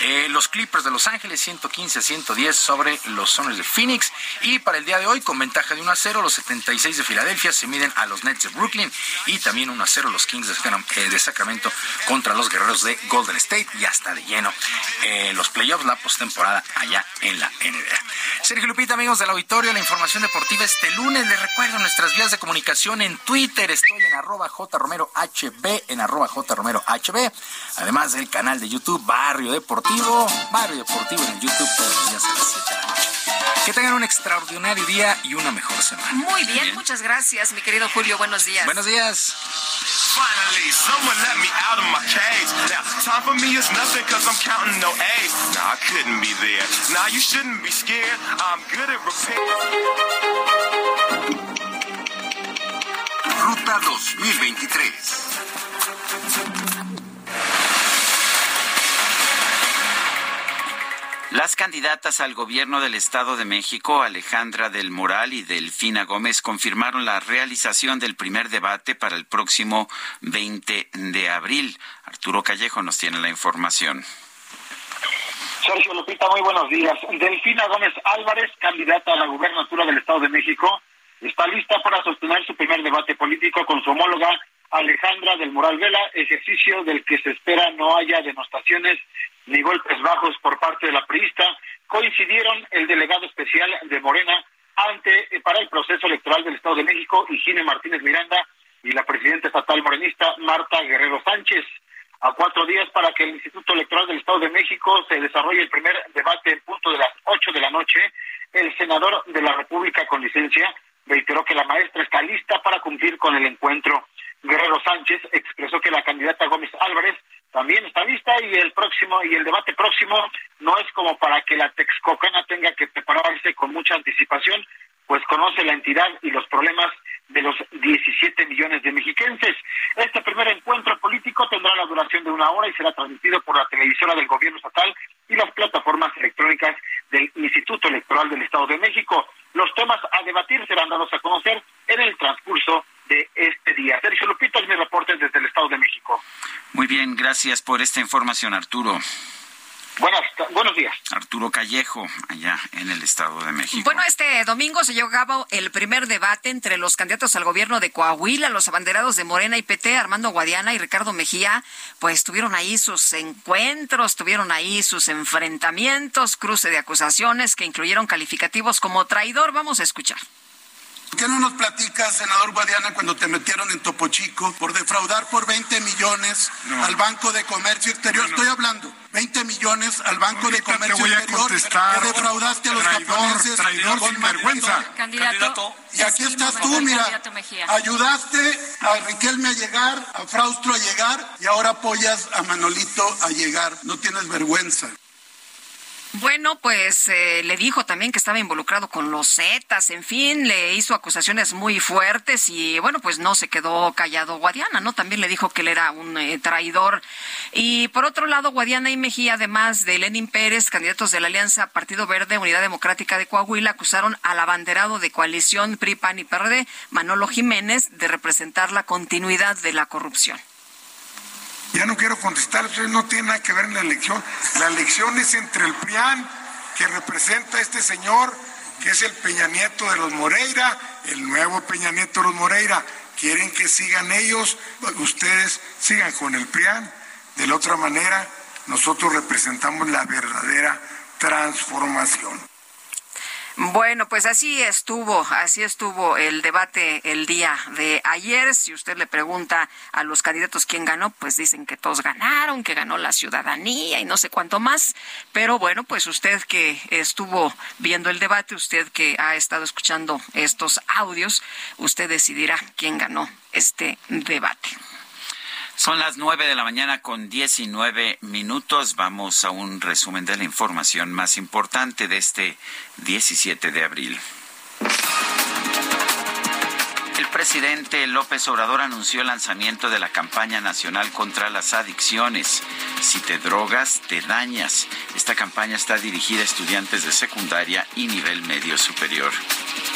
Eh, los Clippers de Los Ángeles 115 a 110 sobre los Soners de Phoenix y para el día de hoy con ventaja de 1 a 0 los 76 de Filadelfia se miden a los Nets de Brooklyn y también 1 a 0 los Kings eh, de Sacramento contra los Guerreros de Golden State. Ya está de lleno eh, los playoffs, la postemporada allá en la NBA. Sergio Lupita, amigos del auditorio, la información deportiva este lunes. Les recuerdo nuestras vías de comunicación en Twitter. Estoy en arroba jromerohb, en arroba jromerohb. Además del canal de YouTube Barrio Deportivo. Barrio Deportivo en el YouTube todos los días a las 7 de la noche. Que tengan un extraordinario día y una mejor semana. Muy bien, muchas gracias, mi querido Julio. Buenos días. Buenos días. Finally, someone let me out of my cage. Now, time for me is nothing cause I'm counting no A's. Nah, I couldn't be there. Nah, you shouldn't be scared. I'm good at repair. Ruta 2023. Las candidatas al gobierno del Estado de México, Alejandra del Moral y Delfina Gómez, confirmaron la realización del primer debate para el próximo 20 de abril. Arturo Callejo nos tiene la información. Sergio Lupita, muy buenos días. Delfina Gómez Álvarez, candidata a la gubernatura del Estado de México, está lista para sostener su primer debate político con su homóloga Alejandra del Moral Vela, ejercicio del que se espera no haya denostaciones ni golpes bajos por parte de la priista. Coincidieron el delegado especial de Morena ante eh, para el proceso electoral del Estado de México, Higiene Martínez Miranda, y la presidenta estatal morenista, Marta Guerrero Sánchez. A cuatro días para que el Instituto Electoral del Estado de México se desarrolle el primer debate en punto de las ocho de la noche, el senador de la República con licencia reiteró que la maestra está lista para cumplir con el encuentro. Guerrero Sánchez expresó que la candidata Gómez Álvarez también está lista y el próximo y el debate próximo no es como para que la Texcocana tenga que prepararse con mucha anticipación, pues conoce la entidad y los problemas de los 17 millones de mexiquenses. Este primer encuentro político tendrá la duración de una hora y será transmitido por la televisora del gobierno estatal y las plataformas electrónicas del Instituto Electoral del Estado de México. Los temas a debatir serán dados a conocer en el transcurso de este día. Sergio Lupito es mi reporte desde el Estado de México. Muy bien, gracias por esta información, Arturo. Buenas, buenos días. Arturo Callejo, allá en el Estado de México. Bueno, este domingo se llevó a cabo el primer debate entre los candidatos al gobierno de Coahuila, los abanderados de Morena y PT, Armando Guadiana y Ricardo Mejía, pues tuvieron ahí sus encuentros, tuvieron ahí sus enfrentamientos, cruce de acusaciones que incluyeron calificativos como traidor. Vamos a escuchar. ¿Por qué no nos platicas, senador Guadiana, cuando te metieron en Topo Chico por defraudar por 20 millones al Banco de Comercio Exterior? Estoy hablando, 20 millones al Banco de Comercio te voy a Exterior contestar. que defraudaste a los Traidor, japoneses traidor con sin vergüenza. Candidato. Candidato. Y aquí estás tú, mira, ayudaste a Riquelme a llegar, a Fraustro a llegar y ahora apoyas a Manolito a llegar. No tienes vergüenza. Bueno, pues eh, le dijo también que estaba involucrado con los Zetas, en fin, le hizo acusaciones muy fuertes y bueno, pues no se quedó callado Guadiana, ¿no? También le dijo que él era un eh, traidor. Y por otro lado, Guadiana y Mejía, además de Lenin Pérez, candidatos de la Alianza Partido Verde, Unidad Democrática de Coahuila, acusaron al abanderado de coalición PRI, PAN y PRD, Manolo Jiménez, de representar la continuidad de la corrupción. Ya no quiero contestar, eso no tiene nada que ver en la elección. La elección es entre el PRIAN, que representa a este señor, que es el Peña Nieto de los Moreira, el nuevo Peña Nieto de los Moreira. Quieren que sigan ellos, ustedes sigan con el PRIAN. De la otra manera, nosotros representamos la verdadera transformación. Bueno, pues así estuvo, así estuvo el debate el día de ayer. Si usted le pregunta a los candidatos quién ganó, pues dicen que todos ganaron, que ganó la ciudadanía y no sé cuánto más. Pero bueno, pues usted que estuvo viendo el debate, usted que ha estado escuchando estos audios, usted decidirá quién ganó este debate. Son las nueve de la mañana con diecinueve minutos. Vamos a un resumen de la información más importante de este 17 de abril. El presidente López Obrador anunció el lanzamiento de la campaña nacional contra las adicciones. Si te drogas, te dañas. Esta campaña está dirigida a estudiantes de secundaria y nivel medio superior.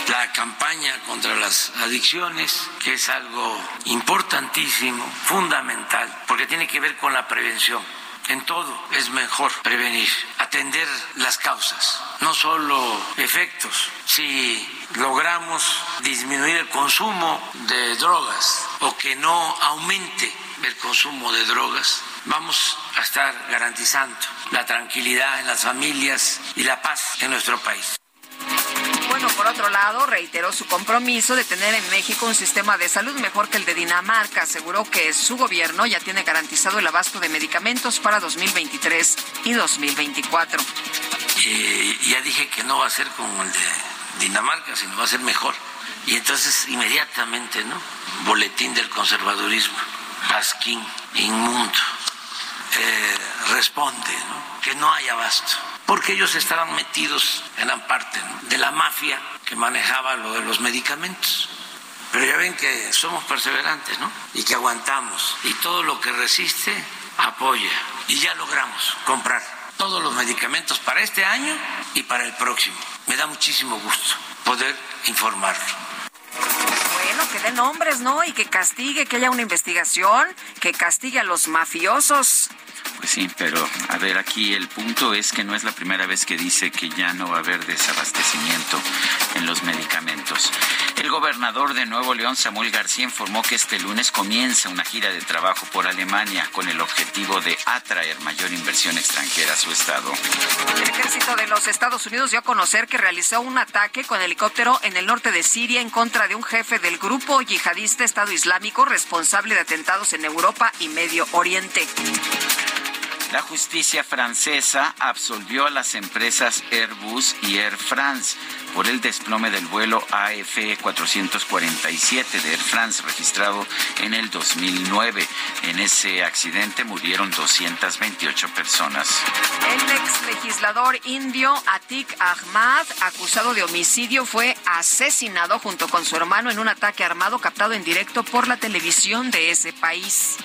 La campaña contra las adicciones, que es algo importantísimo, fundamental, porque tiene que ver con la prevención. En todo es mejor prevenir, atender las causas, no solo efectos. Si logramos disminuir el consumo de drogas o que no aumente el consumo de drogas, vamos a estar garantizando la tranquilidad en las familias y la paz en nuestro país. Bueno, por otro lado, reiteró su compromiso de tener en México un sistema de salud mejor que el de Dinamarca. Aseguró que su gobierno ya tiene garantizado el abasto de medicamentos para 2023 y 2024. Eh, ya dije que no va a ser como el de Dinamarca, sino va a ser mejor. Y entonces inmediatamente, ¿no? Boletín del conservadurismo, Pasquín, inmundo, eh, responde, ¿no? Que no hay abasto porque ellos estaban metidos, eran parte ¿no? de la mafia que manejaba lo de los medicamentos. Pero ya ven que somos perseverantes, ¿no? Y que aguantamos. Y todo lo que resiste, apoya. Y ya logramos comprar todos los medicamentos para este año y para el próximo. Me da muchísimo gusto poder informarlo. Bueno, que dé nombres, ¿no? Y que castigue, que haya una investigación, que castigue a los mafiosos. Pues sí, pero a ver, aquí el punto es que no es la primera vez que dice que ya no va a haber desabastecimiento en los medicamentos. El gobernador de Nuevo León, Samuel García, informó que este lunes comienza una gira de trabajo por Alemania con el objetivo de atraer mayor inversión extranjera a su estado. El ejército de los Estados Unidos dio a conocer que realizó un ataque con helicóptero en el norte de Siria en contra de un jefe del grupo yihadista Estado Islámico responsable de atentados en Europa y Medio Oriente. La justicia francesa absolvió a las empresas Airbus y Air France por el desplome del vuelo AF 447 de Air France registrado en el 2009. En ese accidente murieron 228 personas. El ex legislador indio Atik Ahmad, acusado de homicidio, fue asesinado junto con su hermano en un ataque armado captado en directo por la televisión de ese país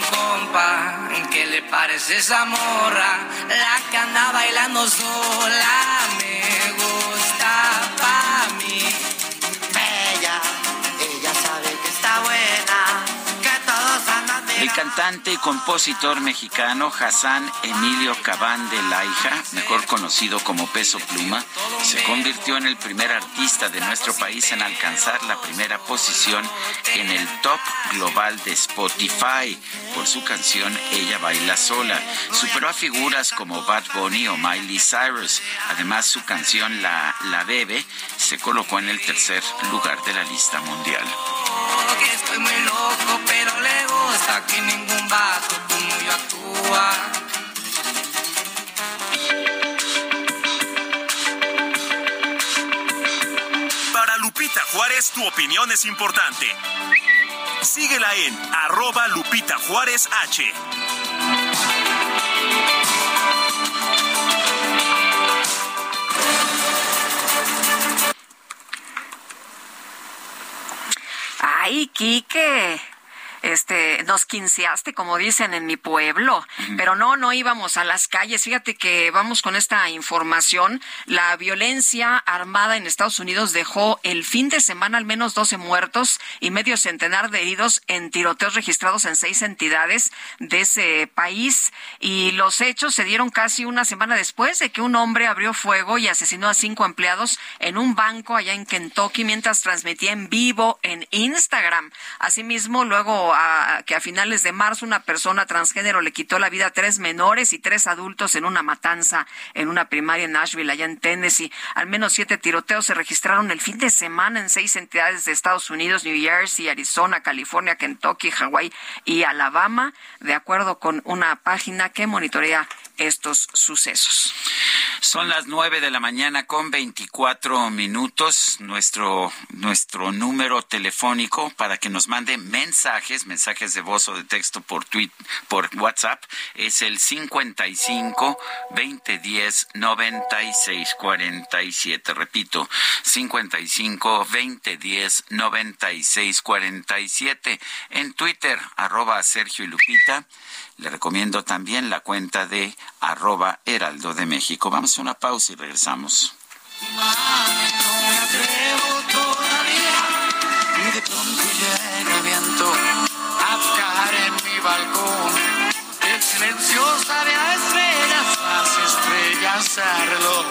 compa, ¿qué le parece esa morra? La que anda bailando sola me gusta pa' mí. Cantante y compositor mexicano Hassan Emilio Cabán de Laija, mejor conocido como Peso Pluma, se convirtió en el primer artista de nuestro país en alcanzar la primera posición en el top global de Spotify por su canción Ella baila sola. Superó a figuras como Bad Bunny o Miley Cyrus. Además, su canción La, la Bebe se colocó en el tercer lugar de la lista mundial. Gusta que ningún vato como yo actúa. Para Lupita Juárez, tu opinión es importante. Síguela en arroba Lupita Juárez H. Ay, Quique. Este, nos quinceaste, como dicen en mi pueblo, pero no, no íbamos a las calles. Fíjate que vamos con esta información. La violencia armada en Estados Unidos dejó el fin de semana al menos 12 muertos y medio centenar de heridos en tiroteos registrados en seis entidades de ese país. Y los hechos se dieron casi una semana después de que un hombre abrió fuego y asesinó a cinco empleados en un banco allá en Kentucky mientras transmitía en vivo en Instagram. Asimismo, luego a, que a finales de marzo una persona transgénero le quitó la vida a tres menores y tres adultos en una matanza en una primaria en Nashville, allá en Tennessee. Al menos siete tiroteos se registraron el fin de semana en seis entidades de Estados Unidos, New Jersey, Arizona, California, Kentucky, Hawái y Alabama, de acuerdo con una página que monitorea estos sucesos. Son las nueve de la mañana con 24 minutos. Nuestro, nuestro número telefónico para que nos mande mensajes, mensajes de voz o de texto por tweet, por WhatsApp, es el 55 2010 96 47. Repito, 55 2010 96 47. En Twitter, arroba Sergio y Lupita. Le recomiendo también la cuenta de arroba Heraldo de México. Vamos a una pausa y regresamos. Y de a estrellas, las estrellas a reloj.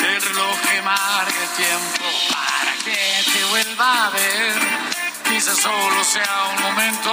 El reloj que marca el tiempo para que te vuelva a ver. Quizás solo sea un momento,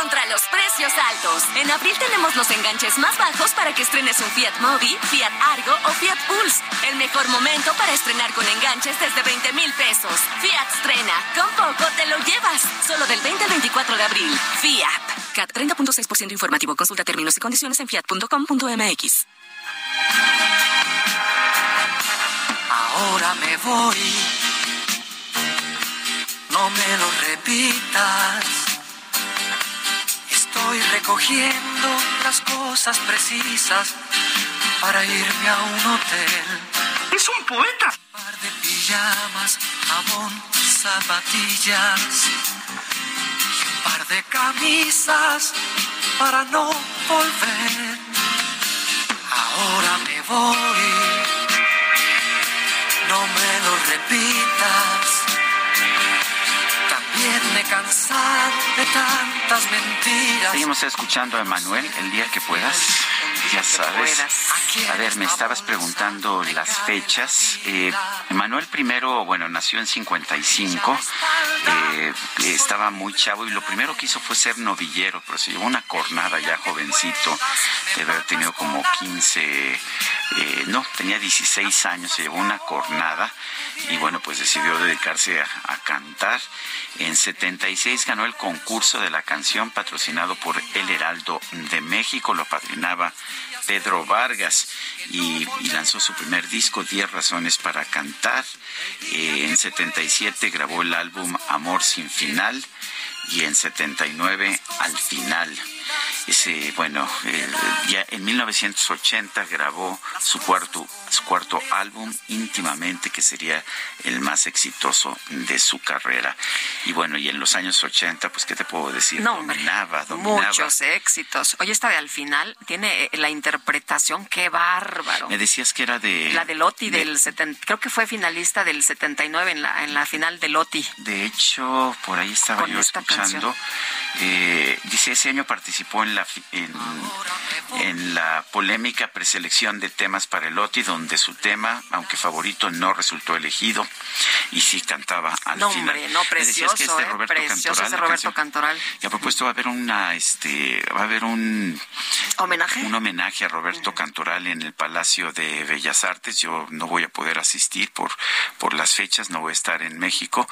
Contra los precios altos. En abril tenemos los enganches más bajos para que estrenes un Fiat Mobi, Fiat Argo o Fiat Pulse. El mejor momento para estrenar con enganches desde 20 mil pesos. Fiat estrena. Con poco te lo llevas. Solo del 20 al 24 de abril. Fiat. CAT 30.6% informativo. Consulta términos y condiciones en fiat.com.mx. Ahora me voy. No me lo repitas. Estoy recogiendo las cosas precisas para irme a un hotel. Es un poeta. Un par de pijamas, jabón, zapatillas y un par de camisas para no volver. Ahora me voy. No me lo repitas. Seguimos escuchando a Emanuel el día que puedas. Ya sabes. A ver, me estabas preguntando las fechas. Eh, Emanuel primero, bueno, nació en 55. Eh, estaba muy chavo y lo primero que hizo fue ser novillero, pero se llevó una cornada ya jovencito. Debe haber tenido como 15, eh, no, tenía 16 años, se llevó una cornada y bueno, pues decidió dedicarse a, a cantar. En 76 ganó el concurso de la canción patrocinado por El Heraldo de México, lo padrinaba Pedro Vargas y, lanzó su primer disco, 10 razones para cantar. Eh, en 77 grabó el álbum Amor sin final y en 79 Al final. Ese, bueno, eh, ya en 1980 grabó su cuarto, su cuarto álbum íntimamente, que sería el más exitoso de su carrera. Y bueno, y en los años 80, pues, ¿qué te puedo decir? No, dominaba, dominaba. Muchos éxitos. Oye, esta de al final tiene eh, la interpretación, qué bárbaro. Me decías que era de... La de Loti de- del 70, creo que fue finalista del 79 en la, en la final de Loti. De hecho, por ahí estaba Con yo esta escuchando. Eh, dice, ese año participó en la, en, en la polémica preselección de temas para el OTI, donde su tema, aunque favorito, no resultó elegido. Y sí cantaba al No, final. hombre, no, precioso, que es de ¿eh? Roberto Precioso Cantoral, Roberto. Cantoral. Y a propósito, va a haber una, este, va a haber un ¿Homenaje? un homenaje a Roberto Cantoral en el Palacio de Bellas Artes. Yo no voy a poder asistir por, por las fechas, no voy a estar en México,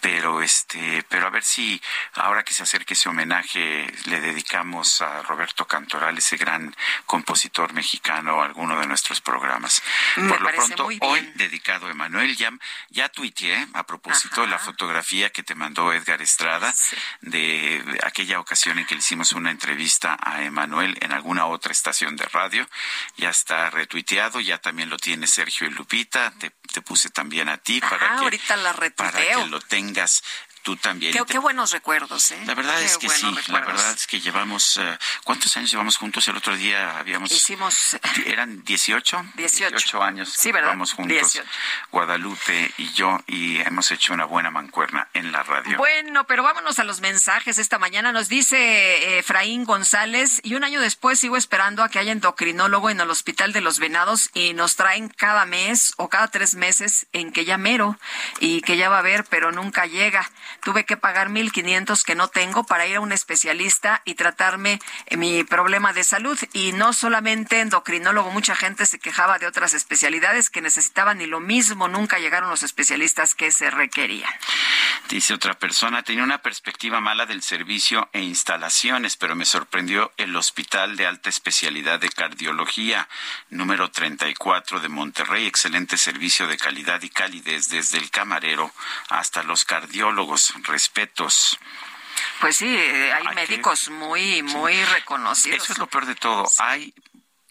pero este, pero a ver si ahora que se acerque ese homenaje le dedicamos a Roberto Cantoral, ese gran compositor mexicano, a alguno de nuestros programas. Me por lo pronto, hoy dedicado a Emanuel, ya, ya tuiteé a propósito la fotografía que te mandó Edgar Estrada de aquella ocasión en que le hicimos una entrevista a Emanuel en alguna otra estación de radio. Ya está retuiteado, ya también lo tiene Sergio y Lupita. Te, te puse también a ti para Ah, que, ahorita la para que lo tengas tú también. Qué, qué buenos recuerdos, ¿eh? la verdad Qué es que sí, la verdad es que llevamos, eh, ¿cuántos años llevamos juntos? El otro día habíamos... Hicimos... ¿Eran 18? 18. años. Sí, ¿verdad? Vamos juntos, 18. Guadalupe y yo, y hemos hecho una buena mancuerna en la radio. Bueno, pero vámonos a los mensajes. Esta mañana nos dice eh, Efraín González, y un año después sigo esperando a que haya endocrinólogo en el Hospital de los Venados y nos traen cada mes o cada tres meses en que ya mero y que ya va a haber, pero nunca llega. Tuve que pagar 1.500 que no tengo para ir a un especialista y tratarme eh, mi problema de salud. Y no solamente endocrinólogo, mucha gente se quejaba de otras especialidades que necesitaban y lo mismo, nunca llegaron los especialistas que se requerían. Dice otra persona, tenía una perspectiva mala del servicio e instalaciones, pero me sorprendió el Hospital de Alta Especialidad de Cardiología, número 34 de Monterrey. Excelente servicio de calidad y calidez desde el camarero hasta los cardiólogos. Respetos. Pues sí, eh, hay que- médicos muy, muy reconocidos. Eso es lo peor de todo. Hay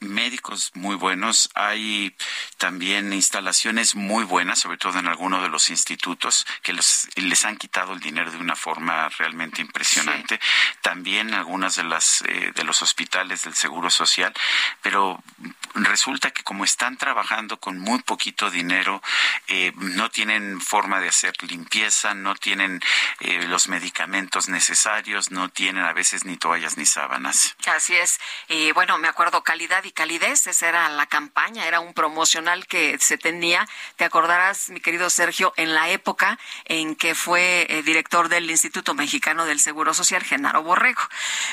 médicos muy buenos, hay también instalaciones muy buenas, sobre todo en algunos de los institutos que los, les han quitado el dinero de una forma realmente impresionante. También algunas de las eh, de los hospitales del Seguro Social, pero resulta que como están trabajando con muy poquito dinero, eh, no tienen forma de hacer limpieza, no tienen eh, los medicamentos necesarios, no tienen a veces ni toallas ni sábanas. Así es. Y bueno, me acuerdo calidad y calidez, esa era la campaña, era un promocional que se tenía. Te acordarás, mi querido Sergio, en la época en que fue eh, director del Instituto Mexicano del Seguro Social, Genaro Borrego.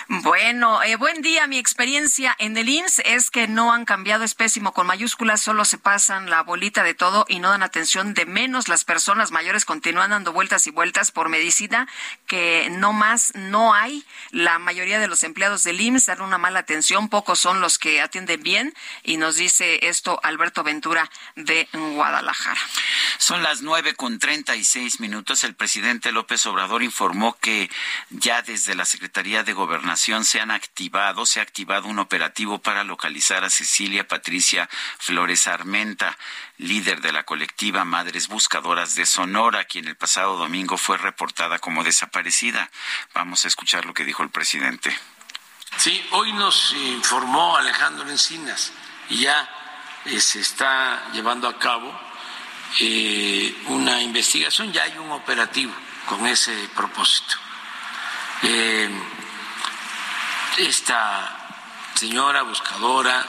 Bueno, buen día. Mi experiencia en el INS es que no han cambiado, es pésimo con mayúsculas, solo se pasan la bolita de todo y no dan atención de menos. Las personas mayores continúan dando vueltas y vueltas por medicina que no más no hay. La mayoría de los empleados del IMSS dan una mala atención, pocos son los que atienden bien y nos dice esto Alberto Ventura de Guadalajara. Son las nueve con treinta y seis minutos. El presidente López Obrador informó que ya desde la Secretaría de Gobernación se han activado, se ha activado un operativo para localizar a Cecilia Patricia Flores Armenta, líder de la colectiva Madres Buscadoras de Sonora, quien el pasado domingo fue reportada como desaparecida. Vamos a escuchar lo que dijo el presidente. Sí, hoy nos informó Alejandro Encinas y ya eh, se está llevando a cabo eh, una investigación, ya hay un operativo con ese propósito. Eh, esta señora buscadora,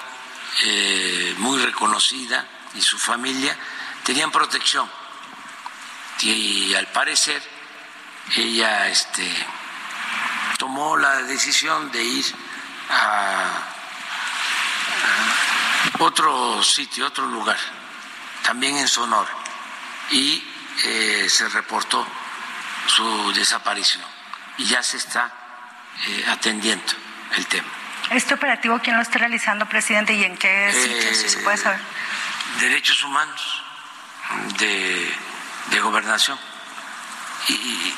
muy reconocida, y su familia tenían protección. Y al parecer ella este, tomó la decisión de ir a, otro sitio, otro lugar, también en Sonora, y eh, se reportó su desaparición y ya se está eh, atendiendo el tema. ¿Este operativo quién lo está realizando, presidente, y en qué sitio, si se puede saber? Derechos Humanos de, de Gobernación. Y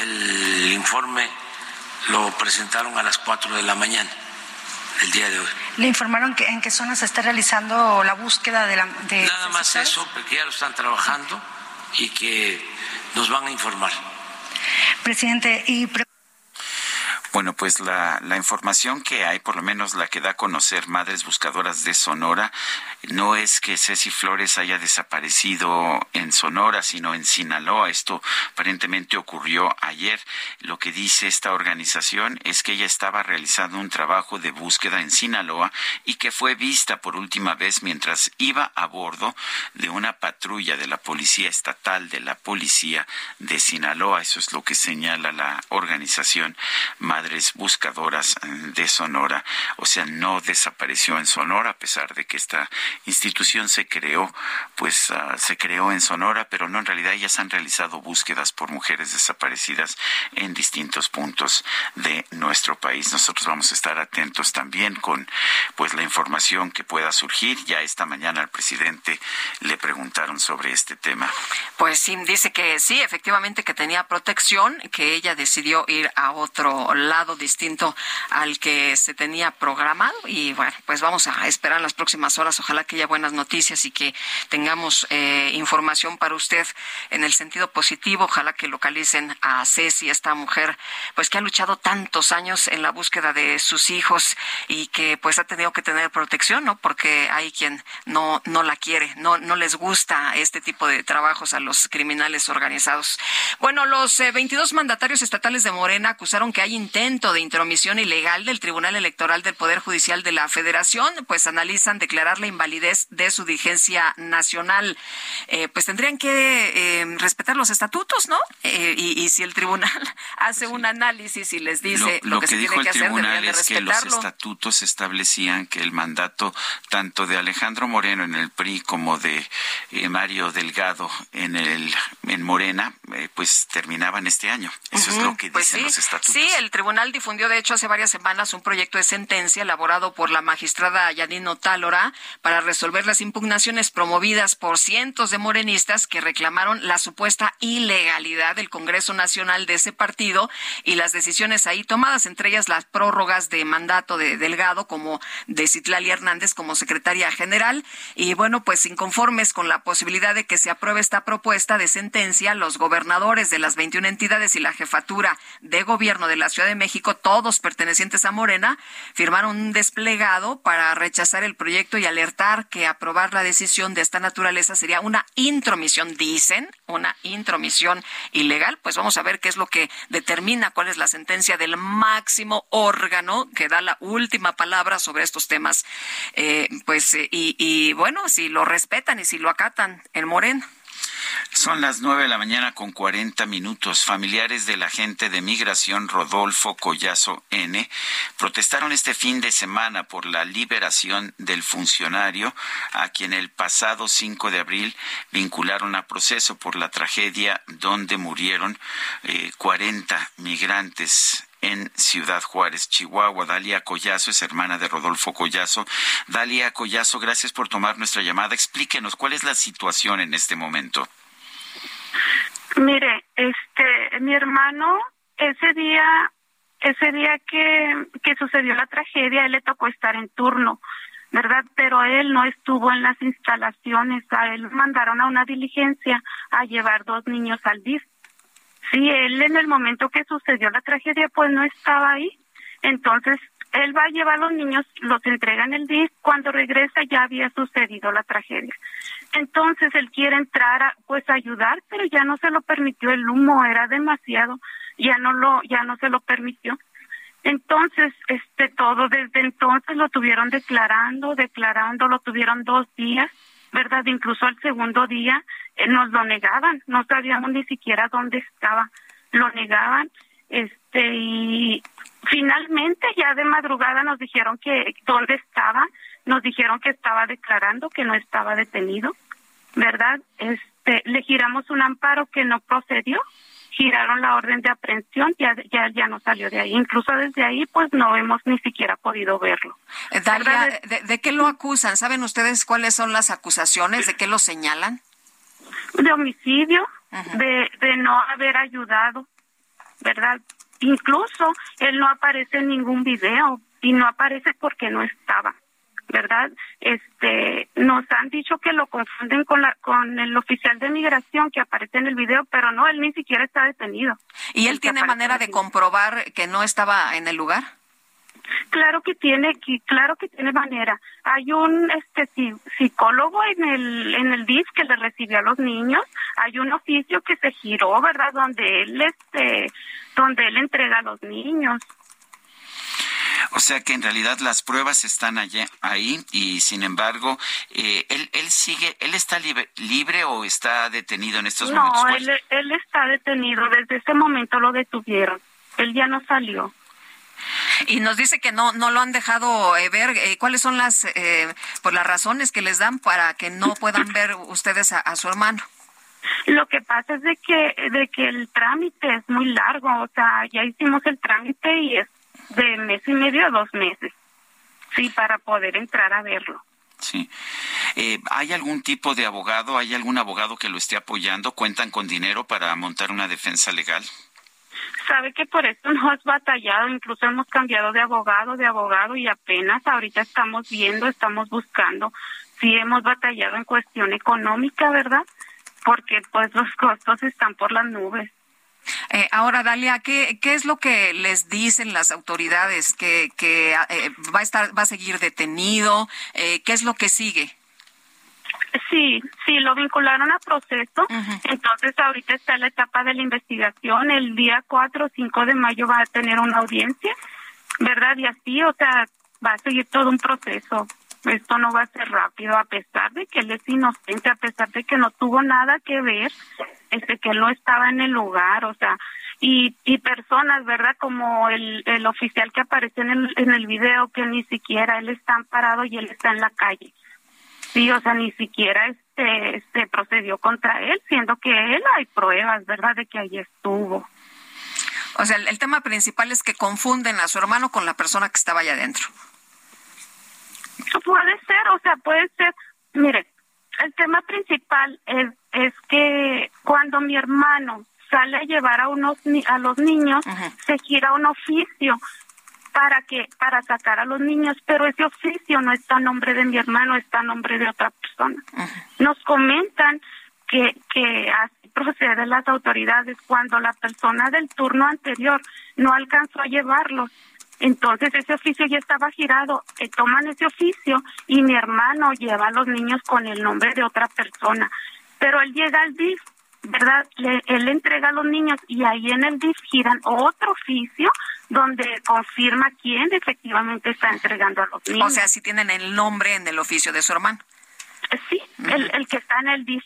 el informe lo presentaron a las 4 de la mañana el día de hoy. ¿Le informaron que, en qué zona se está realizando la búsqueda de la... De Nada más eso, porque ya lo están trabajando y que nos van a informar. Presidente, y bueno, pues la, información que hay, por lo menos la que da a conocer Madres Buscadoras de Sonora, no es que Ceci Flores haya desaparecido en Sonora, sino en Sinaloa. Esto aparentemente ocurrió ayer. Lo que dice esta organización es que ella estaba realizando un trabajo de búsqueda en Sinaloa y que fue vista por última vez mientras iba a bordo de una patrulla de la Policía Estatal de la Policía de Sinaloa. Eso es lo que señala la organización Buscadoras de Sonora. O sea, no desapareció en Sonora, a pesar de que esta institución se creó, pues uh, se creó en Sonora, pero no en realidad ellas han realizado búsquedas por mujeres desaparecidas en distintos puntos de nuestro país. Nosotros vamos a estar atentos también con pues la información que pueda surgir. Ya esta mañana al presidente le preguntaron sobre este tema. Pues sí, dice que sí, efectivamente que tenía protección, que ella decidió ir a otro lado distinto al que se tenía programado y bueno, pues vamos a esperar las próximas horas, ojalá que haya buenas noticias y que tengamos eh, información para usted en el sentido positivo, ojalá que localicen a Ceci, esta mujer pues que ha luchado tantos años en la búsqueda de sus hijos y que pues ha tenido que tener protección, ¿no? Porque hay quien no no la quiere, no no les gusta este tipo de trabajos a los criminales organizados. Bueno, los 22 eh, mandatarios estatales de Morena acusaron que hay intento de intromisión ilegal del Tribunal Electoral del Poder Judicial de la Federación, pues analizan declarar la invalidez de su dirigencia nacional. Eh, pues tendrían que eh, respetar los estatutos, ¿no? Eh, y, si el tribunal hace un análisis y les dice lo, que, se tiene que hacer, deberían de respetarlo. Que los estatutos establecían que el mandato tanto de Alejandro Moreno en el PRI como de Mario Delgado en el en Morena, pues terminaban este año. Eso es lo que pues dicen los estatutos. Sí, el tribunal difundió, de hecho, hace varias semanas un proyecto de sentencia elaborado por la magistrada Yanino Tálora para resolver las impugnaciones promovidas por cientos de morenistas que reclamaron la supuesta ilegalidad del Congreso Nacional de ese partido y las decisiones ahí tomadas, entre ellas las prórrogas de mandato de Delgado como de Citlali Hernández como secretaria general. Y bueno, pues inconformes con la posibilidad de que se apruebe esta propuesta de sentencia, los gobernadores de las 21 entidades y la jefatura de gobierno de la Ciudad de México, todos pertenecientes a Morena, firmaron un desplegado para rechazar el proyecto y alertar que aprobar la decisión de esta naturaleza sería una intromisión, dicen, una intromisión ilegal. Pues vamos a ver qué es lo que determina cuál es la sentencia del máximo órgano que da la última palabra sobre estos temas. Eh, pues, eh, y, y bueno, si lo respetan y si lo acatan en Morena. Son las nueve de la mañana con cuarenta minutos. Familiares del agente de migración Rodolfo Collazo N protestaron este fin de semana por la liberación del funcionario a quien el pasado 5 de abril vincularon a proceso por la tragedia donde murieron eh, cuarenta 40 migrantes en Ciudad Juárez, Chihuahua. Dalia Collazo es hermana de Rodolfo Collazo. Dalia Collazo, gracias por tomar nuestra llamada. Explíquenos cuál es la situación en este momento. Mire, este, mi hermano, ese día, ese día que, que sucedió la tragedia, él le tocó estar en turno, ¿verdad? Pero él no estuvo en las instalaciones, a él mandaron a una diligencia a llevar dos niños al DIF. Sí, él en el momento que sucedió la tragedia, pues no estaba ahí. Entonces, él va a llevar a los niños, los entrega en el DIF, cuando regresa ya había sucedido la tragedia. Entonces él quiere entrar a, pues ayudar, pero ya no se lo permitió el humo, era demasiado, ya no lo, ya no se lo permitió. Entonces, este todo desde entonces lo tuvieron declarando, declarando, lo tuvieron dos días, ¿verdad? Incluso al segundo día eh, nos lo negaban, no sabíamos ni siquiera dónde estaba, lo negaban, este y finalmente ya de madrugada nos dijeron que dónde estaba, nos dijeron que estaba declarando que no estaba detenido, ¿verdad? Este, le giramos un amparo que no procedió, giraron la orden de aprehensión, ya ya ya no salió de ahí. Incluso desde ahí, pues no hemos ni siquiera podido verlo. Eh, Dalia, ¿de, qué lo acusan? ¿Saben ustedes cuáles son las acusaciones? ¿De qué lo señalan? De homicidio, de, de no haber ayudado, ¿verdad? Incluso él no aparece en ningún video y no aparece porque no estaba. ¿Verdad? Este, nos han dicho que lo confunden con la con el oficial de migración que aparece en el video, pero no, él ni siquiera está detenido. ¿Y él tiene manera de comprobar que no estaba en el lugar? Claro que tiene, claro que tiene manera. Hay un este psicólogo en el en el DIF que le recibió a los niños. Hay un oficio que se giró, ¿verdad? Donde él este donde él entrega a los niños. O sea que en realidad las pruebas están allí, ahí y sin embargo, eh, él, él sigue, él está libre, libre o está detenido en estos momentos. No, él, él está detenido. Desde ese momento lo detuvieron. Él ya no salió. Y nos dice que no no lo han dejado eh, ver. Eh, ¿Cuáles son las eh, pues las razones que les dan para que no puedan ver ustedes a, a, su hermano? Lo que pasa es de que de que el trámite es muy largo. O sea, ya hicimos el trámite y es de mes y medio a dos meses, sí, para poder entrar a verlo. Sí. Eh, ¿Hay algún tipo de abogado? ¿Hay algún abogado que lo esté apoyando? ¿Cuentan con dinero para montar una defensa legal? Sabe que por eso no has batallado, incluso hemos cambiado de abogado, de abogado y apenas ahorita estamos viendo, estamos buscando. Sí hemos batallado en cuestión económica, ¿verdad? Porque pues los costos están por las nubes. Eh, ahora, Dalia, ¿qué, ¿qué es lo que les dicen las autoridades? ¿Que, que eh, va, a estar, va a seguir detenido? Eh, ¿Qué es lo que sigue? Sí, sí, lo vincularon a proceso. Entonces, ahorita está la etapa de la investigación. El día 4 o 5 de mayo va a tener una audiencia, ¿verdad? Y así, o sea, va a seguir todo un proceso. Esto no va a ser rápido, a pesar de que él es inocente, a pesar de que no tuvo nada que ver este que él no estaba en el lugar, o sea, y, y personas, ¿verdad? Como el, el oficial que aparece en el, en el video, que ni siquiera él está amparado y él está en la calle. Sí, o sea, ni siquiera este, este procedió contra él, siendo que él hay pruebas, ¿verdad?, de que ahí estuvo. O sea, el, el tema principal es que confunden a su hermano con la persona que estaba allá adentro. Puede ser, o sea, puede ser, mire, el tema principal es, es que cuando mi hermano sale a llevar a unos a los niños, se gira un oficio para que para sacar a los niños, pero ese oficio no está a nombre de mi hermano, está a nombre de otra persona. Nos comentan que que procede las autoridades cuando la persona del turno anterior no alcanzó a llevarlos. Entonces ese oficio ya estaba girado, eh, toman ese oficio y mi hermano lleva a los niños con el nombre de otra persona. Pero él llega al DIF, ¿verdad? Le, él le entrega a los niños y ahí en el DIF giran otro oficio donde confirma quién efectivamente está entregando a los niños. O sea, si tienen el nombre en el oficio de su hermano. Sí, el, el que está en el DIF.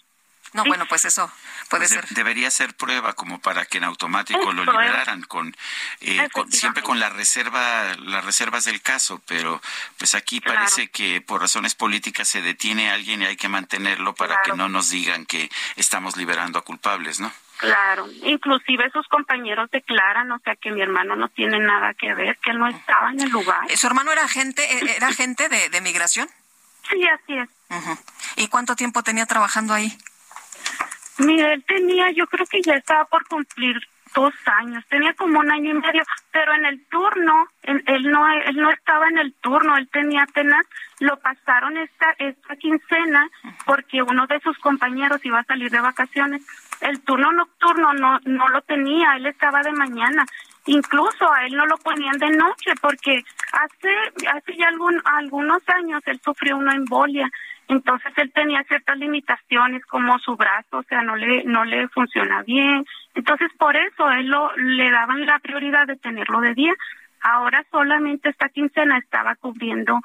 No, bueno, pues eso puede Pues de- ser. debería ser prueba como para que en automático Es lo prueba. liberaran con, eh, con- siempre con la reserva las reservas del caso pero pues aquí Claro. parece que por razones políticas se detiene a alguien y hay que mantenerlo para que no nos digan que estamos liberando a culpables no Claro, inclusive sus compañeros declaran, o sea, que mi hermano no tiene nada que ver, que él no estaba en el lugar. ¿Su hermano era agente, eh, era agente de, de migración? Sí, así es. ¿Y cuánto tiempo tenía trabajando ahí? Mira, él tenía, yo creo que ya estaba por cumplir dos años, tenía como un año y medio, pero en el turno, en- él no, él no estaba en el turno, él tenía apenas, lo pasaron esta, esta quincena porque uno de sus compañeros iba a salir de vacaciones. El turno nocturno no, no lo tenía, él estaba de mañana. Incluso a él no lo ponían de noche porque hace, hace ya algún, algunos años él sufrió una embolia. Entonces él tenía ciertas limitaciones como su brazo, o sea, no le no le funciona bien. Entonces por eso él lo le daban la prioridad de tenerlo de día. Ahora solamente esta quincena estaba cubriendo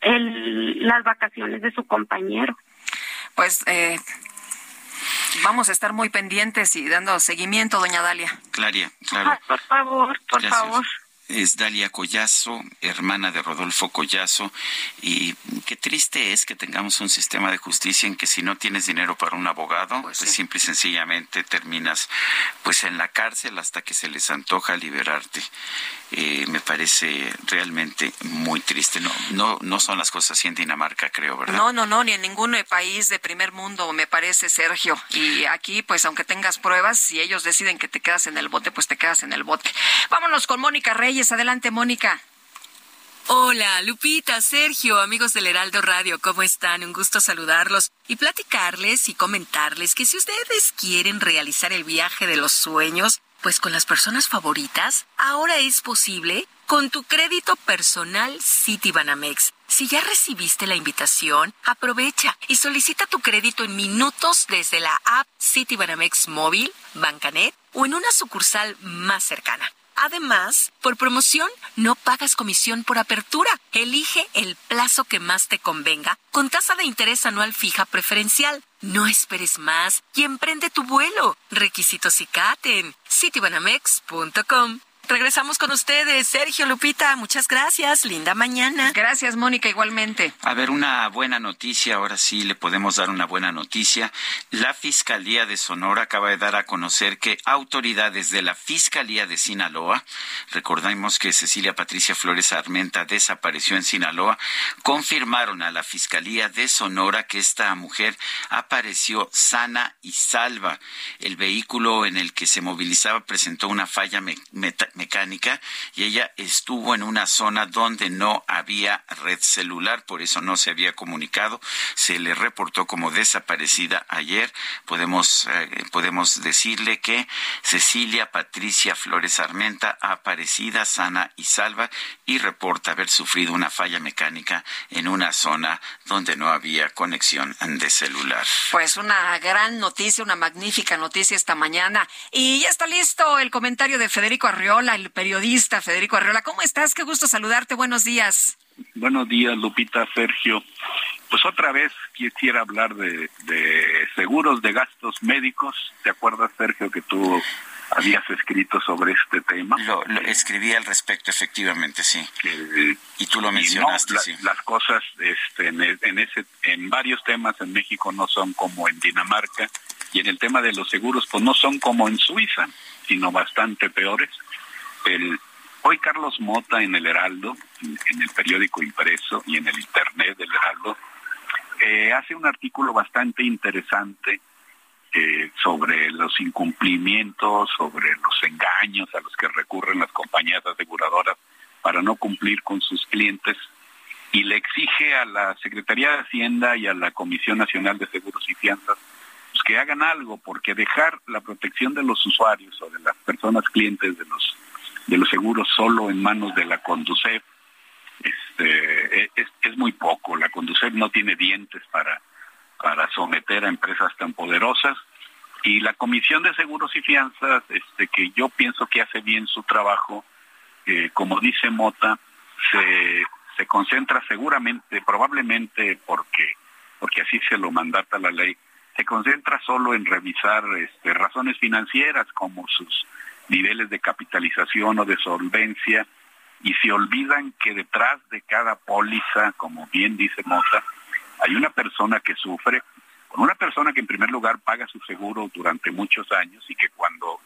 el, las vacaciones de su compañero. Pues eh, vamos a estar muy pendientes y dando seguimiento, doña Dalia. Claria claro por favor, por Gracias. favor. Es Dalia Collazo, hermana de Rodolfo Collazo, y qué triste es que tengamos un sistema de justicia en que si no tienes dinero para un abogado, pues, simple y sencillamente terminas pues en la cárcel hasta que se les antoja liberarte. Eh, me parece realmente muy triste. No, no, no son las cosas así en Dinamarca, creo, ¿verdad? No, no, no, ni en ningún país de primer mundo, me parece, Sergio. Y aquí, pues, aunque tengas pruebas, si ellos deciden que te quedas en el bote, pues te quedas en el bote. Vámonos con Mónica Reyes. Adelante, Mónica. Hola, Lupita, Sergio, amigos del Heraldo Radio, ¿cómo están? Un gusto saludarlos y platicarles y comentarles que si ustedes quieren realizar el viaje de los sueños, pues con las personas favoritas, ahora es posible con tu crédito personal Citibanamex. Si ya recibiste la invitación, aprovecha y solicita tu crédito en minutos desde la app Citibanamex móvil, Bancanet o en una sucursal más cercana. Además, por promoción, no pagas comisión por apertura. Elige el plazo que más te convenga con tasa de interés anual fija preferencial. No esperes más y emprende tu vuelo. Requisitos y en citibanamex.com. Regresamos con ustedes, Sergio Lupita. Muchas gracias. Linda mañana. Gracias, Mónica, igualmente. A ver, una buena noticia, ahora sí le podemos dar una buena noticia. La Fiscalía de Sonora acaba de dar a conocer que autoridades de la Fiscalía de Sinaloa, recordemos que Cecilia Patricia Flores Armenta desapareció en Sinaloa, confirmaron a la Fiscalía de Sonora que esta mujer apareció sana y salva. El vehículo en el que se movilizaba presentó una falla mecánica y ella estuvo en una zona donde no había red celular, por eso no se había comunicado. Se le reportó como desaparecida ayer. Podemos, eh, podemos decirle que Cecilia Patricia Flores Armenta, aparecida, sana y salva, y reporta haber sufrido una falla mecánica en una zona donde no había conexión de celular. Pues una gran noticia, una magnífica noticia esta mañana. Y ya está listo el comentario de Federico Arriola, el periodista Federico Arriola. ¿Cómo estás? Qué gusto saludarte. Buenos días. Buenos días, Lupita, Sergio. Pues otra vez quisiera hablar de, de seguros de gastos médicos. ¿Te acuerdas, Sergio, que tú habías escrito sobre este tema? Lo, lo escribí al respecto, efectivamente, sí. Eh, y tú lo no, mencionaste, la- sí. Las cosas este, en, el- en, ese, en varios temas en México no son como en Dinamarca y en el tema de los seguros pues no son como en Suiza, sino bastante peores. Hoy Carlos Mota en el Heraldo, en, en el periódico impreso y en el Internet del Heraldo, eh, hace un artículo bastante interesante eh, sobre los incumplimientos, sobre los engaños a los que recurren las compañías aseguradoras para no cumplir con sus clientes y le exige a la Secretaría de Hacienda y a la Comisión Nacional de Seguros y Fianzas pues, que hagan algo, porque dejar la protección de los usuarios o de las personas clientes de los de los seguros solo en manos de la Conducef este, es, es muy poco. La Conducef no tiene dientes para, para someter a empresas tan poderosas y la Comisión de Seguros y Fianzas, este, que yo pienso que hace bien su trabajo, como dice Mota, se, se concentra seguramente, probablemente porque, porque así se lo mandata la ley, se concentra solo en revisar este, razones financieras como sus niveles de capitalización o de solvencia y se olvidan que detrás de cada póliza, como bien dice Mota, hay una persona que sufre, con una persona que en primer lugar paga su seguro durante muchos años y que cuando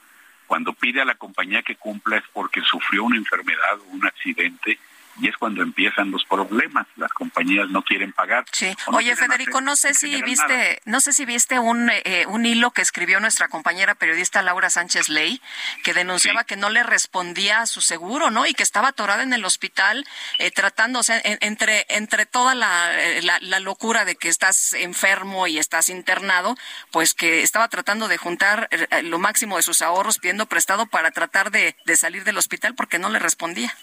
cuando pide a la compañía que cumpla es porque sufrió una enfermedad o un accidente y es cuando empiezan los problemas. Las compañías no quieren pagar. Sí. Oye, Federico, no sé si viste, no sé si viste un, eh, un hilo que escribió nuestra compañera periodista Laura Sánchez Ley, que denunciaba que no le respondía a su seguro, ¿no? Y que estaba atorada en el hospital eh, tratando, o sea, entre, entre toda eh, la, la, locura de que estás enfermo y estás internado, pues que estaba tratando de juntar lo máximo de sus ahorros pidiendo prestado para tratar de, de salir del hospital porque no le respondía.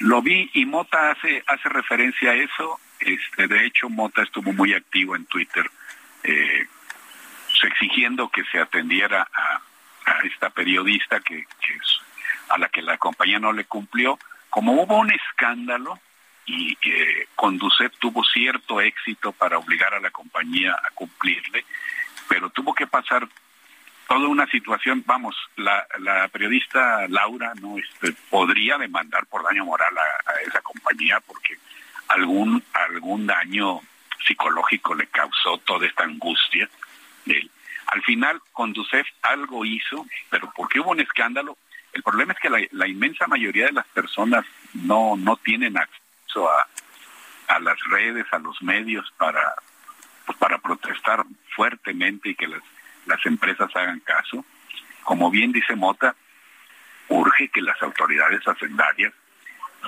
Lo vi y Mota hace, hace referencia a eso. Este, de hecho, Mota estuvo muy activo en Twitter eh, exigiendo que se atendiera a, esta periodista que, a la que la compañía no le cumplió. Como hubo un escándalo y eh, Conducet tuvo cierto éxito para obligar a la compañía a cumplirle, pero tuvo que pasar toda una situación, vamos, la, periodista Laura no este, podría demandar por daño moral a, esa compañía porque algún algún daño psicológico le causó toda esta angustia. Al final, Conducef algo hizo, pero porque hubo un escándalo, el problema es que la, inmensa mayoría de las personas no, no tienen acceso a, a las redes, a los medios para, para protestar fuertemente y que las las empresas hagan caso. Como bien dice Mota, urge que las autoridades hacendarias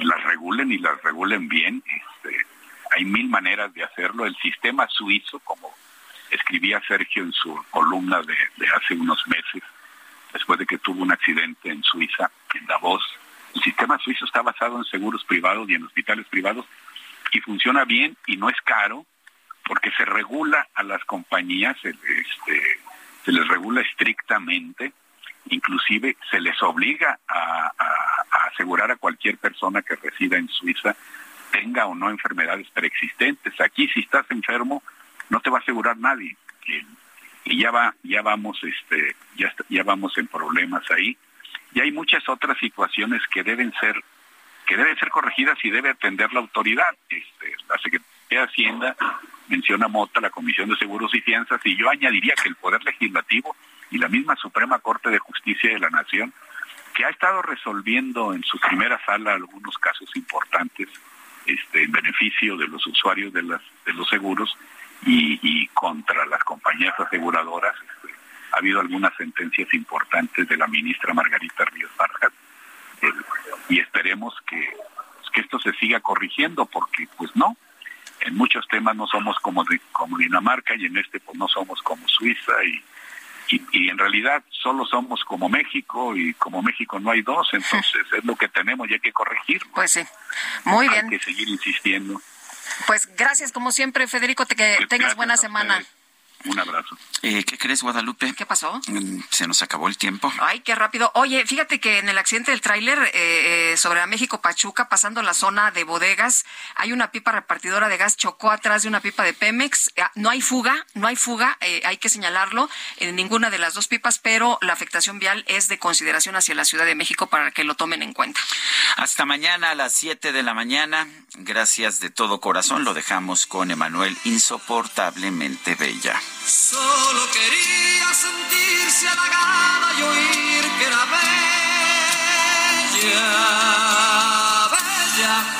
las regulen y las regulen bien. Este, hay mil maneras de hacerlo. El sistema suizo, como escribía Sergio en su columna de, hace unos meses, después de que tuvo un accidente en Suiza, en Davos, el sistema suizo está basado en seguros privados y en hospitales privados y funciona bien y no es caro porque se regula a las compañías este, se les regula estrictamente, inclusive se les obliga a, asegurar a cualquier persona que resida en Suiza tenga o no enfermedades preexistentes. Aquí si estás enfermo no te va a asegurar nadie. Y, ya va, ya vamos, este, ya, ya vamos en problemas ahí. Y hay muchas otras situaciones que deben ser que deben ser corregidas y debe atender la autoridad. Este, la Secretaría de Hacienda menciona Mota, la Comisión de Seguros y Fianzas, y yo añadiría que el Poder Legislativo y la misma Suprema Corte de Justicia de la Nación, que ha estado resolviendo en su primera sala algunos casos importantes este, en beneficio de los usuarios de, las, de los seguros y, contra las compañías aseguradoras. Este, ha habido algunas sentencias importantes de la ministra Margarita Ríos Vargas y esperemos que, que esto se siga corrigiendo porque pues no, en muchos temas no somos como, como Dinamarca y en este pues no somos como Suiza y, y, en realidad solo somos como México y como México no hay dos, entonces es lo que tenemos y hay que corregir. Pues sí, muy bien. Hay que seguir insistiendo. Pues gracias como siempre, Federico, te, que tengas buena semana. Un abrazo. Eh, ¿Qué crees, Guadalupe? ¿Qué pasó? Mm, se nos acabó el tiempo. Ay, qué rápido. Oye, fíjate que en el accidente del tráiler eh, eh, sobre la México Pachuca, pasando la zona de bodegas, hay una pipa repartidora de gas chocó atrás de una pipa de Pemex. Ah, no hay fuga, no hay fuga, hay que señalarlo en ninguna de las dos pipas, pero la afectación vial es de consideración hacia la Ciudad de México para que lo tomen en cuenta. Hasta mañana a las 7 de la mañana. Gracias de todo corazón. Lo dejamos con Emanuel, insoportablemente bella. Solo quería sentirse halagada y oír que era bella, bella,